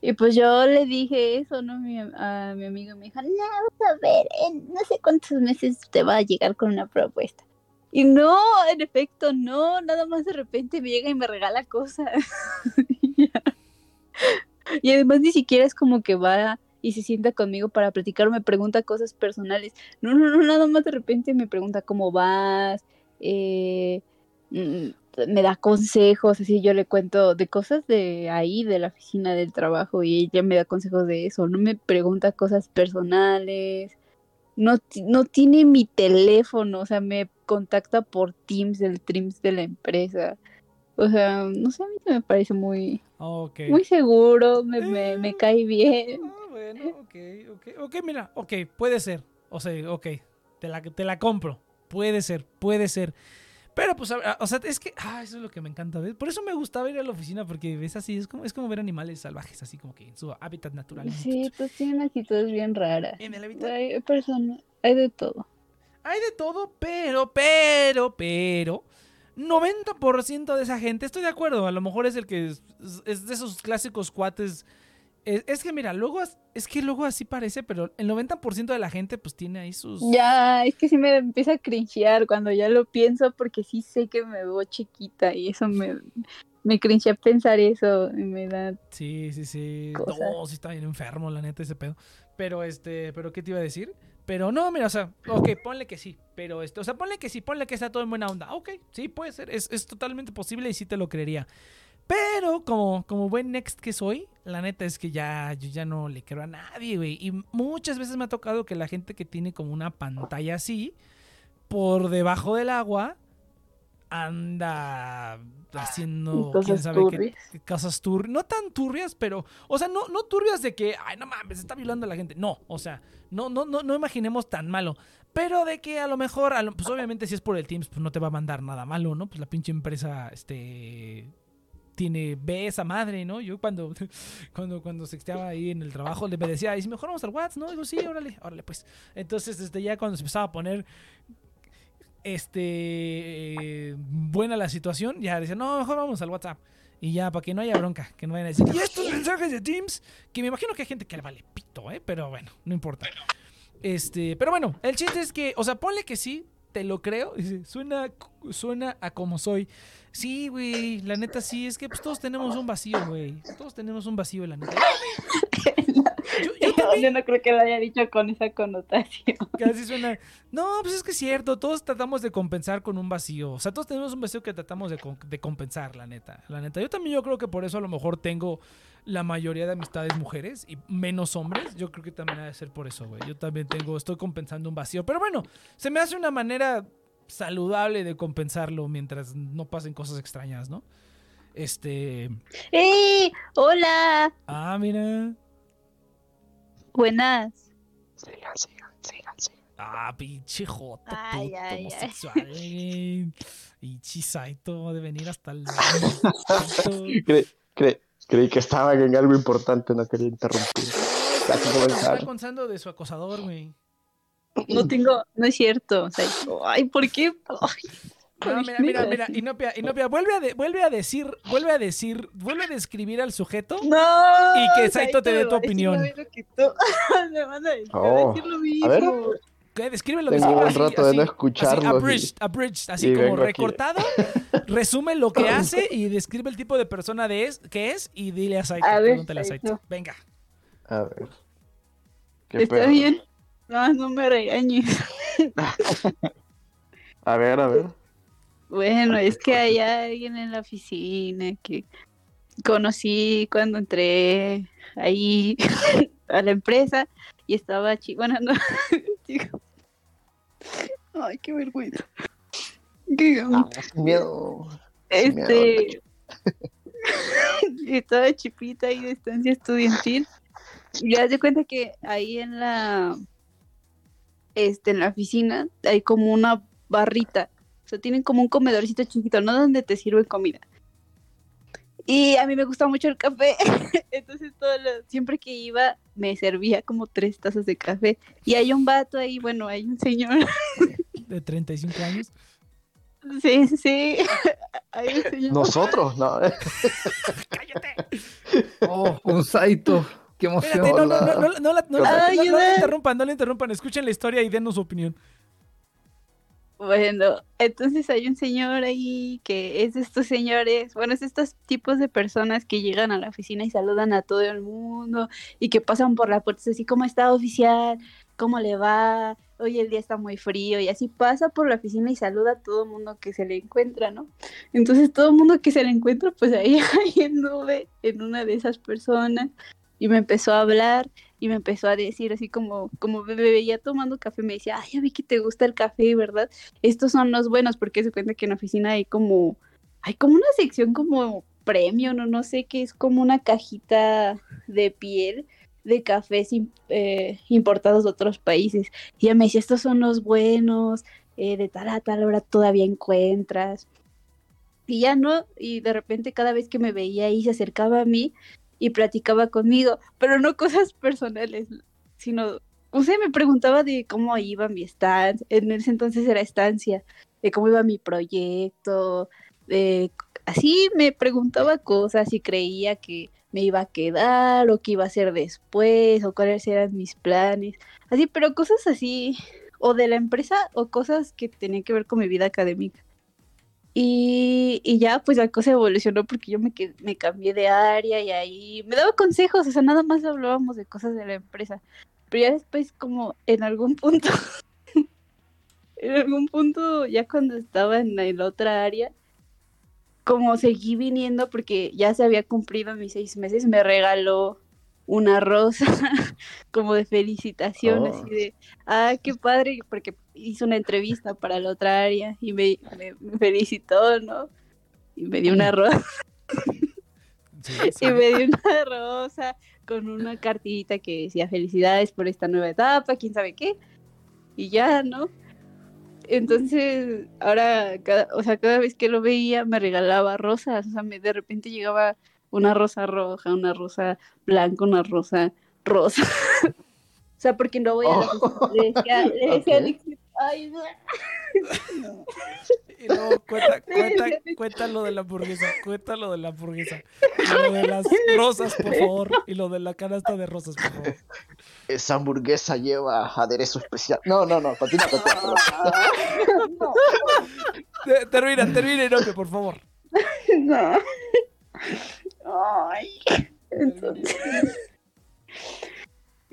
Y pues yo le dije eso, ¿no? Mi- a mi amigo y me dijo, no, vamos a ver, en no sé cuántos meses te va a llegar con una propuesta. Y no, en efecto, no, nada más de repente me llega y me regala cosas. Y además ni siquiera es como que va y se sienta conmigo para platicar o me pregunta cosas personales. No, no, no, nada más de repente me pregunta cómo vas, eh, mm, me da consejos, así yo le cuento de cosas de ahí, de la oficina del trabajo, y ella me da consejos de eso, no me pregunta cosas personales, no, no tiene mi teléfono, o sea, me contacta por Teams, el Teams de la empresa. O sea, no sé, a mí me parece muy, muy seguro, me, me, me Eh. cae bien. Ah, bueno, ok, ok. Ok, mira, ok, puede ser. O sea, ok, te la, te la compro. Puede ser, puede ser. Pero pues, a- o sea, es que, ah, eso es lo que me encanta, ¿ves? Por eso me gustaba ir a la oficina, porque ves así, es como, es como ver animales salvajes, así como que en su hábitat natural. Sí, pues tienen actitudes bien raras. En el hábitat Hay personas, hay de todo. Hay de todo, pero, pero, pero. 90% de esa gente, estoy de acuerdo, a lo mejor es el que es, es de esos clásicos cuates. Es, es que mira, luego es que luego así parece, pero el 90% de la gente pues tiene ahí sus... Ya, es que sí me empieza a cringear cuando ya lo pienso porque sí sé que me veo chiquita y eso me, me crinchea pensar eso y me da... Sí, sí, sí. Cosas. No, sí está bien enfermo, la neta, ese pedo. Pero este, pero ¿qué te iba a decir? Pero no, mira, o sea, ok, ponle que sí, pero este, o sea, ponle que sí, ponle que está todo en buena onda. Ok, sí, puede ser, es, es totalmente posible y sí te lo creería. Pero como, como buen next que soy, la neta es que ya, yo ya no le creo a nadie, güey. Y muchas veces me ha tocado que la gente que tiene como una pantalla así, por debajo del agua, anda haciendo quién Cosas sabe qué turbias. qué cosas turbias, no tan turbias, pero, o sea, no, no turbias de que, ay, no mames, está violando a la gente. No, o sea, no, no, no, no imaginemos tan malo. Pero de que a lo mejor, a lo- pues obviamente si es por el Teams, pues no te va a mandar nada malo, ¿no? Pues la pinche empresa, este, tiene, ve esa madre, ¿no? Yo cuando, cuando, cuando sexteaba ahí en el trabajo, le decía, y si mejor vamos al WhatsApp, ¿no? Digo, sí, órale, órale, pues. Entonces, desde ya cuando se empezaba a poner este eh, buena la situación, ya decía, no, mejor vamos al WhatsApp. Y ya, para que no haya bronca, que no vayan a decir, y estos mensajes de Teams, que me imagino que hay gente que le vale pito, ¿eh? Pero bueno, no importa. Este, pero bueno, el chiste es que, o sea, ponle que sí, te lo creo. Dice, suena, suena a como soy. Sí, güey, la neta sí, es que pues, todos tenemos un vacío, güey. Todos tenemos un vacío, la neta. Yo, yo también Yo no creo que lo haya dicho con esa connotación. Casi suena. No, pues es que es cierto. Todos tratamos de compensar con un vacío. O sea, todos tenemos un vacío que tratamos de, de compensar, la neta. La neta. Yo también yo creo que por eso a lo mejor tengo la mayoría de amistades mujeres y menos hombres. Yo creo que también ha de ser por eso, güey. Yo también tengo, estoy compensando un vacío. Pero bueno, se me hace una manera saludable de compensarlo mientras no pasen cosas extrañas, ¿no? Este. ¡Ey! ¡Hola! Ah, mira. Buenas. Sigan, sigan, sigan, sigan. Ah, pinche jota, Ay, puto, ay, ay. homosexual. Y chisaito de venir hasta el. Cre- cre- creí que estaban en algo importante, no quería interrumpir. Está contando de su acosador, güey. No tengo, no es cierto. O sea, ay, ¿por qué? Ay, No, mira, mira, mira, Inopia, Inopia, vuelve a, de- vuelve a decir, vuelve a decir, vuelve a describir al sujeto. No. Y que Saito te dé tu a opinión. lo mismo que tú. me van a decir, me va a Oh, decir lo a mismo. ver. ¿Qué? Descríbelo, Tengo descríbelo un así, rato de no así, y- abridged, abridged, así y como aquí. recortado. Resume lo que hace y describe el tipo de persona de es, que es y dile a Saito, A ver, pregúntale a Saito. Saito. Venga. A ver. ¿Qué ¿Está pedo? bien? No, no me regañes. A ver, a ver. Bueno, es que hay alguien en la oficina que conocí cuando entré ahí a la empresa y estaba chico. Bueno, no. Ay, qué vergüenza. Digo, Ah, sin miedo. sin miedo, este. estaba chipita ahí de estancia estudiantil. Y haz de cuenta que ahí en la. Este, en la oficina hay como una barrita. O sea, tienen como un comedorcito chiquito, ¿no? Donde te sirven comida. Y a mí me gusta mucho el café. Entonces, todo lo- siempre que iba, me servía como tres tazas de café. Y hay un vato ahí, bueno, hay un señor. De 35 años. Sí, sí. Nosotros, no. ¡Cállate! Oh, un Saito. Qué emoción. Espérate, no, no, no, no, no, la- no, Ay, no- no la interrumpan, no la interrumpan. Escuchen la historia y denos su opinión. Bueno, entonces hay un señor ahí que es de estos señores, bueno, es de estos tipos de personas que llegan a la oficina y saludan a todo el mundo y que pasan por la puerta así, ¿cómo está oficial? ¿Cómo le va? Hoy el día está muy frío y así pasa por la oficina y saluda a todo el mundo que se le encuentra, ¿no? Entonces todo el mundo que se le encuentra, pues ahí, ahí anduve en una de esas personas y me empezó a hablar y me empezó a decir así como, como me veía tomando café, me decía, ay, ya vi que te gusta el café, ¿verdad? estos son los buenos, porque se cuenta que en la oficina hay como, hay como una sección como premio, no, no sé, que es como una cajita de piel de cafés eh, importados de otros países. Y ella me decía, estos son los buenos, eh, de tal a tal hora todavía encuentras. Y ya no, y de repente cada vez que me veía ahí se acercaba a mí y platicaba conmigo, pero no cosas personales, sino o sea, me preguntaba de cómo iba mi estancia, en ese entonces era estancia, de cómo iba mi proyecto, de así me preguntaba cosas y creía que me iba a quedar o qué iba a hacer después o cuáles eran mis planes, así, pero cosas así, o de la empresa o cosas que tenían que ver con mi vida académica. Y, y ya, pues la cosa evolucionó porque yo me, me cambié de área y ahí me daba consejos, o sea, nada más hablábamos de cosas de la empresa. Pero ya después, como en algún punto, en algún punto, ya cuando estaba en la otra área, como seguí viniendo porque ya se había cumplido mis seis meses, me regaló una rosa como de felicitación, Oh. así de, ah, qué padre, porque hizo una entrevista para la otra área y me, me- me felicitó, ¿no? Y me dio una rosa. Sí, sí. Y me dio una rosa con una cartita que decía felicidades por esta nueva etapa, quién sabe qué. Y ya, ¿no? Entonces, ahora, cada, o sea, cada vez que lo veía me regalaba rosas. O sea, me, de repente llegaba una rosa roja, una rosa blanca, una rosa rosa. o sea, porque no voy a la. Le decía, le ay, no. Y luego cuenta, cuenta, cuenta lo de la hamburguesa, cuenta lo de la hamburguesa. Y lo de las rosas, por favor. Y lo de la canasta de rosas, por favor. Esa hamburguesa lleva aderezo especial. No, no, no, continúa, continúa. Te- Termina, termina, Inoke, por favor. No. Ay. Entonces,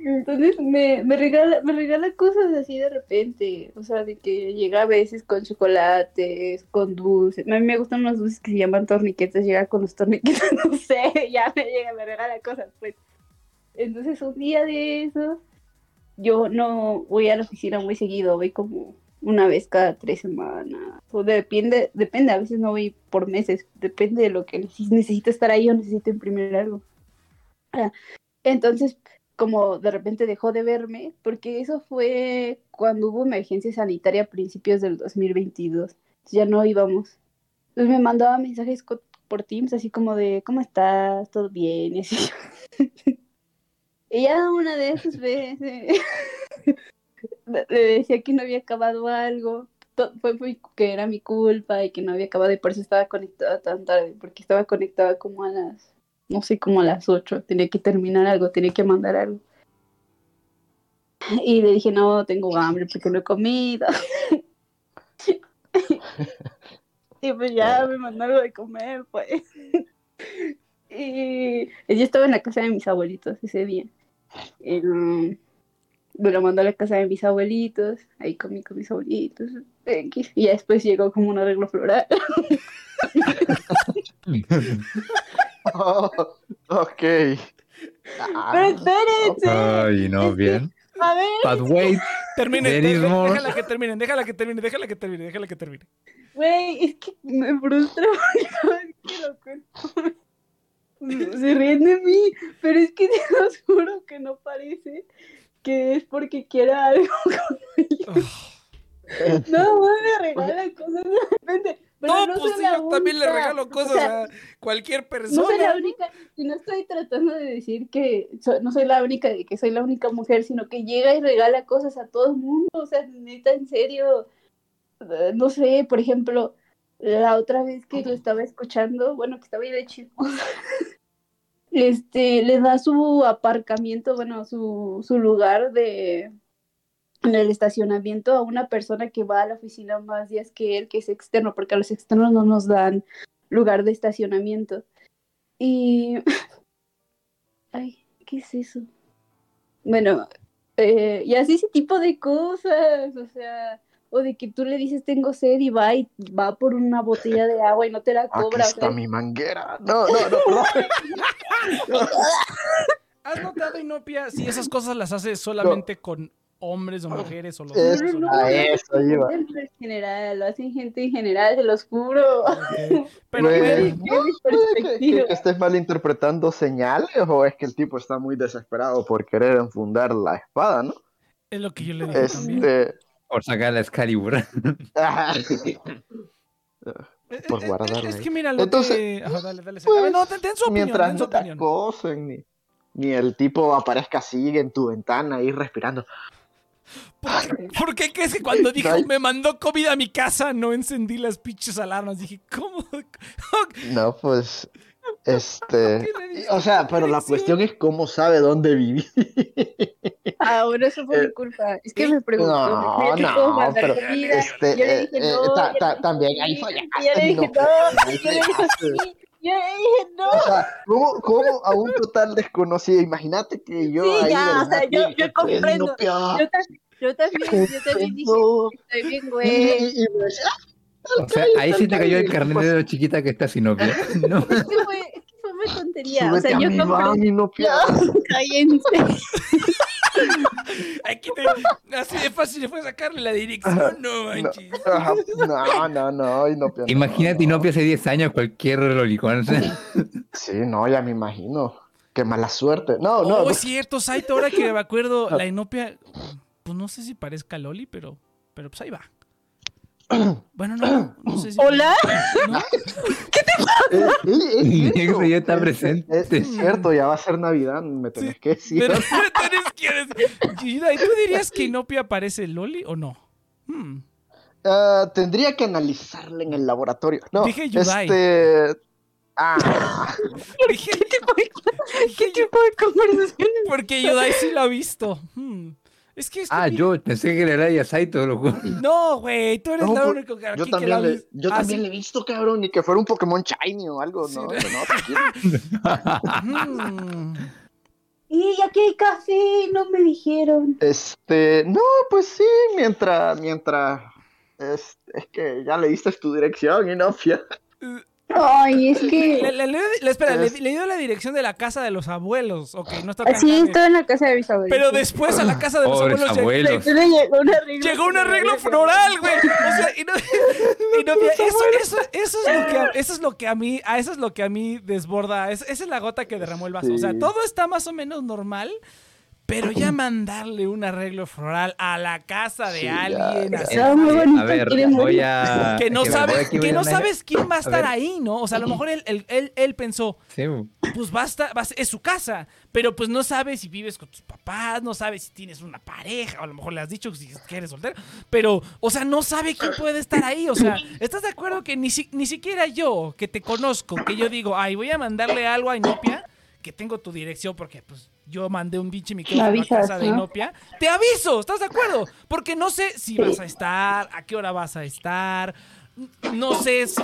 entonces me, me regala, me regala cosas así de repente. O sea, de que llega a veces con chocolates, con dulces. A mí me gustan unos dulces que se llaman torniquetes. Llega con los torniquetes, no sé, ya me llega, me regala cosas, pues. Entonces, un día de esos, yo no voy a la oficina muy seguido, voy como una vez cada tres semanas. O depende, depende, a veces no voy por meses, depende de lo que si necesito estar ahí o necesito imprimir algo. Ah, Entonces, como de repente dejó de verme, porque eso fue cuando hubo emergencia sanitaria a principios del 2022. Entonces ya no íbamos. Me mandaba mensajes por Teams, así como de, ¿cómo estás? ¿Todo bien? Y así. Y ya una de esas veces le decía que no había acabado algo. Fue que era mi culpa y que no había acabado y por eso estaba conectada tan tarde, porque estaba conectada como a las, no sé, como a las 8. Tenía que terminar algo, tenía que mandar algo. Y le dije, no, tengo hambre porque no he comido. y pues ya me mandó algo de comer, pues. y yo estaba en la casa de mis abuelitos ese día. Y, um, me lo mandó a la casa de mis abuelitos, ahí comí con mis abuelitos, y ya después llegó como un arreglo floral. Oh, ok. Ah, Pero espérense, Ay, no, bien. a ver, But wait, Termine, déjala que termine, déjala que termine, déjala que termine, déjala que termine. güey, es que me frustra porque cada vez que lo cuento se ríen de mí, pero es que te los juro que no parece que es porque quiera algo Ugh. No, me regala cosas de repente. Pero No, no pues sí, yo también le regalo cosas O sea, a cualquier No persona. soy la única, y no estoy tratando de decir que so- no soy la única, de que soy la única mujer, sino que llega y regala cosas a todo el mundo, o sea, neta, en serio, eh, no sé, por ejemplo, la otra vez que lo estaba escuchando, bueno, que estaba ahí de chismosa, este, le da su aparcamiento, bueno, su, su lugar de en el estacionamiento a una persona que va a la oficina más días que él, que es externo, porque a los externos no nos dan lugar de estacionamiento. Y... Ay, ¿qué es eso? Bueno, eh, y así ese tipo de cosas, o sea, o de que tú le dices tengo sed y va y va por una botella de agua y no te la Aquí cobra. o sea, mi manguera. No, no, no. ¿Has notado, Inopia, si esas cosas las hace solamente con hombres o mujeres o los Eh, no, no? a eso iba. en general, lo hacen gente en general, se los juro. Pero, Es mi ¿Puede que, que estés malinterpretando señales o es que el tipo está muy desesperado por querer enfundar la espada, ¿no? es lo que yo le digo también. Este. Por sacar la Excalibur. Eh, por eh, guardarla Es que mira lo Entonces, que... Ajá, dale, dale. pues, no, ten, ten su opinión, Mientras ten su no te opinión. acosen, ni, ni el tipo aparezca así en tu ventana ahí respirando. ¿Por qué, por qué crees que cuando dijo me mandó comida a mi casa no encendí las pinches alarmas? Dije, ¿cómo? No, pues. Este. O sea, pero la cuestión es cómo sabe dónde vivir. Ah, bueno, eso fue Eh, mi culpa. Es que me preguntó. no, me no, pero, comida. este, yo le eh, dije, eh, no. ta- también ahí fallaste, Yo le dije, no, no. Yo le dije, sí. Yo le dije, no. O sea, ¿cómo, cómo a un total desconocido? Imagínate que yo. Sí, ahí ya, o sea, yo- yo comprendo. "Pues, no, Yo también, yo también, yo también dije, no". estoy bien, güey. y- y decía, O sea, ahí sí te cayó el carnet de lo chiquita que está sin novia. No. Es que fue, es que fue muy tontería. O "Súbete sea, a yo compré. van y no pierdas". No, cállense. Aquí te- así de fácil fue sacarle la dirección, no manches. No, no, no, y no pierdas. Imagínate Inopia hace 10 años, cualquier lolicón. Sí, no, ya me imagino. Qué mala suerte. No, no. oh, no. es cierto, Saito, ahora que me acuerdo, la inopia, pues no sé si parezca Loli, pero, pero pues ahí va. Bueno, no, no sé si... Hola. ¿No? Eh, eh, Mi es cierto. ex ya está Es- presente. Es, es cierto, ya va a ser Navidad, me tenés que decir. Pero quien es- Gida, ¿y tú dirías que Inopia parece Loli o no? Hmm. Ah, tendría que analizarla en el laboratorio. No, Dije Yudai. este. Ah, Dije, ¿Qué tipo de conversación? porque Yudai sí lo ha visto. Hmm. Es que... es que Ah, yo pensé que era ya Saito, lo juro. No, güey, tú eres No, la por- única que aquí yo que también, la le, yo Ah, también le he visto, cabrón, ni que fuera un Pokémon Shiny o algo, Sí, ¿no? ¿no? No, tranquilo. Hmm. Y aquí hay café, no me dijeron. Este, no, pues sí, mientras, mientras. Es, es que ya le diste tu dirección y no, fia- Ay, es que. le- le- le- espera, le, dio la dirección de la casa de los abuelos. Ok, no está tan Así grave. estaba en la casa de mis abuelos. Pero después a la casa de los Pobres abuelos abuelos. Llegó un arreglo. llegó un arreglo floral, güey. O sea, y no, y no- eso, eso, eso es lo que a, eso es lo que a mí, a eso es lo que a mí desborda. Es- esa es la gota que derramó el vaso. O sea, todo está más o menos normal. Pero ya mandarle un arreglo floral a la casa de Sí, alguien, ya. así. A ver, voy a. que no sabes, que no a- sabes quién va a estar ahí, ¿no? O sea, a lo mejor él, él, él, él pensó, Sí, pues basta, vas- es su casa, pero pues no sabes si vives con tus papás, no sabes si tienes una pareja, o a lo mejor le has dicho si que eres soltero, pero, o sea, no sabe quién puede estar ahí, o sea, ¿estás de acuerdo que ni, si- ni siquiera yo, que te conozco, que yo digo, ay, voy a mandarle algo a Inopia, que tengo tu dirección porque, pues, yo mandé un pinche micrófono a avisas, casa de ¿no? Inopia, te aviso, ¿estás de acuerdo? Porque no sé si vas a estar, a qué hora vas a estar, no sé si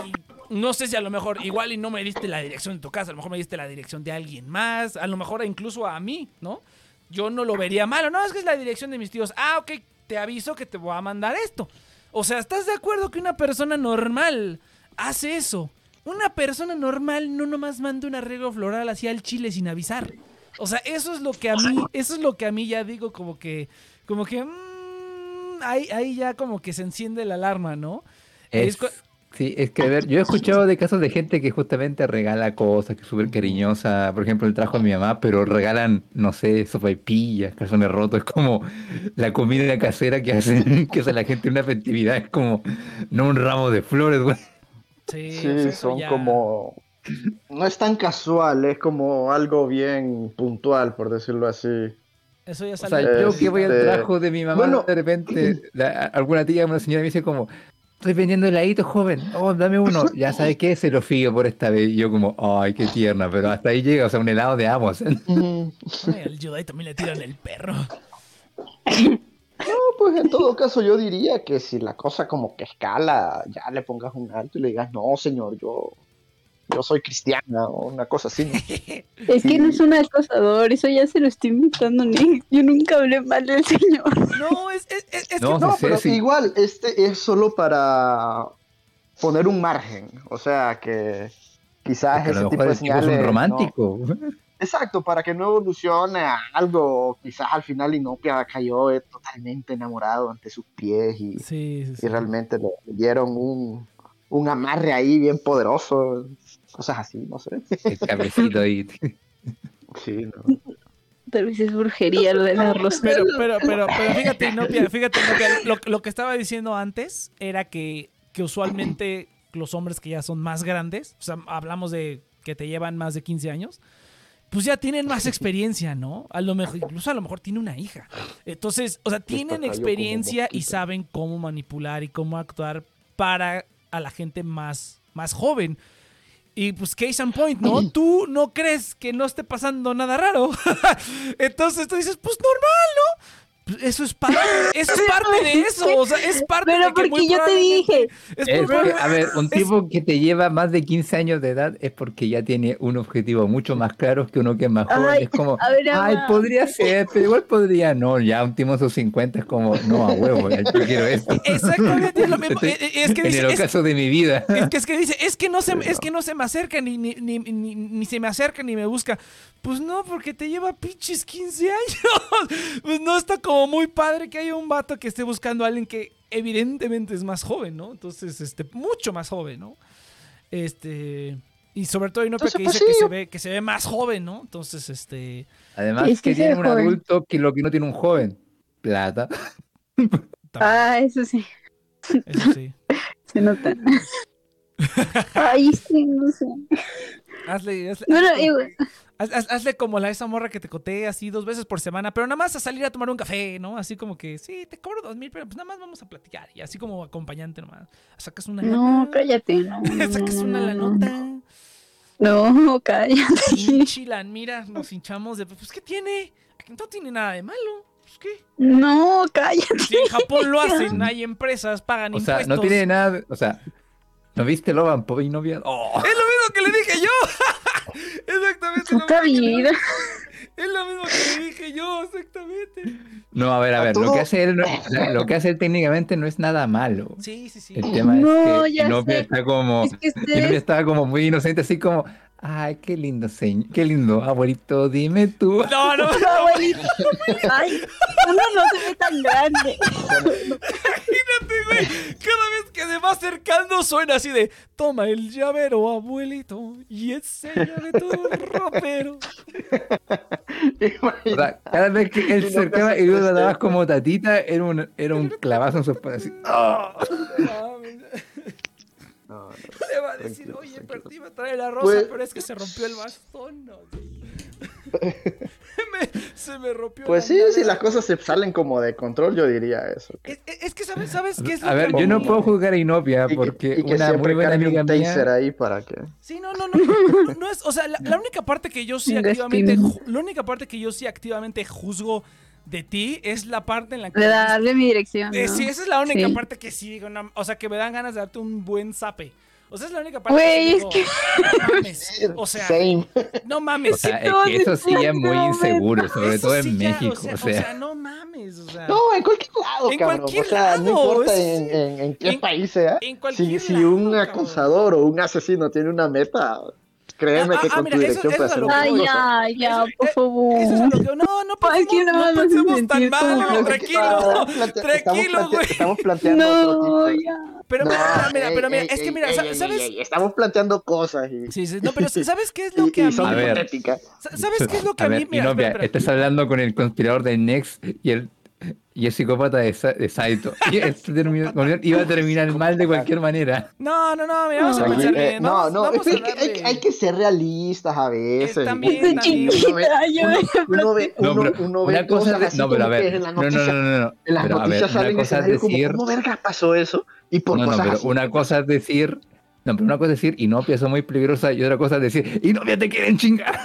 no sé si a lo mejor igual y no me diste la dirección de tu casa, a lo mejor me diste la dirección de alguien más, a lo mejor incluso a mí, ¿no? Yo no lo vería malo, no, es que es la dirección de mis tíos. Ah, ok, te aviso que te voy a mandar esto. O sea, ¿estás de acuerdo que una persona normal hace eso? Una persona normal no nomás manda un arreglo floral hacia el chile sin avisar. O sea, eso es lo que a mí, eso es lo que a mí ya digo como que, como que, mm, ahí, ahí ya como que se enciende la alarma, ¿no? Es, Es cu- sí, es que a ver, yo he escuchado de casos de gente que justamente regala cosas, que es súper cariñosa. Por ejemplo, el trajo de mi mamá, pero regalan, no sé, sopaipillas, calzones rotos. Es como la comida casera que hace, que hace la gente en una festividad. Es como, no un ramo de flores, güey. Sí, Sí, o sea, eso son ya- como... No es tan casual, es como algo bien puntual, por decirlo así. Eso ya O sale. sea, yo que voy al trabajo de mi mamá, bueno. de repente, la- alguna tía, una señora me dice como, estoy vendiendo heladitos, joven, oh, dame uno. Ya sabes qué, se lo fío por esta vez. Y yo como, ay, qué tierna, pero hasta ahí llega, o sea, un helado de o sea, Ay, al Judai también le tiran el perro. No, pues en todo caso yo diría que si la cosa como que escala, ya le pongas un alto y le digas, no, señor, yo, yo soy cristiana o una cosa así. ¿no? Es que no es un acosador, eso ya se lo estoy inventando, Nick. Yo nunca hablé mal del señor. No, es, es, es, es No, que No, sí, pero sí. igual, este es solo para poner un margen. O sea, que quizás porque ese lo tipo de tipo es señales... un no- romántico. Exacto, para que no evolucione a algo, quizás al final Inopia cayó eh, totalmente enamorado ante sus pies y, Sí, sí, y realmente le dieron un, un amarre ahí bien poderoso, cosas así, no sé. El cabecito ahí. Sí, no. Tal vez es brujería lo de la rosa. Pero, pero, pero, pero fíjate, Inopia, fíjate, Inopia, lo, lo que estaba diciendo antes era que, que usualmente los hombres que ya son más grandes, o sea, hablamos de que te llevan más de 15 años, pues ya tienen más experiencia, ¿no? A lo mejor, incluso a lo mejor tiene una hija. Entonces, o sea, tienen experiencia y saben cómo manipular y cómo actuar para a la gente más, más joven. Y pues case and point, ¿no? Tú no crees que no esté pasando nada raro. Entonces tú dices, pues normal, ¿no? Pues Eso es parte, eso es parte de eso, o sea, es parte Pero de que muy porque yo te dije, es Es que, a ver, un es- tipo que te lleva más de 15 años de edad es porque ya tiene un objetivo mucho más claro que uno que es más joven. Ay, es como, ver, ay, podría ser, pero igual podría no. Ya un tipo en sus 50 es como, no, a huevo, ya, yo quiero esto. Exactamente, es lo mismo. Estoy Eh, eh, Es que en dice, el es- ocaso de mi vida. Es que, es que dice, es que no se, es que no se me acerca, ni, ni, ni, ni, ni se me acerca, ni me busca. Pues no, porque te lleva pinches 15 años. Pues no está como muy padre que haya un vato que esté buscando a alguien que evidentemente es más joven, ¿no? Entonces, este, mucho más joven, ¿no? Este. Y sobre todo hay una que Entonces, dice pues, que se ve, que se ve más joven, ¿no? Entonces, este. Además, Es que tiene un joven. adulto que lo que no tiene un joven. Plata. ah, eso sí, Eso sí. se nota. Ay, sí, no sé. Hazle, hazle, Bueno, hazle- igual, haz- haz- hazle como la esa morra que te coté así dos veces por semana, pero nada más a salir a tomar un café, ¿no? Así como que, sí, te cobro dos mil, pero pues nada más vamos a platicar. Y así como acompañante nomás. Sacas una no, lana, cállate, no. Sacas no, una no, la no. nota. No, cállate. Hinchilan, mira, nos hinchamos de. Pues, ¿qué tiene? No tiene nada de malo. Pues, ¿qué? No, cállate. Si en Japón lo hacen, hay empresas, pagan O sea, impuestos. no tiene nada. de- O sea, ¿no viste Loban Pop y no vio? Oh, Es lo mismo que le dije yo. exactamente. lo Puta que. Es lo mismo que le dije yo, exactamente. No, a ver, a A ver, lo que hace él, no- lo que hace él técnicamente no es nada malo. Sí, sí, sí. El tema No, es que sé. está como, Es que ustedes, estaba como muy inocente, así como, ay, qué lindo señor, qué lindo abuelito, dime tú. No, no, No, abuelito. Ay, uno no se ve tan grande. Imagínate, güey. Cada vez que se va acercando suena así de toma el llavero, abuelito, y enséñame tu ropero. O sea, cada vez que él se acercaba y tú lo dabas como tatita, era un, era un clavazo en su espalda, así. ¡ah! No. Le va a decir, Tranquilo, oye, tranquilo. perdí, me trae la rosa, Pues- pero es que se rompió el bastón. No, Me- se me rompió Pues sí, si las cosas se salen como de control, yo diría eso. Es, es- que, ¿sabes, ¿sabes qué es lo A ver, que yo no puedo juzgar a Inopia Y que- porque y que una muy buena amiga un taser mía. ahí para que... Sí, no, no, no, no, no es, o sea, la, la única parte que yo sí activamente, la única parte que yo sí activamente juzgo de ti es la parte en la que De darle mi dirección. Eh, ¿no? sí, esa es la única Sí. parte que sí digo, o sea, que me dan ganas de darte un buen zape. O sea, es la única parte Güey, que es que- no mames, o sea, Same. no mames. O sea, es No, que eso sí ya es muy no, inseguro, sobre Eso todo sí en ya, México. o sea, O sea, no mames, o sea, No, en cualquier lado, En cabrón. cualquier o sea, no lado, importa eso en, en- en qué En- país sea. en Si, cualquier si lado, un cabrón. acusador o un asesino tiene una meta, créeme Ah, que ah, con mira, tu eso- dirección eso puede es a hacer lo un que Ay, cosa. ya, ya, Eso- por eh, favor. Eso es lo que no, no pensemos, no más pensemos tan mal, tranquilo, tranquilo, güey. Estamos planteando otro tipo No, de- ya. Pero mira, No, mira, pero ey, mira, ey, es que mira, ey, sa- ey, ¿sabes? ey, estamos planteando cosas y, Sí, sí, no, pero ¿sabes qué es lo y- que a y mí son A ver. hipotéticas. sa- ¿Sabes qué es lo que a a mí? ver, Mira, espera, espera. estás hablando con el conspirador de Next y él y es psicópata de, Sa- de Saito. Y este terminó- iba a terminar mal de cualquier manera. No, no, no, mira, vamos a pensar eh, bien. no, no, es que hay, que ser realistas a veces. Eh, también, Uno- uno ve- uno ve, No, uno, uno ve cosas así no, pero a como que ver, en la no, no, no, no, no. en las Pero a ver, noticias salen cosa es escenarios como, decir, ¿cómo verga pasó eso? Y por no, no, cosas pero así. una cosa es decir, no, pero una cosa es decir, Inopia son muy peligrosa y otra cosa es decir, Inopia te quieren chingar.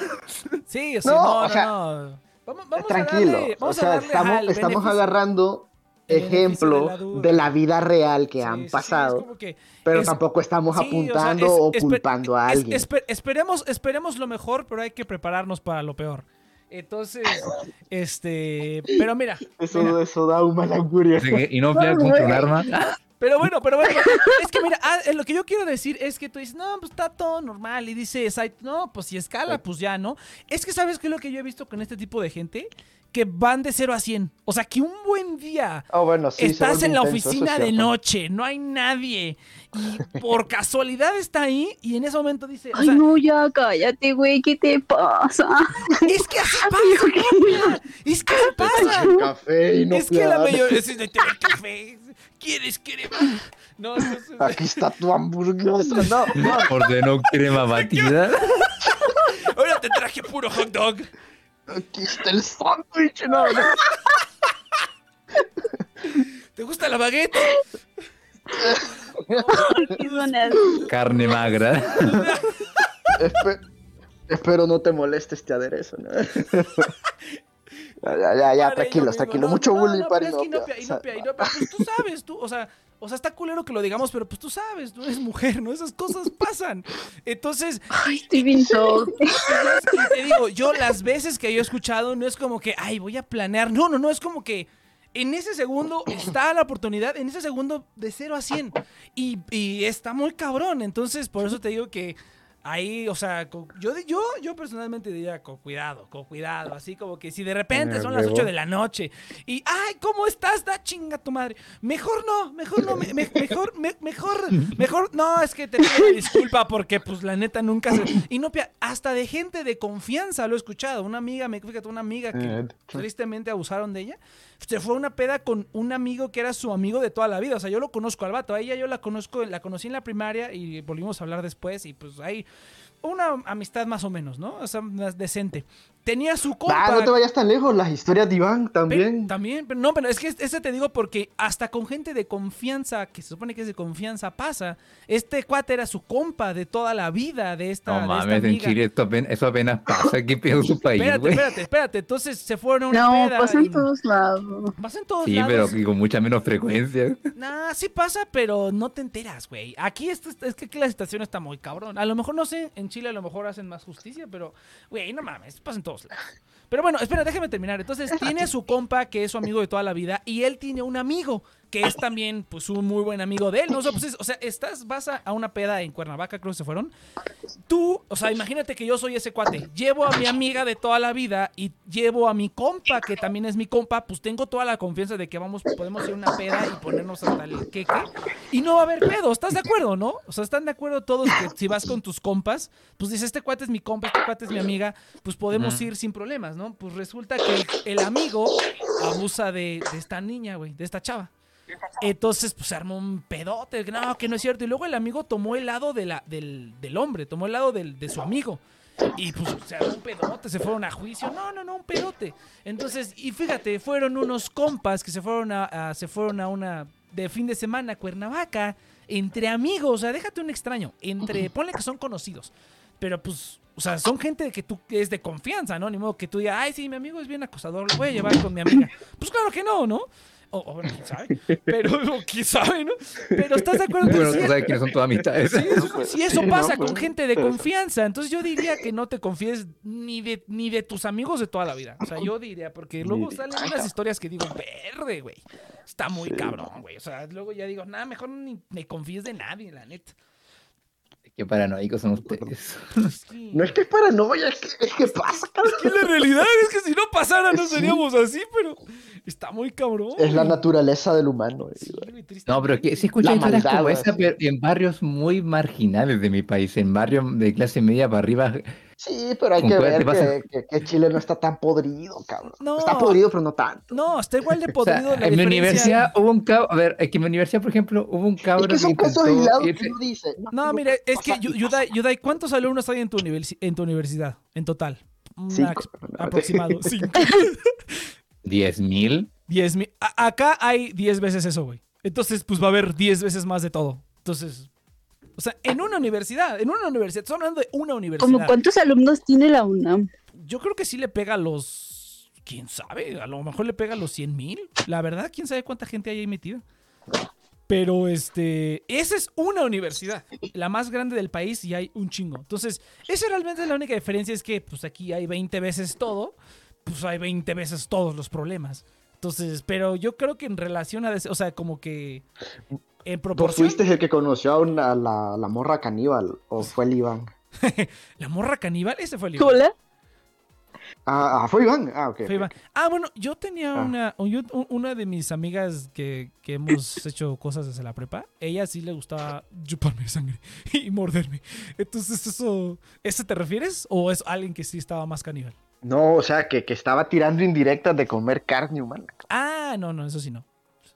Sí, sí, No, no, o no, sea, no. Vamos, vamos Tranquilo, a darle, o vamos a sea, darle estamos, al estamos agarrando beneficio de ejemplos la duda. de la vida real que Sí, han sí, pasado, que- pero es- tampoco estamos sí, o sea, apuntando es- o esper- culpando a es- alguien. esper- esperemos, esperemos lo mejor, pero hay que prepararnos para lo peor. Entonces, este, pero mira, Eso, mira, eso da un mal augurio. Que Inopia compra un arma. pero bueno, pero bueno, es que mira, ah, eh, lo que yo quiero decir es que tú dices, no, pues está todo normal, y dice Saito, no, pues si escala, pues ya, ¿no? Es que sabes qué es lo que yo he visto con este tipo de gente, que van de 0 a 100, o sea, que un buen día Oh, bueno, sí, Estás en la intenso, eso es oficina de noche, no hay nadie. Y por casualidad está ahí y en ese momento dice, o Ay, sea, no, ya cállate, güey, ¿qué te pasa? es que así pasa, es que así pasa. El café y no Es que la mayoría es café. ¿Quieres crema? No, entonces, Aquí está tu hamburguesa. No, no. Ordenó crema batida. ahora te traje puro hot dog. Aquí está el sándwich. No, no. ¿Te gusta la baguette? Carne magra. Espe- espero no te moleste este aderezo. ¿no? Ya, ya, ya, tranquilos, tranquilos. Mucho No, bullying no, para Inopia. Inopia, Inopia, Inopia, pues tú sabes, tú, o sea, o sea, está culero que lo digamos, pero pues tú sabes, tú eres mujer, ¿no? Esas cosas pasan. Entonces, y, Estoy bien y te digo, yo las veces que yo he escuchado, no es como que, ay, voy a planear. No, no, no, es como que en ese segundo está la oportunidad, en ese segundo de 0 a 100. Y, y está muy cabrón. Entonces, por eso te digo que ahí, o sea, yo, yo, yo personalmente diría con cuidado, con cuidado. Así como que si de repente son las luego. 8 de la noche y, ay, ¿cómo estás? Da chinga tu madre. Mejor no, mejor no, me- me- mejor, me- mejor, mejor, no, es que te pido disculpa porque, pues, la neta nunca se. Y no, hasta de gente de confianza lo he escuchado. Una amiga, me fíjate, una amiga que Eh, tristemente abusaron de ella. Se fue a una peda con un amigo que era su amigo de toda la vida. O sea, yo lo conozco al vato. A ella yo la conozco, la conocí en la primaria y volvimos a hablar después. Y pues hay una amistad más o menos, ¿no? O sea, más decente. Tenía su compa. Ah, no te vayas tan lejos. Las historias de Iván también. También, pero no, pero es que ese te digo porque hasta con gente de confianza, que se supone que es de confianza, pasa. Este cuate era su compa de toda la vida de esta, No de esta mames, en amiga. Chile esto apenas, eso apenas pasa. ¿Qué pedo su país, Espérate, güey? espérate, espérate. Entonces se fueron a una No, pasa y- en todos lados. Pasa en todos Sí, pero lados. y con mucha menos frecuencia. Nah, sí pasa, pero no te enteras, güey. Aquí esto, es que aquí la situación está muy cabrón. A lo mejor, no sé, en Chile a lo mejor hacen más justicia, pero, güey, no mames, pasa en todos Pero bueno, espera, déjame terminar. Entonces, tiene su compa, que es su amigo de toda la vida, y él tiene un amigo, que es también, pues, un muy buen amigo de él. ¿no? O sea, pues, es- o sea, estás, vas a, a una peda en Cuernavaca, creo que se fueron. Tú, o sea, imagínate que yo soy ese cuate. Llevo a mi amiga de toda la vida y llevo a mi compa, que también es mi compa, pues tengo toda la confianza de que vamos, podemos ir a una peda y ponernos hasta el queque. Y no va a haber pedo, ¿estás de acuerdo, no? O sea, ¿están de acuerdo todos que si vas con tus compas, pues dices, este cuate es mi compa, este cuate es mi amiga, pues podemos ir sin problemas, ¿no? Pues resulta que el amigo abusa de, de esta niña, güey, de esta chava. Entonces, pues se armó un pedote, que no, que no es cierto. Y luego el amigo tomó el lado de la, del, del hombre, tomó el lado del, de su amigo. Y pues se armó un pedote, se fueron a juicio. No, no, no, un pedote. Entonces, y fíjate, fueron unos compas que se fueron a, a- se fueron a una de fin de semana a Cuernavaca, entre amigos, o sea, déjate un extraño, entre, ponle que son conocidos. Pero pues, o sea, son gente que tú que es de confianza, ¿no? Ni modo que tú digas, ay, sí, mi amigo es bien acosador, lo voy a llevar con mi amiga. Pues claro que no, ¿no? O, o bueno, quién sabe. Pero, o quién sabe, ¿no? Pero estás de acuerdo que Bueno, es- sabes quiénes son tus amistades. si eso, si eso Sí, no, pasa pues, con gente de confianza, entonces yo diría que no te confíes ni de, ni de tus amigos de toda la vida. O sea, yo diría, porque luego salen unas historias que digo, verde, güey. Está muy cabrón, güey. O sea, luego ya digo, nada, mejor ni me confíes de nadie, la neta. Qué paranoicos son ustedes. Es No es que es paranoia, es que, es que pasa, cabrón. que la realidad es que si no pasara no Sí. seríamos así, pero está muy cabrón. Es la naturaleza del humano. eh, Sí. No, pero es que si escuchas La historias como esa, pero en barrios muy marginales de mi país, en barrios de clase media para arriba, Sí, pero hay ¿Con que ver que, que- que Chile no está tan podrido, cabrón. No. Está podrido, pero no tanto. No, está igual de O sea, podrido. la en mi diferencia- universidad hubo un cabro, a ver, es que en mi universidad, por ejemplo, hubo un cabro Y que son casos aislados que uno dice. No, mira, es que Yudai, Yudai, ¿cuántos alumnos hay en tu, universi- en tu universidad en total? Cinco. aproximado. Cinco. 10 mil. Diez mil. A- Acá hay 10 veces eso, güey. Entonces, pues va a haber 10 veces más de todo. Entonces, o sea, en una universidad, en una universidad, estoy hablando de una universidad. ¿Como cuántos alumnos tiene la UNAM? Yo creo que sí le pega a los. ¿Quién sabe? A lo mejor le pega a los 100 mil. La verdad, quién sabe cuánta gente hay ahí metida. Pero este. Esa es una universidad. La más grande del país y hay un chingo. Entonces, esa realmente es la única diferencia. Es que, pues aquí hay 20 veces todo. Pues hay 20 veces todos los problemas. Entonces, pero yo creo que en relación a. O sea, como que. En ¿Vos proporción. fuiste el que conoció a una- la, la morra caníbal o fue el Iván? La morra caníbal, ese fue el Iván. ¿Hola? Ah, ah, fue Iván. Ah, ok. Fue. Iván. Ah, bueno, yo tenía Ah. una, yo- una de mis amigas que, que hemos hecho cosas desde la prepa. Ella sí le gustaba chuparme sangre y morderme. Entonces, ¿eso, ¿eso te refieres? ¿O es alguien que sí estaba más caníbal? No, o sea, que, que estaba tirando indirectas de comer carne humana. Ah, no, no, eso sí no.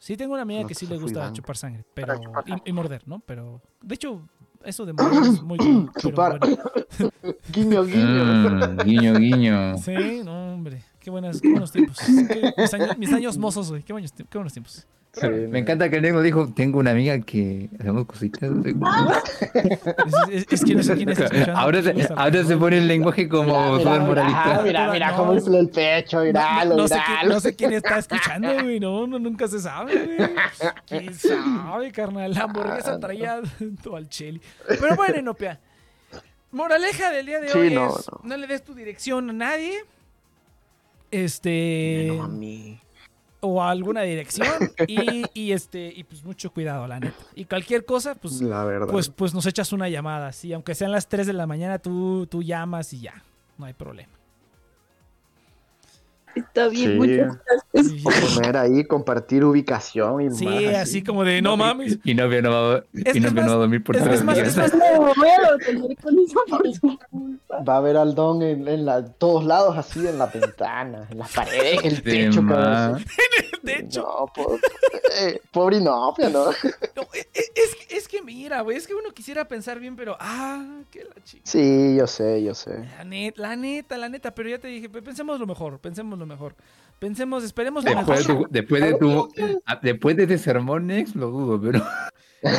Sí tengo una amiga No, que sí le gusta chupar sangre, pero y, y morder, ¿no? Pero de hecho, eso de morder es muy cool, pero Chupar. bueno. Guiño, guiño. Mm, guiño, guiño. Sí, no, hombre. Qué, buenas, qué buenos tiempos. Qué- mis, años, mis años mozos, güey. Qué, buenos qué buenos tiempos. Sí, Me encanta que el negro dijo, tengo una amiga que hacemos cositas. Es, es- es que no sé quién está escuchando. Ahora se, ahora se pone el lenguaje como Mira, súper mira, moralista. mira, mira No, cómo no, infla el pecho, No, mira, no- no sé quién, no sé quién está escuchando, güey. No, no, nunca se sabe, güey. ¿Quién sabe, carnal? La hamburguesa traía todo al cheli. Pero bueno, Inopia. Moraleja del día de Sí, hoy no, es no. no le des tu dirección a nadie. Este. No, a mí. O a alguna dirección. Y, y este. Y pues mucho cuidado, la neta. Y cualquier cosa, pues. La verdad. Pues, pues nos echas una llamada, sí. Aunque sean las 3 de la mañana, tú, tú llamas y ya. No hay problema. Está bien, Sí. muchas gracias. Poner ahí, compartir ubicación y Sí, más, así como de no mames. Y novio no va, Es- y es novio más- no va a dormir por es- tres es más- días. es más- No, voy a batallar con eso por su culpa. Va a haber al don en, en la- todos lados, así, en la ventana, en las paredes, en el De techo. así. De hecho, No, po- eh, pobre Inopia, ¿no? no, e- e- es, que- es que mira, güey. Es que uno quisiera pensar bien, pero. Ah, que la chica. Sí, yo sé, yo sé. La neta, la neta, la neta. Pero ya te dije, pe- pensemos lo mejor. Pensemos lo mejor. Pensemos, esperemos lo Después de mejor. tu, después de tu, ah, después de sermón, lo dudo, pero.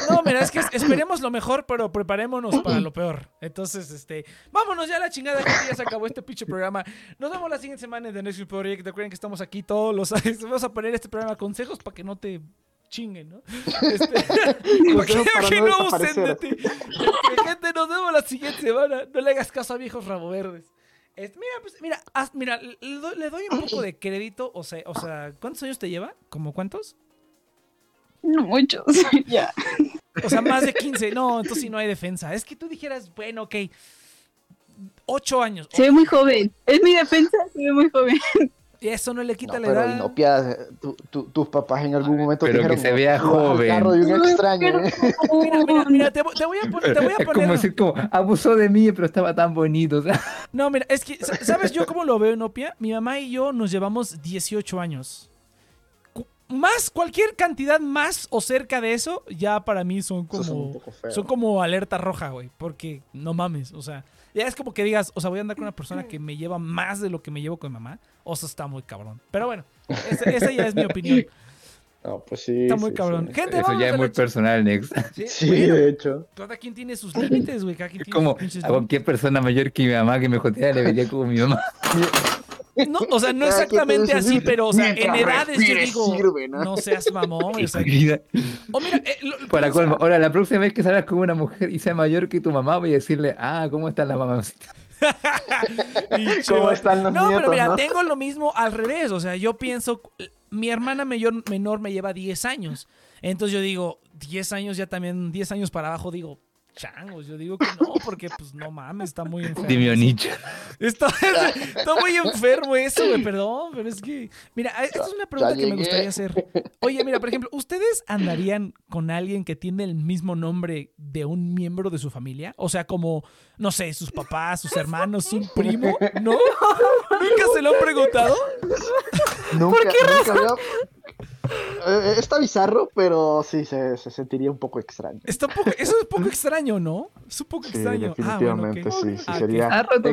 No, mira, es que es- esperemos lo mejor, pero preparémonos para lo peor. Entonces, este, vámonos ya a la chingada, gente, ya se acabó este pinche programa. Nos vemos la siguiente semana en The Next Project. Recuerden que estamos aquí todos los Vamos a poner este programa consejos para que no te chinguen, ¿no? Este, para que, para que no no usen de desaparecer. ti. Este, gente, nos vemos la siguiente semana. No le hagas caso a viejos rabo verdes. Este, mira, pues, mira, haz- mira, le doy, le doy un poco de crédito. O sea, o sea, ¿cuántos años te lleva? ¿Como cuántos? No, muchos. ya. O sea, más de 15. No, entonces sí no hay defensa. Es que tú dijeras, bueno, ok. 8 años. Se ve muy joven. Es mi defensa, se ve muy joven. Eso no le No, quita la pero edad. Inopia, tu- tu- tus papás en algún momento Pero que dijeron, se vea "No, joven". carro de un extraño, ¿eh? Mira, mira, mira, te, voy- te voy a poner. Te voy a Es como poner decir, como, abusó de mí, pero estaba tan bonito. O sea, No, mira, es que, sa- ¿sabes yo cómo lo veo en Opia? Mi mamá y yo nos llevamos 18 años. Más, cualquier cantidad más o cerca de eso, ya para mí son como. Son como alerta roja, güey. Porque no mames, o sea. Ya es como que digas, o sea, voy a andar con una persona que me lleva más de lo que me llevo con mi mamá. O sea, está muy cabrón. Pero bueno, esa, esa ya es mi opinión. No, pues sí. Está muy sí, cabrón. sí. Gente, eso ya es muy personal, Nex. Sí, Sí, bueno, de hecho. cada quien tiene sus límites, güey. Cada quien Es tiene como sus a cualquier persona mayor que mi mamá que me jotea le vería como mi mamá. No, o sea, no exactamente así, pero, o sea, en edades yo digo, sirve, ¿no? no seas mamón, o sea, Querida, o mira, eh, lo- Para colmo. Ahora, la próxima vez que salgas con una mujer y sea mayor que tu mamá, voy a decirle, ah, ¿cómo está la mamá? Pinche ¿Cómo están los No, pero mira, no? tengo lo mismo al revés, o sea, yo pienso, mi hermana mayor, menor me lleva 10 años, entonces yo digo, 10 años ya también, 10 años para abajo, digo, changos. Yo digo que no, porque pues no mames, está muy enfermo. Dime nicho. Está, está muy enfermo eso, güey, perdón, pero es que... Mira, esta es una pregunta que me gustaría hacer. Oye, mira, por ejemplo, ¿ustedes andarían con alguien que tiene el mismo nombre de un miembro de su familia? O sea, como, no sé, sus papás, sus hermanos, un primo, ¿no? ¿Nunca se lo han preguntado? Nunca, nunca había- Eh, está bizarro, pero sí, se, se sentiría un poco extraño. Está un poco, eso es un poco extraño, ¿no? Es un poco Sí, extraño. Ah, bueno, ok. definitivamente sí, sí, Ah, sería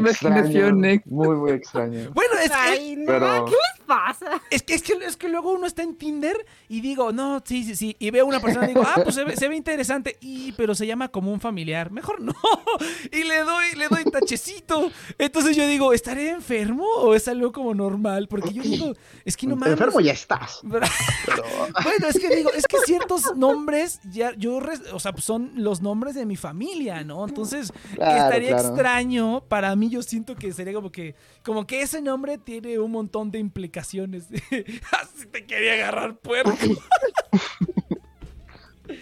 extraño, muy, muy extraño. Bueno, es que, Ay, no, Pero- ¿qué les pasa? Es que, es, que, es que luego uno está en Tinder y digo, no, sí, sí, sí. Y veo a una persona y digo, ah, pues se ve, se ve interesante. Y, pero se llama como un familiar. Mejor no. Y le doy, le doy tachecito. Entonces yo digo, ¿estaré enfermo o es algo como normal? Porque yo digo, es que no mames. Enfermo ya estás. Pero- Bueno, es que digo, es que ciertos nombres ya yo, o sea, son los nombres de mi familia, ¿no? Entonces Claro, estaría claro. extraño para mí. Yo siento que sería como que, como que ese nombre tiene un montón de implicaciones. Así te quería agarrar puerco.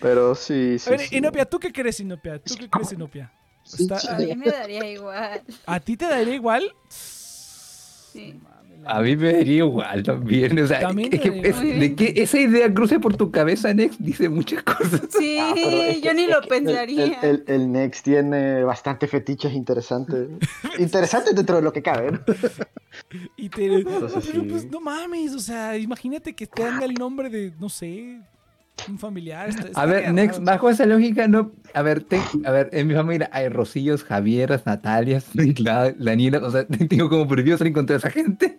Pero sí, sí. A ver, sí. Inopia, ¿tú qué crees, Inopia? ¿Tú qué crees, Inopia? Sí, Está- sí. A mí me daría igual. ¿A ti te daría igual? Sí. A mí me daría igual también. O sea, También es te es- de que esa idea cruce por tu cabeza, Nex, dice muchas cosas. Sí, Ah, es yo ni es lo pensaría. El, el, el Nex tiene bastante fetiches interesantes. interesantes dentro de lo que cabe. ¿no? Y te... Entonces, Pero sí. pues no mames, o sea, imagínate que tenga el nombre de, no sé, un familiar. está- A ver, Nex, raro. bajo esa lógica, no. A ver, te- a ver, en mi familia hay Rosillos, Javieras, Natalias, la, Daniela, o sea, tengo como prohibido salir contra esa gente.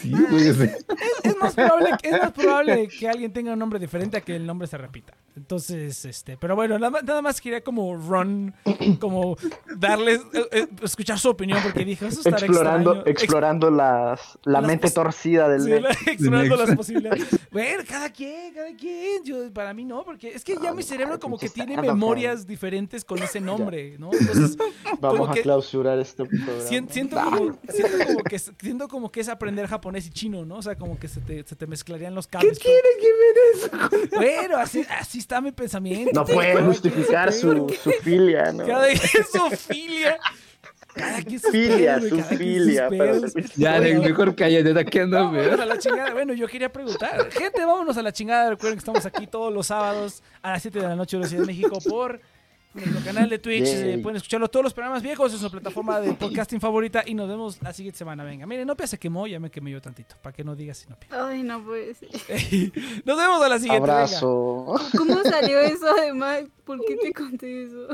Sí, güey, sea, es más probable, es más probable que alguien tenga un nombre diferente a que el nombre se repita. Entonces, este, pero bueno, nada más, nada más quería como run, como darles, eh, eh, escuchar su opinión porque dije, eso estará Explorando, extraño. Ex- explorando las, la las mente torcida del sí, la- explorando las posibilidades. Bueno, cada quien, cada quien. Yo, para mí no, porque es que ya Ah, mi cerebro como que pinche tiene memorias diferentes con ese nombre, ¿no? Entonces, Vamos como a que- clausurar este programa. Sien- siento, Ah, como, siento, como que, es- siento como que es aprender japonés y chino, ¿no? O sea, como que se te, se te mezclarían los ¿Qué cables. tiene que ver eso? Bueno, así, así está mi pensamiento. No puede justificar su filia, ¿no? Cada quien su filia. Cada quien sus Filia, pedos, su cada sus filia. para Ya, Nex, mejor cállate, está quedando Vámonos peor. a la chingada. Bueno, yo quería preguntar. Gente, vámonos a la chingada. Recuerden que estamos aquí todos los sábados a las 7 de la noche de la Ciudad de México por nuestro canal de Twitch. Eh, pueden escucharlo todos los programas viejos en su plataforma de podcasting favorita y nos vemos la siguiente semana. Venga, miren, Nopia se quemó, ya me quemé yo tantito, para que no digas Nopia. Ay, no puede ser. Nos vemos a la siguiente. venga. Abrazo. ¿Cómo salió eso además? ¿Por qué te conté eso?